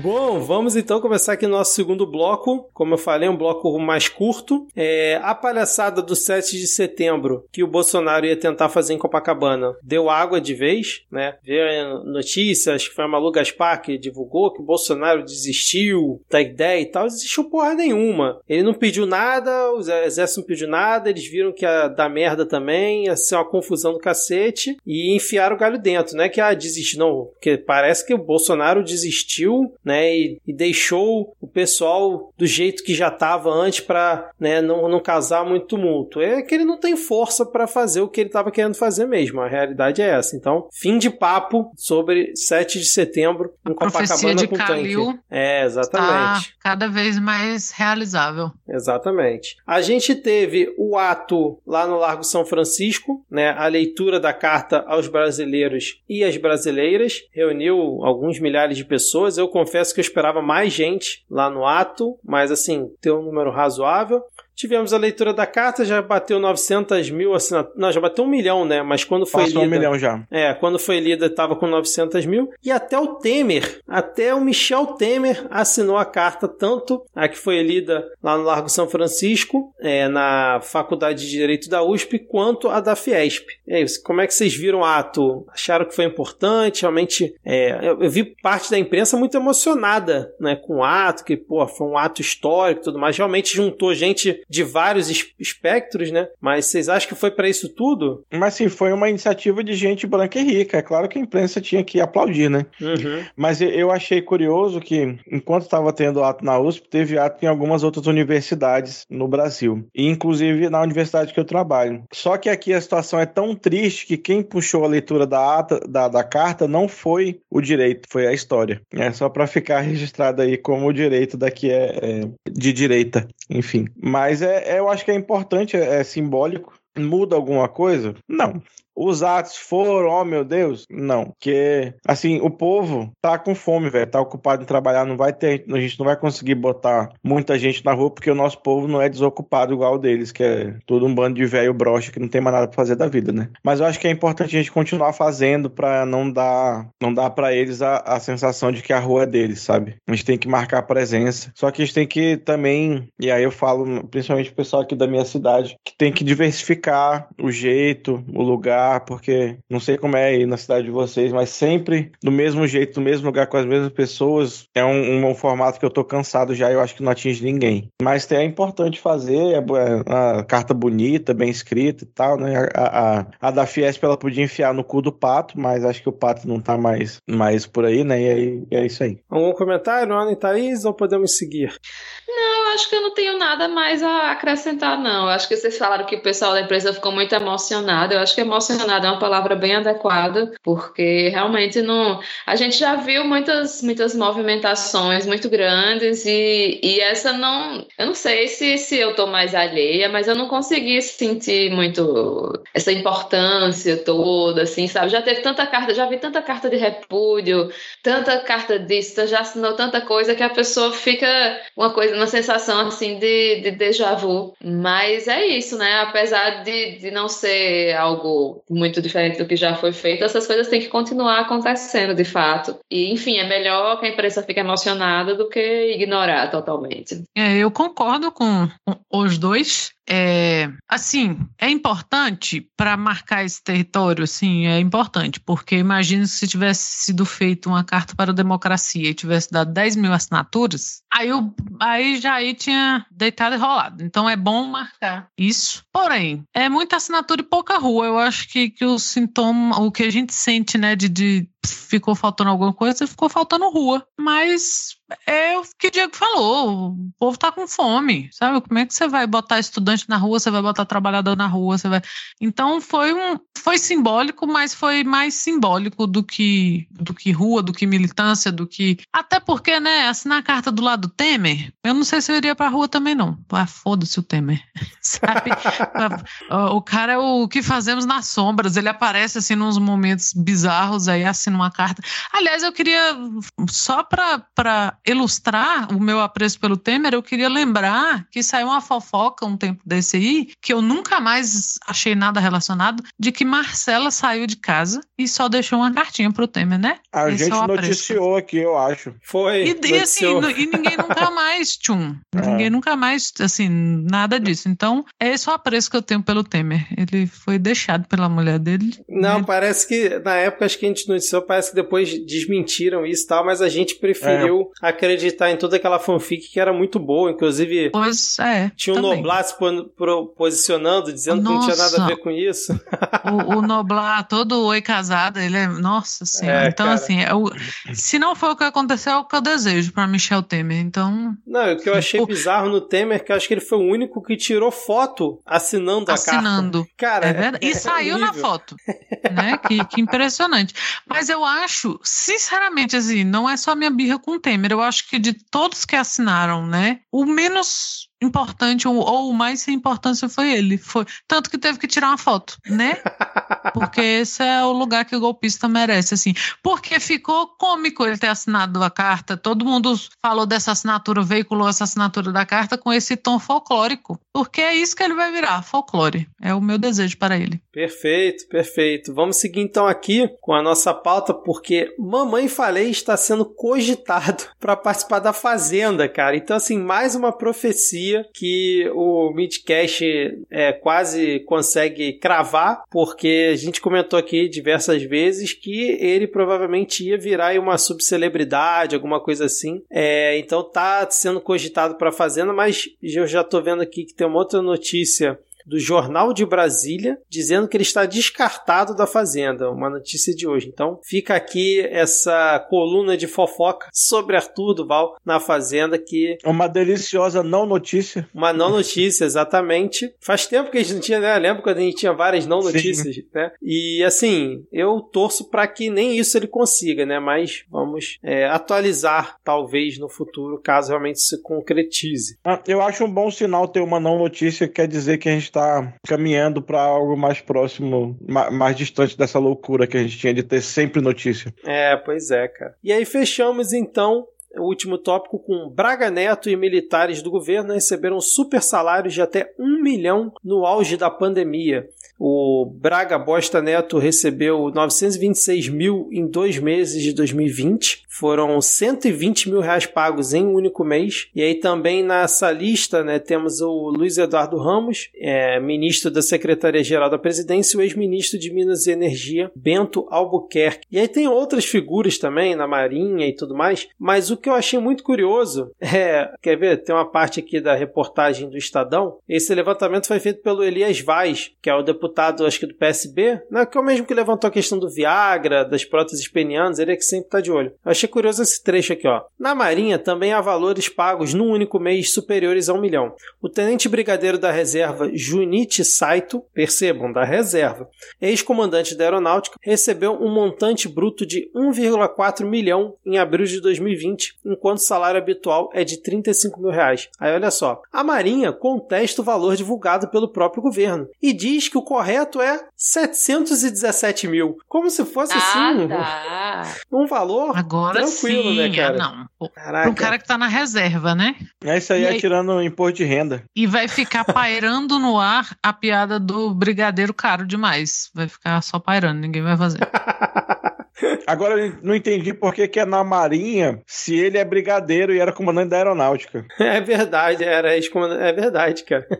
Bom, vamos então começar aqui nosso segundo bloco. Como eu falei, um bloco mais curto. É, a palhaçada do 7 de setembro que o Bolsonaro ia tentar fazer em Copacabana deu água de vez, né? Veio notícias que foi a Malu Gaspar que divulgou que o Bolsonaro desistiu da ideia e tal. Não desistiu porra nenhuma. Ele não pediu nada, o exército não pediu nada, eles viram que ia dar merda também, ia ser uma confusão do cacete e enfiaram o galho dentro, né? Que ah, desistiu, não, porque parece que o Bolsonaro desistiu né? E, e, deixou o pessoal do jeito que já estava antes para né, não, não causar muito tumulto. É que ele não tem força para fazer o que ele estava querendo fazer mesmo. A realidade é essa. Então, fim de papo sobre 7 de setembro em Copacabana de com Calil tanque. É, exatamente. cada vez mais realizável. Exatamente. A gente teve o ato lá no Largo São Francisco, né? A leitura da carta aos brasileiros e às brasileiras. Reuniu alguns milhares de pessoas. Eu confesso confesso que eu esperava mais gente lá no ato, mas assim, ter um número razoável. Tivemos a leitura da carta, já bateu 900 mil assinaturas. Não, já bateu um milhão, né? Mas quando foi Passou lida. um milhão já. É, quando foi lida estava com 900 mil. E até o Temer, até o Michel Temer assinou a carta, tanto a que foi lida lá no Largo São Francisco, é, na Faculdade de Direito da USP, quanto a da Fiesp. E aí, como é que vocês viram o ato? Acharam que foi importante? Realmente, é, eu, eu, vi parte da imprensa muito emocionada né, com o ato, que pô, foi um ato histórico e tudo mais. Realmente juntou gente de vários es- espectros, né? Mas vocês acham que foi pra isso tudo? Mas sim, foi uma iniciativa de gente branca e rica. É claro que a imprensa tinha que aplaudir, né? Uhum. Mas eu- eu achei curioso que, enquanto estava tendo ato na USP, teve ato em algumas outras universidades no Brasil. E inclusive na universidade que eu trabalho. Só que aqui a situação é tão triste que quem puxou a leitura da ata da, da carta não foi o direito, foi a história. É só para ficar registrado aí como o direito daqui é, é de direita, enfim. Mas é, é- eu acho que é importante, é, é simbólico. Muda alguma coisa? Não. Os atos foram, oh meu Deus, não. Porque, assim, o povo tá com fome, velho. Tá ocupado em trabalhar, não vai ter. A gente não vai conseguir botar muita gente na rua porque o nosso povo não é desocupado igual o deles, que é todo um bando de velho broxa que não tem mais nada pra fazer da vida, né? Mas eu acho que é importante a gente continuar fazendo pra não dar, não dar para eles a, a sensação de que a rua é deles, sabe? A gente tem que marcar presença. Só que a gente tem que também, e aí eu falo principalmente pro pessoal aqui da minha cidade, que tem que diversificar o jeito, o lugar, porque não sei como é aí na cidade de vocês, mas sempre do mesmo jeito, no mesmo lugar, com as mesmas pessoas, é um, um, formato que eu tô cansado já e eu acho que não atinge ninguém. Mas é importante fazer, é, é a carta bonita, bem escrita e tal, né? A, a, a da Fiesp ela podia enfiar no cu do pato, mas acho que o pato não tá mais, mais por aí, né? E aí é isso aí. Algum comentário, Ana e Thaís, ou podemos seguir? Não, eu acho que eu não tenho nada mais a acrescentar, não. Eu acho que vocês falaram que o pessoal da empresa ficou muito emocionado. Eu acho que emocionado é uma palavra bem adequada, porque realmente não. A gente já viu muitas, muitas movimentações muito grandes e, e essa não. Eu não sei se, se eu tô mais alheia, mas eu não consegui sentir muito essa importância toda, assim, sabe? Já teve tanta carta, já vi tanta carta de repúdio, tanta carta disso, já assinou tanta coisa que a pessoa fica uma coisa, uma sensação assim de, de déjà vu. Mas é isso, né? Apesar de, de não ser algo muito diferente do que já foi feito, essas coisas têm que continuar acontecendo de fato. E, enfim, é melhor que a imprensa fique emocionada do que ignorar totalmente. É, eu concordo com, com os dois. É, assim, é importante para marcar esse território, assim, é importante, porque imagina se tivesse sido feita uma carta para a democracia e tivesse dado 10 mil assinaturas, aí, aí já aí tinha deitado e rolado. Então é bom marcar isso. Porém, é muita assinatura e pouca rua. Eu acho que, que o sintoma, o que a gente sente, né, de, de ficou faltando alguma coisa, ficou faltando rua. Mas é o que o Diego falou, o povo tá com fome, sabe? Como é que você vai botar estudante na rua, você vai botar trabalhador na rua, você vai. Então foi um foi simbólico, mas foi mais simbólico do que do que rua, do que militância, do que até porque, né, assinar a carta do lado do Temer, eu não sei se eu iria pra rua também não. Ah, foda-se o Temer. Sabe? o cara é o que fazemos nas sombras, ele aparece assim nos momentos bizarros aí assina uma carta. Aliás, eu queria só para para ilustrar o meu apreço pelo Temer, eu queria lembrar que saiu uma fofoca um tempo desse aí, que eu nunca mais achei nada relacionado, de que Marcela saiu de casa e só deixou uma cartinha pro Temer, né? A Esse gente é o apreço. noticiou aqui, eu acho. Foi. E, e assim, e ninguém nunca mais, Tchum. Ninguém nunca mais, assim, nada disso. Então, é esse o apreço que eu tenho pelo Temer. Ele foi deixado pela mulher dele. Não, né? parece que na época acho que a gente noticiou, parece que depois desmentiram isso e tal, mas a gente preferiu acreditar em toda aquela fanfic que era muito boa, inclusive Pois é. tinha um também. Noblar se posicionando, dizendo que não tinha nada a Nossa. ver com isso. O, o Noblar, todo oi casado, ele é. Nossa senhora. É, então, cara. assim, é o- se não foi o que aconteceu, é o que eu desejo pra Michel Temer. Então, Não, o que eu achei bizarro no Temer é que eu acho que ele foi o único que tirou foto assinando a assinando. carta. Cara, É verdade. E é saiu na foto. Né? Que, que impressionante. Mas eu acho, sinceramente, assim, não é só minha birra com o Temer. Eu acho que de todos que assinaram, né? O menos importante ou, ou o mais sem importância foi ele. Foi tanto que teve que tirar uma foto, né? Porque esse é o lugar que o golpista merece, assim. Porque ficou cômico ele ter assinado a carta. Todo mundo falou dessa assinatura, veiculou essa assinatura da carta com esse tom folclórico. Porque é isso que ele vai virar, folclore. É o meu desejo para ele. Perfeito, perfeito. Vamos seguir então aqui com a nossa pauta, porque Mamãe Falei está sendo cogitado para participar da Fazenda, cara. Então, assim, mais uma profecia que o Midcast é, quase consegue cravar, porque a gente comentou aqui diversas vezes que ele provavelmente ia virar uma subcelebridade, alguma coisa assim. É, então tá sendo cogitado para Fazenda, mas eu já tô vendo aqui que tem uma outra notícia do Jornal de Brasília, dizendo que ele está descartado da Fazenda. Uma notícia de hoje. Então, fica aqui essa coluna de fofoca sobre Arthur Duval na Fazenda, que. Uma deliciosa não notícia. Uma não notícia, exatamente. Faz tempo que a gente não tinha, né? Lembra quando a gente tinha várias não notícias, Sim. né? E assim, eu torço para que nem isso ele consiga, né? Mas vamos é, atualizar, talvez, no futuro, caso realmente se concretize. Ah, eu acho um bom sinal ter uma não notícia, quer dizer que a gente está está caminhando para algo mais próximo, mais distante dessa loucura que a gente tinha de ter sempre notícia. É, pois é, cara. E aí fechamos então o último tópico com Braga Neto e militares do governo receberam super salários de até um milhão no auge da pandemia. O Braga Bosta Neto recebeu 926 mil em dois meses de 2020. Foram 120 mil reais pagos em um único mês. E aí também nessa lista né, temos o Luiz Eduardo Ramos, é, ministro da Secretaria-Geral da Presidência, e o ex-ministro de Minas e Energia, Bento Albuquerque. E aí tem outras figuras também na Marinha e tudo mais. Mas o que eu achei muito curioso é. Quer ver? Tem uma parte aqui da reportagem do Estadão. Esse levantamento foi feito pelo Elias Vaz, que é o deputado deputado, acho que do PSB, né, que é o mesmo que levantou a questão do Viagra, das próteses penianas, ele é que sempre está de olho. Eu achei curioso esse trecho aqui, ó. Na Marinha também há valores pagos num único mês superiores a um milhão. O tenente brigadeiro da reserva Junichi Saito, percebam, da reserva, ex-comandante da aeronáutica, recebeu um montante bruto de 1,4 milhão em abril de 2020, enquanto o salário habitual é de 35 mil reais. Aí olha só, a Marinha contesta o valor divulgado pelo próprio governo e diz que o correto é 717 mil. Como se fosse ah, assim tá. um valor Agora tranquilo, né, sim, né, cara? Não. Para um cara que tá na reserva, né? É isso aí, e é aí... tirando imposto de renda. E vai ficar pairando no ar a piada do brigadeiro caro demais. Vai ficar só pairando, ninguém vai fazer. Agora eu não entendi por que, que é na Marinha se ele é brigadeiro e era comandante da aeronáutica. É verdade, era ex-comandante. É verdade, cara.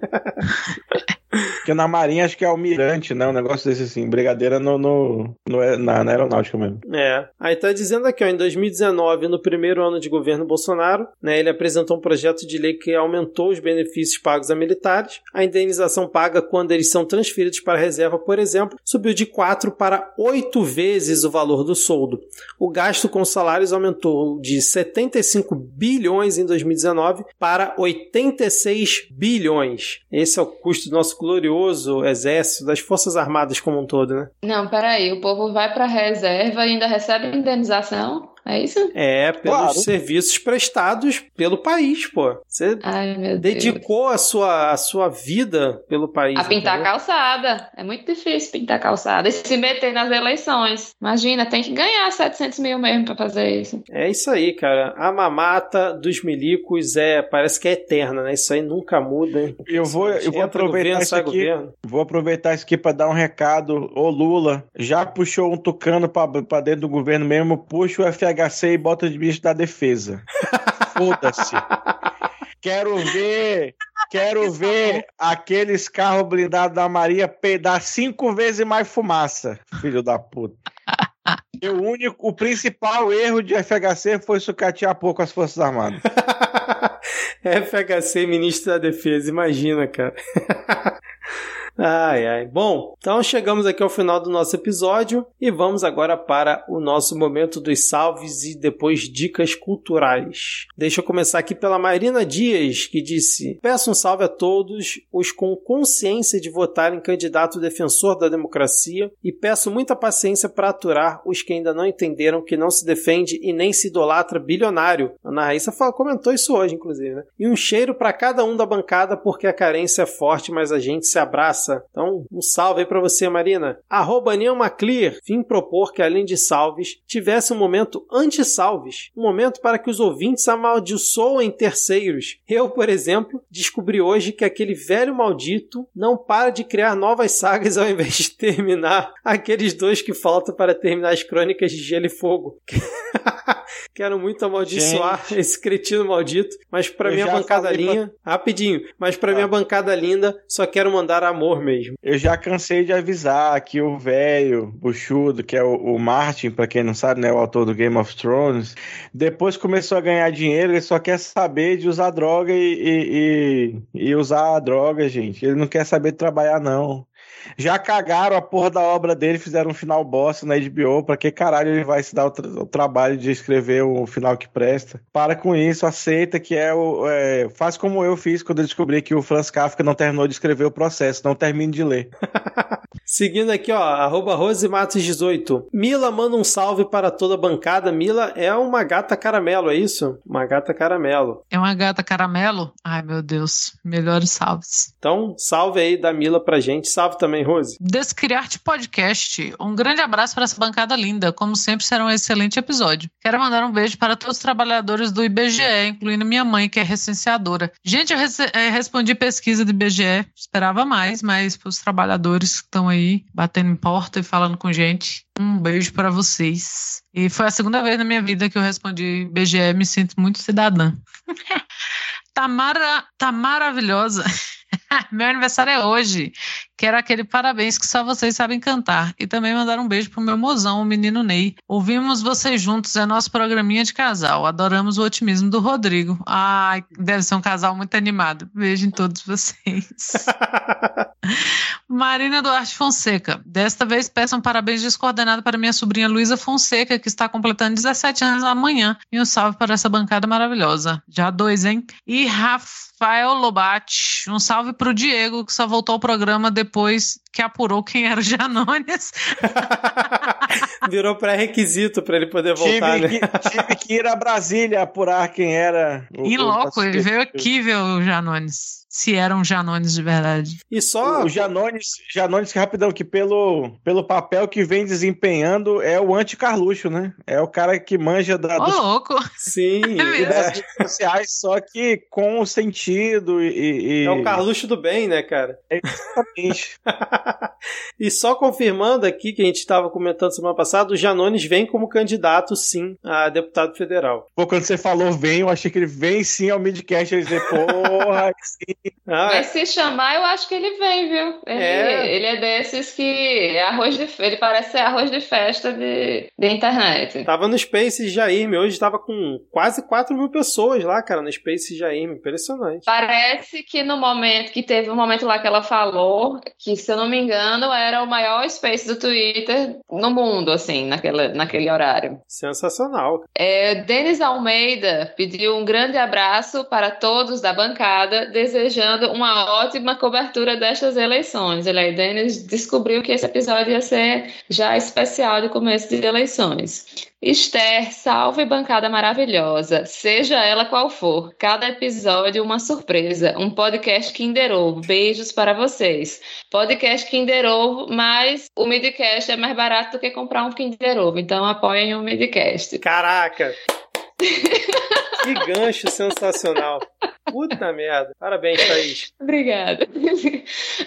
Porque na Marinha acho que é almirante, né? Um negócio desse assim. Brigadeira no, no, no é, na, na, aeronáutica mesmo. É. Aí tá dizendo aqui, ó, em 2019, no primeiro ano de governo Bolsonaro, né, ele apresentou um projeto de lei que aumentou os benefícios pagos a militares. A indenização paga quando eles são transferidos para a reserva, por exemplo, subiu de 4 para 8 vezes o valor do soldo. O gasto com salários aumentou de 75 bilhões em 2019 para 86 bilhões. Esse é o custo do nosso glorioso exército, das Forças Armadas como um todo, né? Não, peraí, o povo vai pra reserva e ainda recebe indenização? É isso? É, pelos claro. serviços prestados pelo país, pô. Você Ai, dedicou a sua, a sua vida pelo país. A pintar entendeu? calçada. É muito difícil pintar calçada. E se meter nas eleições. Imagina, tem que ganhar 700 mil mesmo pra fazer isso. É isso aí, cara. A mamata dos milicos é, parece que é eterna, né? Isso aí nunca muda. Hein? Eu vou, eu vou aproveitar governo, isso aqui. Governo. Vou aproveitar isso aqui pra dar um recado. Ô Lula, já puxou um tucano pra, pra dentro do governo mesmo, puxa o FH FHC e bota de ministro da defesa. Foda-se. Quero ver, quero ver aqueles carros blindados da Maria peidar cinco vezes mais fumaça, filho da puta. E o único, o principal erro de FHC foi sucatear pouco as Forças Armadas. FHC, ministro da Defesa, imagina, cara. Ai, ai. Bom, então chegamos aqui ao final do nosso episódio e vamos agora para o nosso momento dos salves e depois dicas culturais. Deixa eu começar aqui pela Marina Dias, que disse: Peço um salve a todos os com consciência de votar em candidato defensor da democracia e peço muita paciência para aturar os que ainda não entenderam que não se defende e nem se idolatra bilionário. Ana Raíssa comentou isso hoje, inclusive, né? E um cheiro para cada um da bancada porque a carência é forte, mas a gente se abraça então, um salve aí para você, Marina. Arroba Maclear, vim propor que, além de salves, tivesse um momento anti-salves. Um momento para que os ouvintes amaldiçoem terceiros. Eu, por exemplo, descobri hoje que aquele velho maldito não para de criar novas sagas ao invés de terminar aqueles dois que faltam para terminar as crônicas de Gelo e Fogo. Quero muito amaldiçoar Gente. esse cretino maldito, mas pra Eu minha bancada falei pra- rapidinho, mas pra Ah. minha bancada linda, só quero mandar amor mesmo. Eu já cansei de avisar que o velho buchudo, que é o, o Martin, pra quem não sabe, né, o autor do Game of Thrones, depois começou a ganhar dinheiro, ele só quer saber de usar droga e, e, e- e usar a droga, gente. Ele não quer saber de trabalhar, não. Já cagaram a porra da obra dele, fizeram um final bosta na HBO. Pra que caralho ele vai se dar o, tra- o trabalho de escrever o final que presta? Para com isso, aceita que é o. é, faz como eu fiz quando eu descobri que o Franz Kafka não terminou de escrever o processo, não termine de ler. Seguindo aqui, ó, arroba Rosematos18. Mila manda um salve para toda a bancada. Mila é uma gata caramelo, é isso? Uma gata caramelo. É uma gata caramelo? Ai, meu Deus. Melhores salves. Então, salve aí da Mila pra gente. Salve também, Rose. Descriarte Podcast. Um grande abraço para essa bancada linda. Como sempre, será um excelente episódio. Quero mandar um beijo para todos os trabalhadores do IBGE, incluindo minha mãe, que é recenseadora. Gente, eu eh, respondi pesquisa do IBGE. Esperava mais, mas para os trabalhadores que estão aí batendo em porta e falando com gente, um beijo para vocês. E foi a segunda vez na minha vida que eu respondi IBGE. Me sinto muito cidadã. Tamara, tá maravilhosa. Meu aniversário é hoje. Quero aquele parabéns que só vocês sabem cantar. E também mandar um beijo pro meu mozão, o menino Ney. Ouvimos vocês juntos, é nosso programinha de casal. Adoramos o otimismo do Rodrigo. Ai, deve ser um casal muito animado. Beijo em todos vocês. Marina Duarte Fonseca. Desta vez peço um parabéns descoordenado para minha sobrinha Luísa Fonseca, que está completando 17 anos amanhã. E um salve para essa bancada maravilhosa. Já dois, hein? E Rafael Lobate. Um salve para o Diego, que só voltou ao programa depois que apurou quem era o Janones. Virou pré-requisito pra ele poder voltar, tive, né? que, tive que ir a Brasília apurar quem era. o- E louco, ele veio aqui ver o Janones. Se eram Janones de verdade. E só. O Janones, Janones, que rapidão, que pelo, pelo papel que vem desempenhando é o anti-Carluxo, né? É o cara que manja da, Ô, dos- louco! Sim, e mesmo. das é, redes sociais, só que com o sentido e. e- é o Carluxo do bem, né, cara? Exatamente. e só confirmando aqui que a gente estava comentando semana passada, o Janones vem como candidato, sim, a deputado federal. Pô, quando você falou vem, eu achei que ele vem sim ao midcast. Ele dizer, porra, sim. Ah, Mas se chamar, eu acho que ele vem, viu? Ele É. ele é desses que é arroz de ele parece ser arroz de festa de, de internet. Tava no Space Jair, hoje tava com quase 4 mil pessoas lá, cara, no Space Jair, impressionante. Parece que no momento que teve um momento lá que ela falou, que se eu não me engano, era o maior space do Twitter no mundo, assim, naquele, naquele horário. Sensacional. É, Denis Almeida pediu um grande abraço para todos da bancada, desejando uma ótima cobertura destas eleições. Ele aí, Denis descobriu que esse episódio ia ser já especial de começo de eleições. Esther, salve bancada maravilhosa, seja ela qual for, cada episódio uma surpresa, um podcast Kinder Ovo, beijos para vocês. Podcast Kinder Ovo, mas o Midcast é mais barato do que comprar um Kinder Ovo, então apoiem o Midcast. Caraca! que gancho sensacional. Puta merda. Parabéns, Thaís. Obrigada.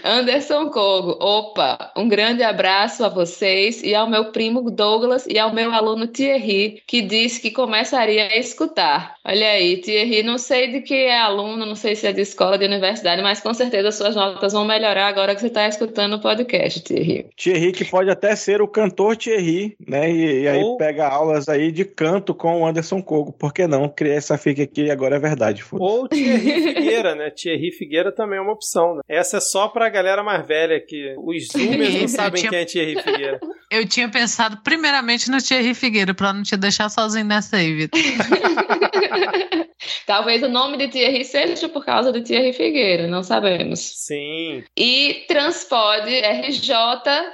Anderson Kogo, opa, um grande abraço a vocês e ao meu primo Douglas e ao meu aluno Thierry, que disse que começaria a escutar. Olha aí, Thierry, não sei de que é aluno, não sei se é de escola, de universidade, mas com certeza suas notas vão melhorar agora que você está escutando o podcast, Thierry. Thierry, que pode até ser o cantor Thierry, né? E, e aí Ou- pega aulas aí de canto com o Anderson Kogo. Por que não? Criar essa fica aqui e agora é verdade. foda-se. Ou Thierry Figueira, né? Thierry Figueira também é uma opção, né? Essa é só pra galera mais velha, que os zoomers não sabem tinha- quem é Thierry Figueira. Eu tinha pensado primeiramente no Thierry Figueira, pra não te deixar sozinho nessa aí, Vitor. Talvez o nome de Thierry seja por causa de Thierry Figueira, não sabemos. Sim. E Transpod RJ,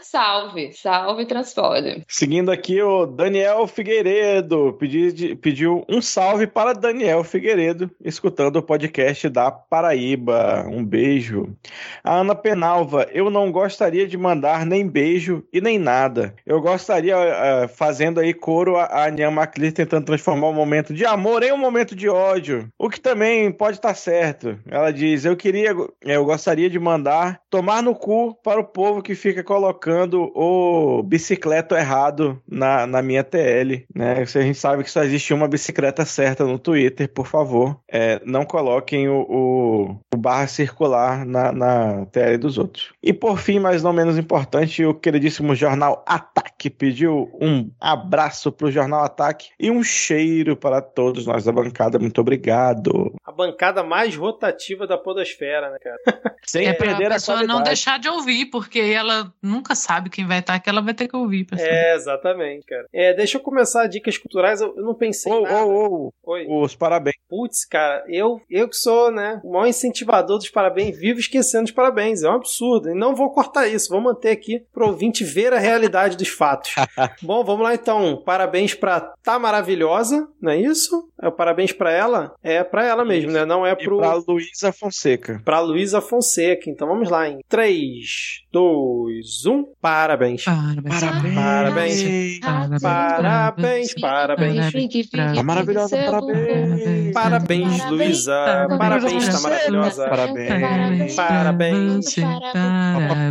salve, salve Transpod. Seguindo aqui, o Daniel Figueiredo pedi- pediu um salve para Daniel Figueiredo, escutando o podcast podcast da Paraíba. Um beijo. A Ana Penalva, eu não gostaria de mandar nem beijo e nem nada. Eu gostaria, uh, fazendo aí coro a, a Nyan Maclir tentando transformar um momento de amor em um momento de ódio. O que também pode estar certo. Ela diz: Eu queria, eu gostaria de mandar tomar no cu para o povo que fica colocando o bicicleta errado na, na minha TL. Né? Se a gente sabe que só existe uma bicicleta certa no Twitter, por favor, é, não coloquem o, o, o barra circular na, na TL dos outros. E por fim, mas não menos importante, o queridíssimo jornal Ataque pediu um abraço para o jornal Ataque e um cheiro para todos nós da bancada. Muito obrigado. A bancada mais rotativa da podosfera, né, cara? Sem é perder a pessoa qualidade. não deixar de ouvir, porque ela nunca sabe quem vai estar, que ela vai ter que ouvir. saber. É, exatamente, cara. É, deixa eu começar dicas culturais. Eu, eu não pensei em nada. ô, Oi. os parabéns. Putz, cara, eu, eu que sou, né, o maior incentivador dos parabéns, vivo esquecendo os parabéns. É um absurdo. E não vou cortar isso, vou manter aqui pro ouvinte ver a realidade dos fatos. Bom, vamos lá então. Parabéns pra Tá Maravilhosa, não é isso? É o parabéns pra ela? É pra ela mesmo, né? Não é E pro. pra Luísa Fonseca. Pra Luísa Fonseca. Então vamos lá, em 3, 2, 1. Parabéns. Parabéns. Parabéns. Parabéns, parabéns. Tá maravilhosa, parabéns. Parabéns, Luísa. Parabéns, tá maravilhosa. Parabéns. Parabéns.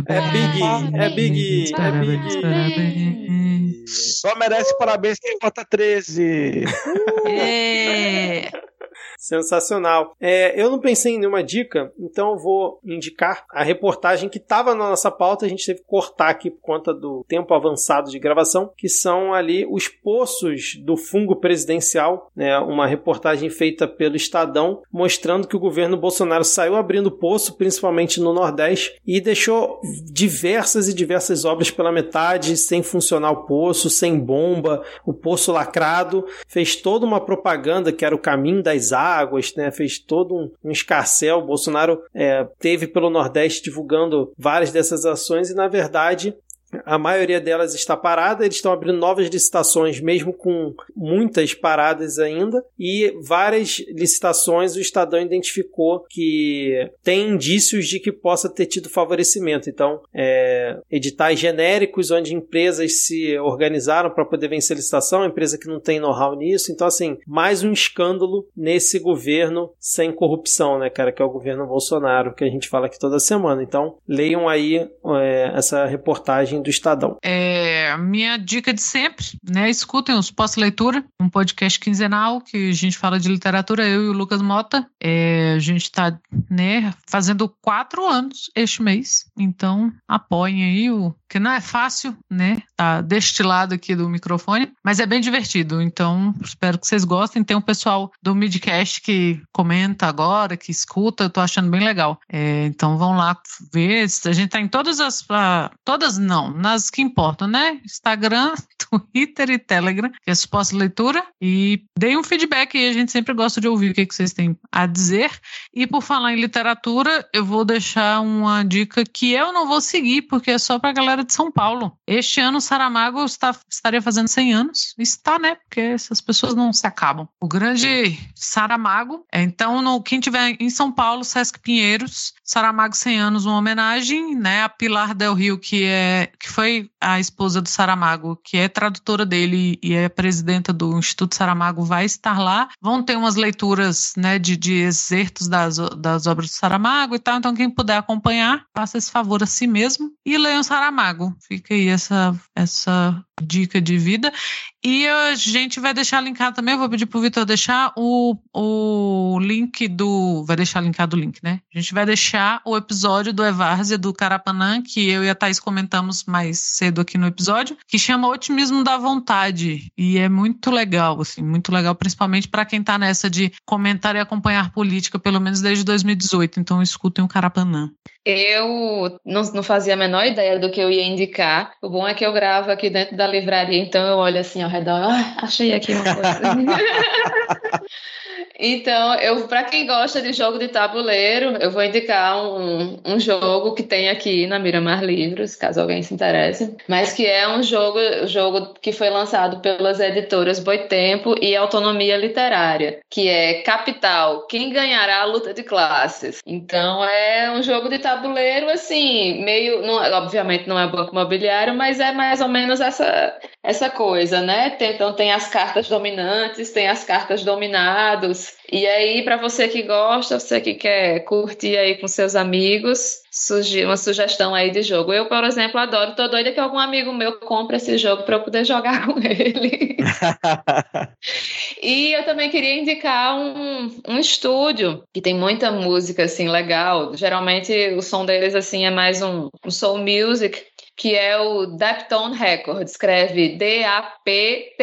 É Big, é Big, é Parabéns, Big. parabéns. Só merece parabéns quem vota 13. É. Sensacional. É, eu não pensei em nenhuma dica, então eu vou indicar a reportagem que estava na nossa pauta, a gente teve que cortar aqui por conta do tempo avançado de gravação, que são ali os poços do fungo presidencial, né, uma reportagem feita pelo Estadão, mostrando que o governo Bolsonaro saiu abrindo poço, principalmente no Nordeste, e deixou diversas e diversas obras pela metade, sem funcionar o poço, sem bomba, o poço lacrado, fez toda uma propaganda que era o caminho das águas, né? Fez todo um, um escarcel. Bolsonaro é, teve pelo Nordeste divulgando várias dessas ações e, na verdade, a maioria delas está parada, eles estão abrindo novas licitações, mesmo com muitas paradas ainda, e várias licitações o Estadão identificou que tem indícios de que possa ter tido favorecimento. Então, é, editais genéricos onde empresas se organizaram para poder vencer a licitação, empresa que não tem know-how nisso. Então, assim, mais um escândalo nesse governo sem corrupção, né, cara, que é o governo Bolsonaro, que a gente fala aqui toda semana. Então, leiam aí é, essa reportagem do Estadão. É, minha dica de sempre, né? Escutem os Pós-Leitura, um podcast quinzenal que a gente fala de literatura, eu e o Lucas Mota. É, a gente está né, fazendo quatro anos este mês, então apoiem aí o. Que não é fácil, né? Tá deste lado aqui do microfone, mas é bem divertido. Então, espero que vocês gostem. Tem um pessoal do Midcast que comenta agora, que escuta, eu tô achando bem legal. É, então vão lá ver. A gente tá em todas as. ah, todas não, nas que importam, né? Instagram, Twitter e Telegram, que é suposta leitura. E deem um feedback aí, a gente sempre gosta de ouvir o que, que vocês têm a dizer. E por falar em literatura, eu vou deixar uma dica que eu não vou seguir, porque é só pra galera de São Paulo. Este ano Saramago está, estaria fazendo 100 anos. Está, né? Porque essas pessoas não se acabam. O grande Saramago. É, então, no, quem tiver em São Paulo, Sesc Pinheiros, Saramago 100 anos, uma homenagem, né? A Pilar Del Rio, que é que foi a esposa do Saramago, que é tradutora dele e é presidenta do Instituto Saramago, vai estar lá. Vão ter umas leituras, né, de, de excertos das, das obras do Saramago e tal. Então, quem puder acompanhar, faça esse favor a si mesmo e leiam Saramago. Fica aí essa, essa dica de vida. E a gente vai deixar linkado também, eu vou pedir pro Vitor deixar o, o link do. Vai deixar linkado o link, né? A gente vai deixar o episódio do Evárzia do Carapanã, que eu e a Thaís comentamos mais cedo aqui no episódio, que chama Otimismo da Vontade. E é muito legal, assim, muito legal, principalmente para quem tá nessa de comentar e acompanhar política, pelo menos desde 2018. Então escutem o Carapanã. Eu não, não fazia a menor ideia do que eu ia indicar. O bom é que eu gravo aqui dentro da livraria, então eu olho assim ao redor, ah, achei aqui uma coisa. Então, eu para quem gosta de jogo de tabuleiro, eu vou indicar um, um jogo que tem aqui na Miramar Livros, caso alguém se interesse, mas que é um jogo, jogo que foi lançado pelas editoras Boitempo e Autonomia Literária, que é Capital, quem ganhará a luta de classes. Então, é um jogo de tabuleiro assim, meio, não, obviamente não é banco imobiliário, mas é mais ou menos essa essa coisa, né? Tem, então tem as cartas dominantes, tem as cartas dominados. E aí, para você que gosta, você que quer curtir aí com seus amigos, surgir uma sugestão aí de jogo. Eu, por exemplo, adoro, tô doida que algum amigo meu compre esse jogo para eu poder jogar com ele. e eu também queria indicar um, um estúdio que tem muita música assim legal. Geralmente o som deles assim é mais um, um soul music que é o Daptone Record, escreve D-A-P-T-O-N-E.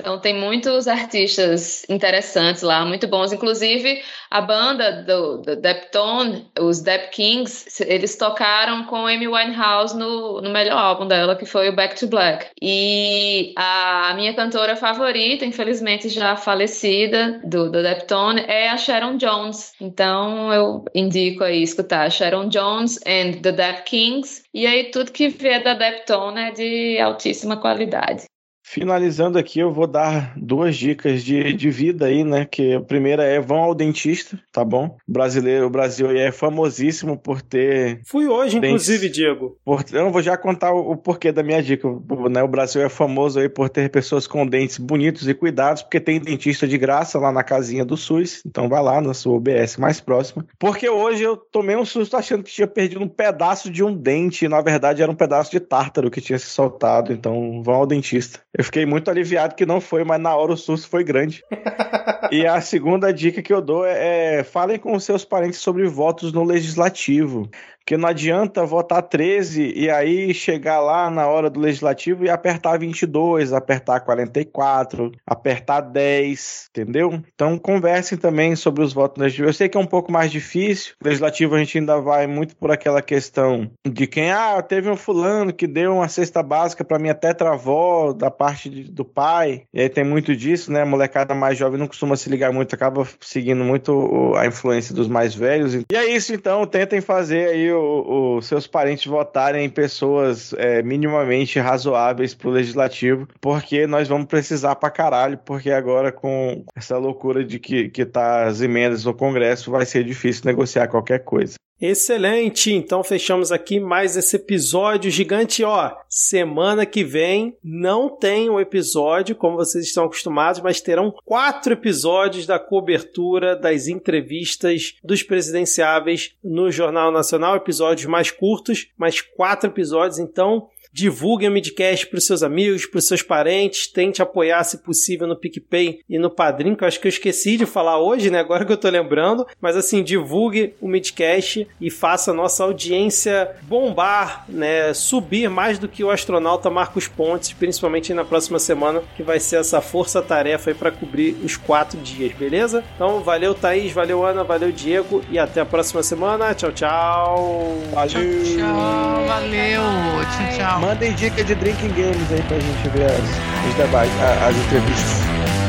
Então tem muitos artistas interessantes lá, muito bons. Inclusive, a banda do, do Daptone, os Dap Kings, eles tocaram com Amy Winehouse no, no melhor álbum dela, que foi o Back to Black. E a minha cantora favorita, infelizmente já falecida, do, do Daptone, é a Sharon Jones. Então eu indico aí escutar Sharon Jones and the Dap Kings. E aí tudo que vê da Deptone é de altíssima qualidade. Finalizando aqui, eu vou dar duas dicas de, de vida aí, né? Que a primeira é vão ao dentista, tá bom? O brasileiro, o Brasil é famosíssimo por ter. Fui hoje, dentes, inclusive, Diego. Por, eu vou já contar o, o, porquê da minha dica. Né? O Brasil é famoso aí por ter pessoas com dentes bonitos e cuidados, porque tem dentista de graça lá na casinha do SUS. Então vai lá na sua OBS mais próxima. Porque hoje eu tomei um susto achando que tinha perdido um pedaço de um dente. E, na verdade, era um pedaço de tártaro que tinha se soltado. Então vão ao dentista. Eu fiquei muito aliviado que não foi, mas na hora o susto foi grande. e a segunda dica que eu dou é, é falem com seus parentes sobre votos no legislativo. Porque não adianta votar 13 e aí chegar lá na hora do legislativo e apertar 22, apertar 44, apertar 10, entendeu? Então conversem também sobre os votos legislativos. Eu sei que é um pouco mais difícil. O legislativo a gente ainda vai muito por aquela questão de quem, ah, teve um fulano que deu uma cesta básica para minha tetravó da parte de, do pai. E aí tem muito disso, né? A molecada mais jovem não costuma se ligar muito, acaba seguindo muito a influência dos mais velhos. E é isso então, tentem fazer aí os seus parentes votarem em pessoas é, minimamente razoáveis pro legislativo, porque nós vamos precisar pra caralho, porque agora com essa loucura de que, que tá as emendas no Congresso, vai ser difícil negociar qualquer coisa. Excelente! Então fechamos aqui mais esse episódio gigante. Ó, semana que vem não tem um episódio, como vocês estão acostumados, mas terão quatro episódios da cobertura das entrevistas dos presidenciáveis no Jornal Nacional. Episódios mais curtos, mas quatro episódios. Então Divulgue o Midcast para os seus amigos, para os seus parentes. Tente apoiar, se possível, no PicPay e no Padrim, que eu acho que eu esqueci de falar hoje, né? Agora que eu tô lembrando. Mas assim, divulgue o Midcast e faça a nossa audiência bombar, né? Subir mais do que o astronauta Marcos Pontes, principalmente na próxima semana, que vai ser essa força-tarefa aí para cobrir os quatro dias, beleza? Então, valeu, Thaís, valeu, Ana, valeu, Diego, e até a próxima semana. Tchau, tchau. Valeu. Tchau, tchau. Valeu. Tchau, tchau. Mandem dica de drinking games aí pra gente ver as, os debates, as entrevistas.